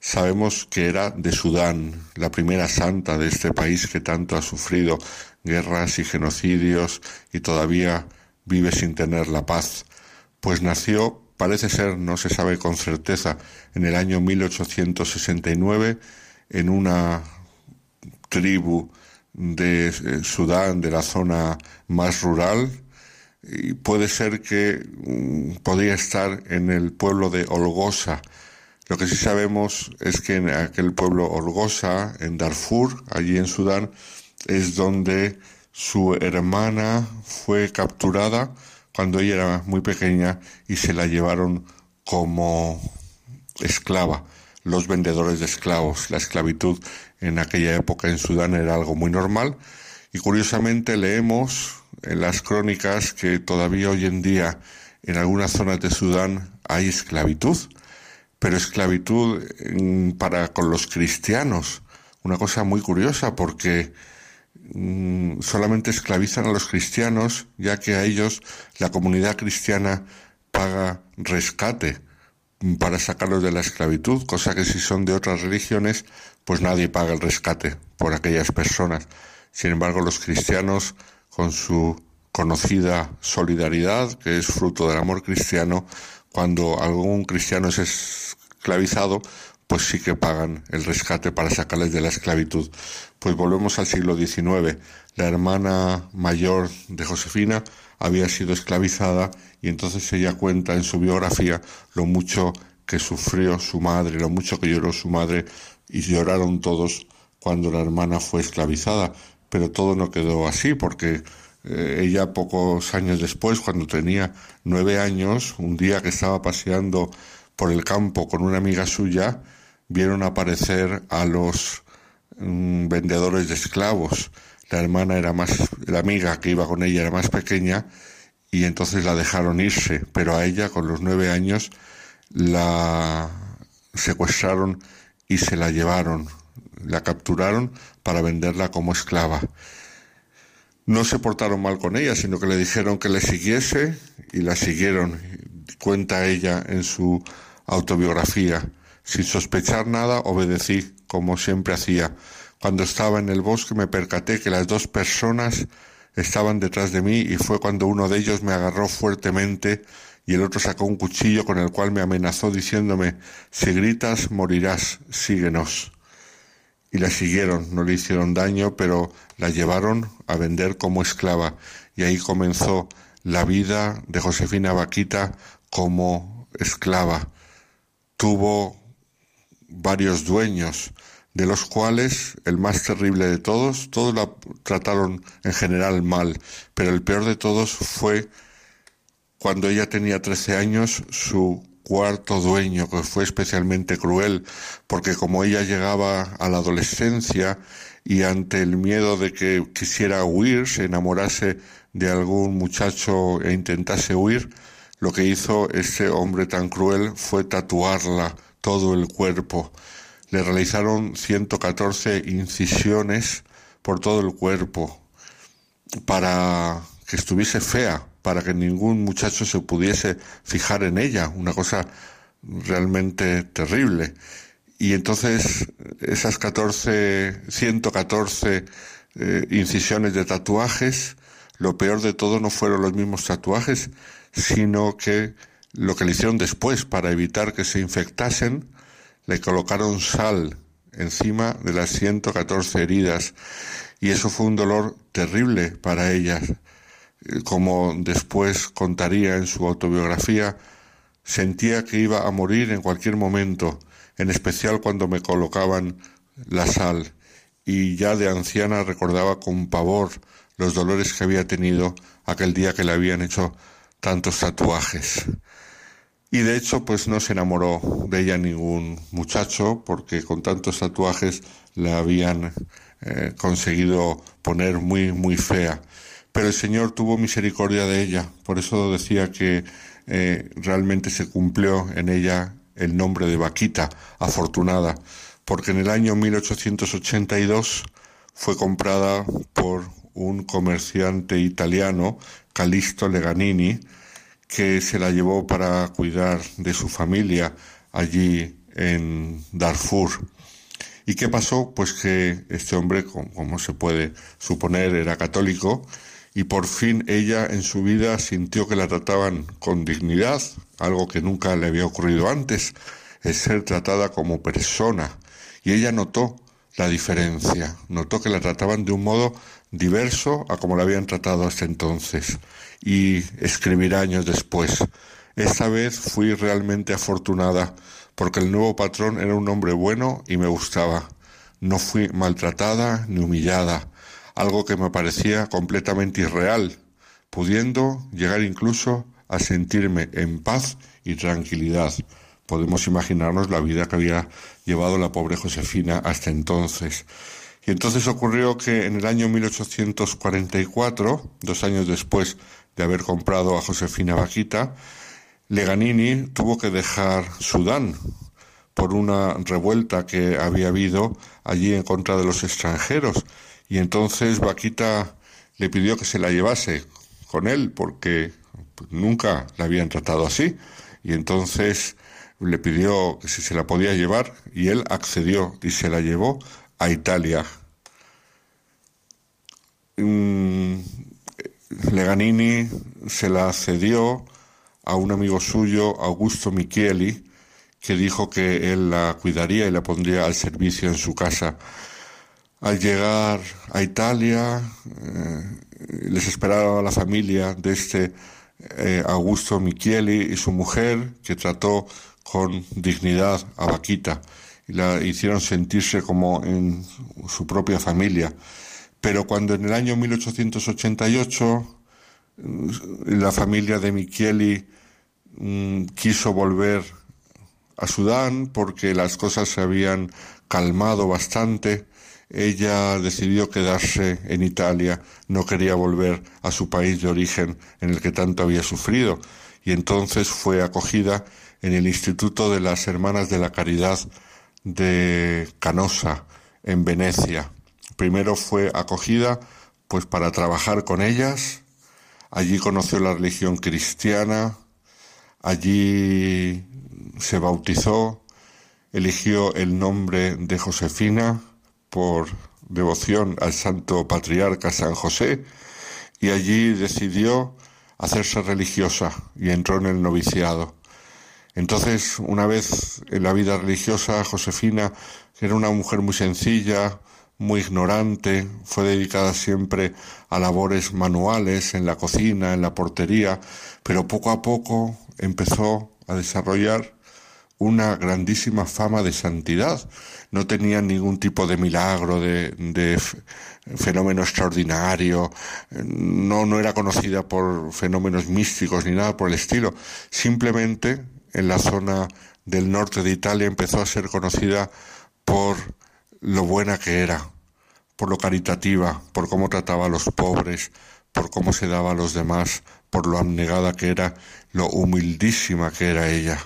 Sabemos que era de Sudán, la primera santa de este país que tanto ha sufrido guerras y genocidios y todavía vive sin tener la paz, pues nació, parece ser, no se sabe con certeza, en el año 1869 en una tribu de eh, Sudán, de la zona más rural, y puede ser que mm, podría estar en el pueblo de Olgosa. Lo que sí sabemos es que en aquel pueblo Olgosa, en Darfur, allí en Sudán, es donde su hermana fue capturada cuando ella era muy pequeña y se la llevaron como esclava los vendedores de esclavos. La esclavitud en aquella época en Sudán era algo muy normal y curiosamente leemos en las crónicas que todavía hoy en día en algunas zonas de Sudán hay esclavitud, pero esclavitud mm, para con los cristianos. Una cosa muy curiosa porque mm, solamente esclavizan a los cristianos, ya que a ellos la comunidad cristiana paga rescate para sacarlos de la esclavitud, cosa que si son de otras religiones, pues nadie paga el rescate por aquellas personas. Sin embargo, los cristianos con su conocida solidaridad, que es fruto del amor cristiano, cuando algún cristiano es esclavizado, pues sí que pagan el rescate para sacarles de la esclavitud. Pues volvemos al siglo XIX. La hermana mayor de Josefina había sido esclavizada y entonces ella cuenta en su biografía lo mucho que sufrió su madre, lo mucho que lloró su madre y lloraron todos cuando la hermana fue esclavizada pero todo no quedó así porque eh, ella pocos años después, cuando tenía nueve años, un día que estaba paseando por el campo con una amiga suya, vieron aparecer a los mm, vendedores de esclavos. La hermana era más, la amiga que iba con ella era más pequeña y entonces la dejaron irse, pero a ella con los nueve años la secuestraron y se la llevaron la capturaron para venderla como esclava. No se portaron mal con ella, sino que le dijeron que le siguiese y la siguieron. Cuenta ella en su autobiografía. Sin sospechar nada, obedecí, como siempre hacía. Cuando estaba en el bosque me percaté que las dos personas estaban detrás de mí y fue cuando uno de ellos me agarró fuertemente y el otro sacó un cuchillo con el cual me amenazó diciéndome, si gritas morirás, síguenos y la siguieron, no le hicieron daño, pero la llevaron a vender como esclava. Y ahí comenzó la vida de Josefina Vaquita como esclava, tuvo varios dueños, de los cuales el más terrible de todos, todos la trataron en general mal, pero el peor de todos fue cuando ella tenía 13 años, su cuarto dueño, que fue especialmente cruel, porque como ella llegaba a la adolescencia y ante el miedo de que quisiera huir, se enamorase de algún muchacho e intentase huir, lo que hizo ese hombre tan cruel fue tatuarla todo el cuerpo. Le realizaron 114 incisiones por todo el cuerpo para que estuviese fea, para que ningún muchacho se pudiese fijar en ella, una cosa realmente terrible. Y entonces esas 14, 114 eh, incisiones de tatuajes, lo peor de todo no fueron los mismos tatuajes, sino que lo que le hicieron después para evitar que se infectasen, le colocaron sal encima de las 114 heridas y eso fue un dolor terrible para ellas como después contaría en su autobiografía, sentía que iba a morir en cualquier momento, en especial cuando me colocaban la sal, y ya de anciana recordaba con pavor los dolores que había tenido aquel día que le habían hecho tantos tatuajes. Y de hecho, pues no se enamoró de ella ningún muchacho, porque con tantos tatuajes la habían eh, conseguido poner muy, muy fea pero el Señor tuvo misericordia de ella. Por eso decía que eh, realmente se cumplió en ella el nombre de Vaquita, afortunada, porque en el año 1882 fue comprada por un comerciante italiano, Calisto Leganini, que se la llevó para cuidar de su familia allí en Darfur. ¿Y qué pasó? Pues que este hombre, como se puede suponer, era católico y por fin ella en su vida sintió que la trataban con dignidad, algo que nunca le había ocurrido antes, es ser tratada como persona. Y ella notó la diferencia, notó que la trataban de un modo diverso a como la habían tratado hasta entonces. Y escribirá años después, esta vez fui realmente afortunada, porque el nuevo patrón era un hombre bueno y me gustaba. No fui maltratada ni humillada, algo que me parecía completamente irreal, pudiendo llegar incluso a sentirme en paz y tranquilidad. Podemos imaginarnos la vida que había llevado la pobre Josefina hasta entonces. Y entonces ocurrió que en el año 1844, dos años después de haber comprado a Josefina Vaquita, Leganini tuvo que dejar Sudán por una revuelta que había habido allí en contra de los extranjeros y entonces Vaquita le pidió que se la llevase con él porque nunca la habían tratado así. Y entonces le pidió que si se la podía llevar y él accedió y se la llevó a Italia. Mm, Leganini se la cedió a un amigo suyo, Augusto Micheli, que dijo que él la cuidaría y la pondría al servicio en su casa. Al llegar a Italia, eh, les esperaba la familia de este eh, Augusto Michieli y su mujer, que trató con dignidad a Vaquita y la hicieron sentirse como en su propia familia. Pero cuando en el año 1888 mm, la familia de Michieli mm, quiso volver a Sudán porque las cosas se habían calmado bastante, ella decidió quedarse en Italia, no quería volver a su país de origen en el que tanto había sufrido, y entonces fue acogida en el Instituto de las Hermanas de la Caridad de Canosa, en Venecia. Primero fue acogida pues para trabajar con ellas, allí conoció la religión cristiana, allí se bautizó, eligió el nombre de Josefina, por devoción al santo patriarca San José y allí decidió hacerse religiosa y entró en el noviciado. Entonces, una vez en la vida religiosa, Josefina, que era una mujer muy sencilla, muy ignorante, fue dedicada siempre a labores manuales en la cocina, en la portería, pero poco a poco empezó a desarrollar una grandísima fama de santidad. No tenía ningún tipo de milagro, de, de fenómeno extraordinario, no, no era conocida por fenómenos místicos ni nada por el estilo. Simplemente en la zona del norte de Italia empezó a ser conocida por lo buena que era, por lo caritativa, por cómo trataba a los pobres, por cómo se daba a los demás, por lo abnegada que era, lo humildísima que era ella.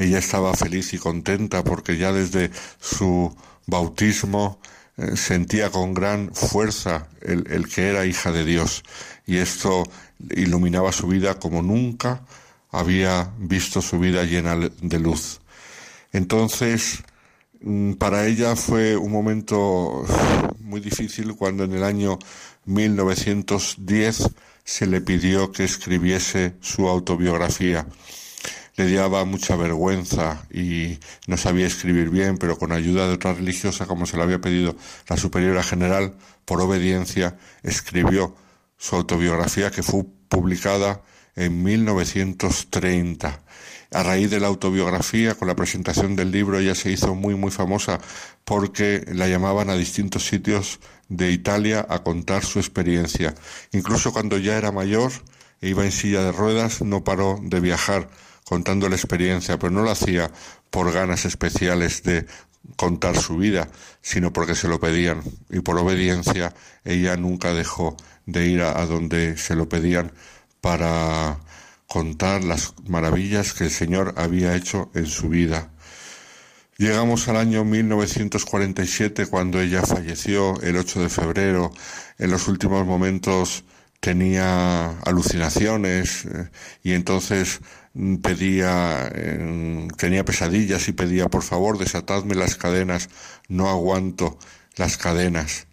Ella estaba feliz y contenta porque ya desde su bautismo eh, sentía con gran fuerza el, el que era hija de Dios y esto iluminaba su vida como nunca había visto su vida llena de luz. Entonces, mm, para ella fue un momento muy difícil cuando en el año 1910 se le pidió que escribiese su autobiografía. Le daba mucha vergüenza y no sabía escribir bien, pero con ayuda de otra religiosa, como se lo había pedido la superiora general, por obediencia, escribió su autobiografía que fue publicada en 1930. A raíz de la autobiografía, con la presentación del libro, ella se hizo muy, muy famosa porque la llamaban a distintos sitios de Italia a contar su experiencia. Incluso cuando ya era mayor e iba en silla de ruedas, no paró de viajar contando la experiencia, pero no lo hacía por ganas especiales de contar su vida, sino porque se lo pedían. Y por obediencia ella nunca dejó de ir a, donde se lo pedían para contar las maravillas que el Señor había hecho en su vida. Llegamos al año 1947 cuando ella falleció el 8 de febrero. En los últimos momentos tenía alucinaciones eh, y entonces pedía, tenía pesadillas y pedía, por favor, desatadme las cadenas, no aguanto las cadenas.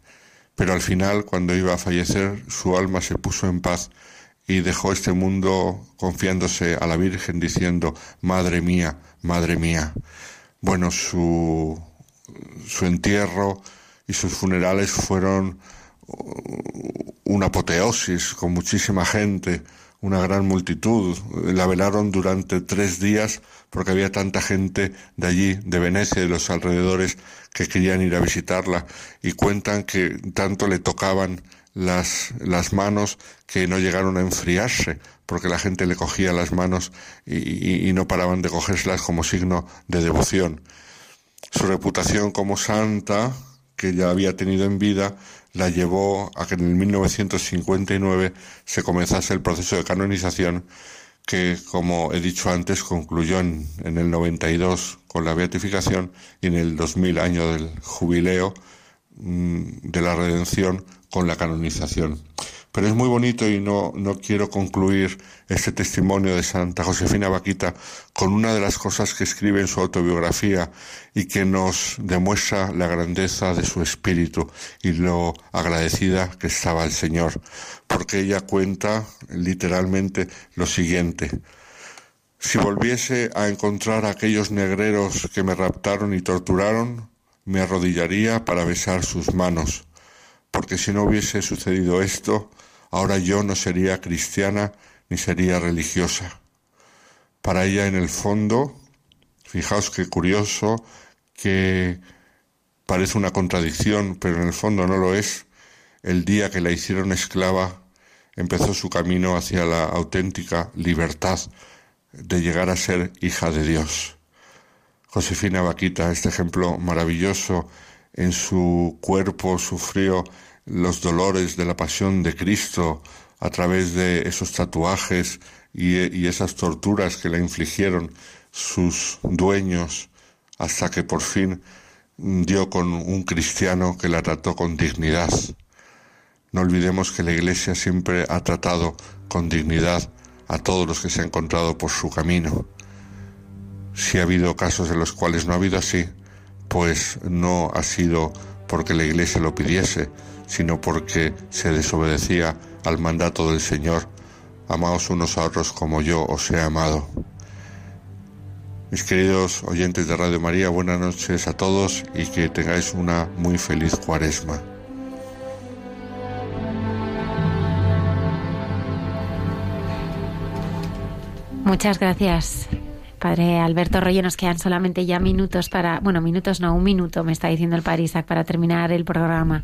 Pero al final, cuando iba a fallecer, su alma se puso en paz y dejó este mundo confiándose a la Virgen diciendo, Madre mía, Madre mía bueno, su, su entierro y sus funerales fueron una apoteosis con muchísima gente, una gran multitud. La velaron durante tres días porque había tanta gente de allí, de Venecia y de los alrededores, que querían ir a visitarla y cuentan que tanto le tocaban las, las manos que no llegaron a enfriarse porque la gente le cogía las manos y, no paraban de cogérselas como signo de devoción. Su reputación como santa, que ya había tenido en vida, la llevó a que en el 1959 se comenzase el proceso de canonización que, como he dicho antes, concluyó en, en, el 92 con la beatificación y en el 2000 año del jubileo mm, de la redención con la canonización. Pero es muy bonito y no, no quiero concluir este testimonio de Santa Josefina Vaquita con una de las cosas que escribe en su autobiografía y que nos demuestra la grandeza de su espíritu y lo agradecida que estaba el Señor, porque ella cuenta literalmente lo siguiente. Si volviese a encontrar a aquellos negreros que me raptaron y torturaron, me arrodillaría para besar sus manos, porque si no hubiese sucedido esto, ahora yo no sería cristiana ni sería religiosa. Para ella en el fondo, fijaos qué curioso, que parece una contradicción, pero en el fondo no lo es, el día que la hicieron esclava empezó su camino hacia la auténtica libertad de llegar a ser hija de Dios. Josefina Vaquita, este ejemplo maravilloso, en su cuerpo sufrió los dolores de la pasión de Cristo a través de esos tatuajes y, esas torturas que le infligieron sus dueños hasta que por fin dio con un cristiano que la trató con dignidad. No olvidemos que la Iglesia siempre ha tratado con dignidad a todos los que se han encontrado por su camino. Si ha habido casos en los cuales no ha habido así, pues no ha sido porque la Iglesia lo pidiese, sino porque se desobedecía al mandato del Señor, amaos unos a otros como yo os he amado. Mis queridos oyentes de Radio María, buenas noches a todos y que tengáis una muy feliz cuaresma. Muchas gracias, Padre Alberto Rollo, nos quedan solamente ya minutos para, bueno, minutos no, un minuto, me está diciendo el Parisac, para terminar el programa.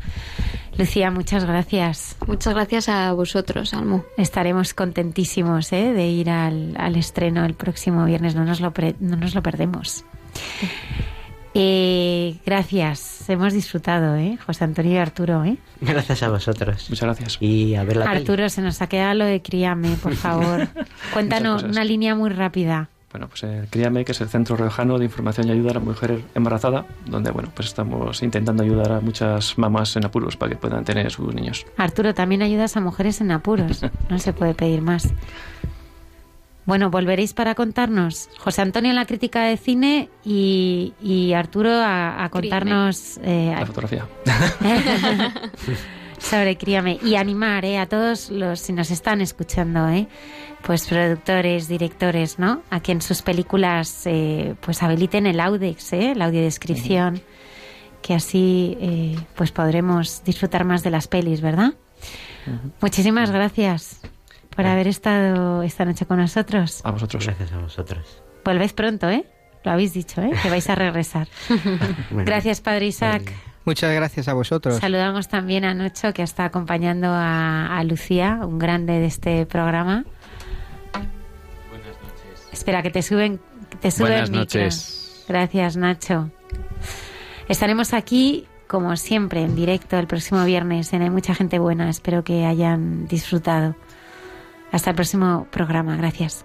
Lucía, muchas gracias. Muchas gracias a vosotros, Almo. Estaremos contentísimos ¿eh? de ir al, al, estreno el próximo viernes, no nos lo, pre, no nos lo perdemos. Eh, gracias, hemos disfrutado, ¿eh? José Antonio y Arturo. ¿eh? Gracias a vosotros. Muchas gracias. Y a ver la Arturo, se nos ha quedado lo de Críame, por favor. [LAUGHS] Cuéntanos una línea muy rápida. Bueno, pues eh, Críame, que es el Centro Riojano de Información y Ayuda a la Mujer Embarazada, donde, bueno, pues estamos intentando ayudar a muchas mamás en apuros para que puedan tener sus niños. Arturo, también ayudas a mujeres en apuros. [LAUGHS] No se puede pedir más. Bueno, volveréis para contarnos. José Antonio en la crítica de cine y, y Arturo a, a contarnos... Eh, la fotografía. [LAUGHS] [LAUGHS] sobre Críame. Y animar eh, a todos los, si nos están escuchando, eh, pues productores, directores, ¿no? A que en sus películas eh, pues habiliten el Audex, ¿eh? la audiodescripción, uh -huh. que así eh, pues podremos disfrutar más de las pelis, ¿verdad? Uh -huh. Muchísimas gracias por haber estado esta noche con nosotros. A vosotros. Gracias a vosotros. Volvéis pronto, ¿eh? Lo habéis dicho, ¿eh? Que vais a regresar. [LAUGHS] bueno, gracias, Padre Isaac. Muchas gracias a vosotros. Saludamos también a Nocho, que está acompañando a, a Lucía, un grande de este programa. Buenas noches. Espera, que te suben, te suben Buenas micro. noches. Gracias, Nacho. Estaremos aquí, como siempre, en directo el próximo viernes en Hay Mucha Gente Buena. Espero que hayan disfrutado. Hasta el próximo programa. Gracias.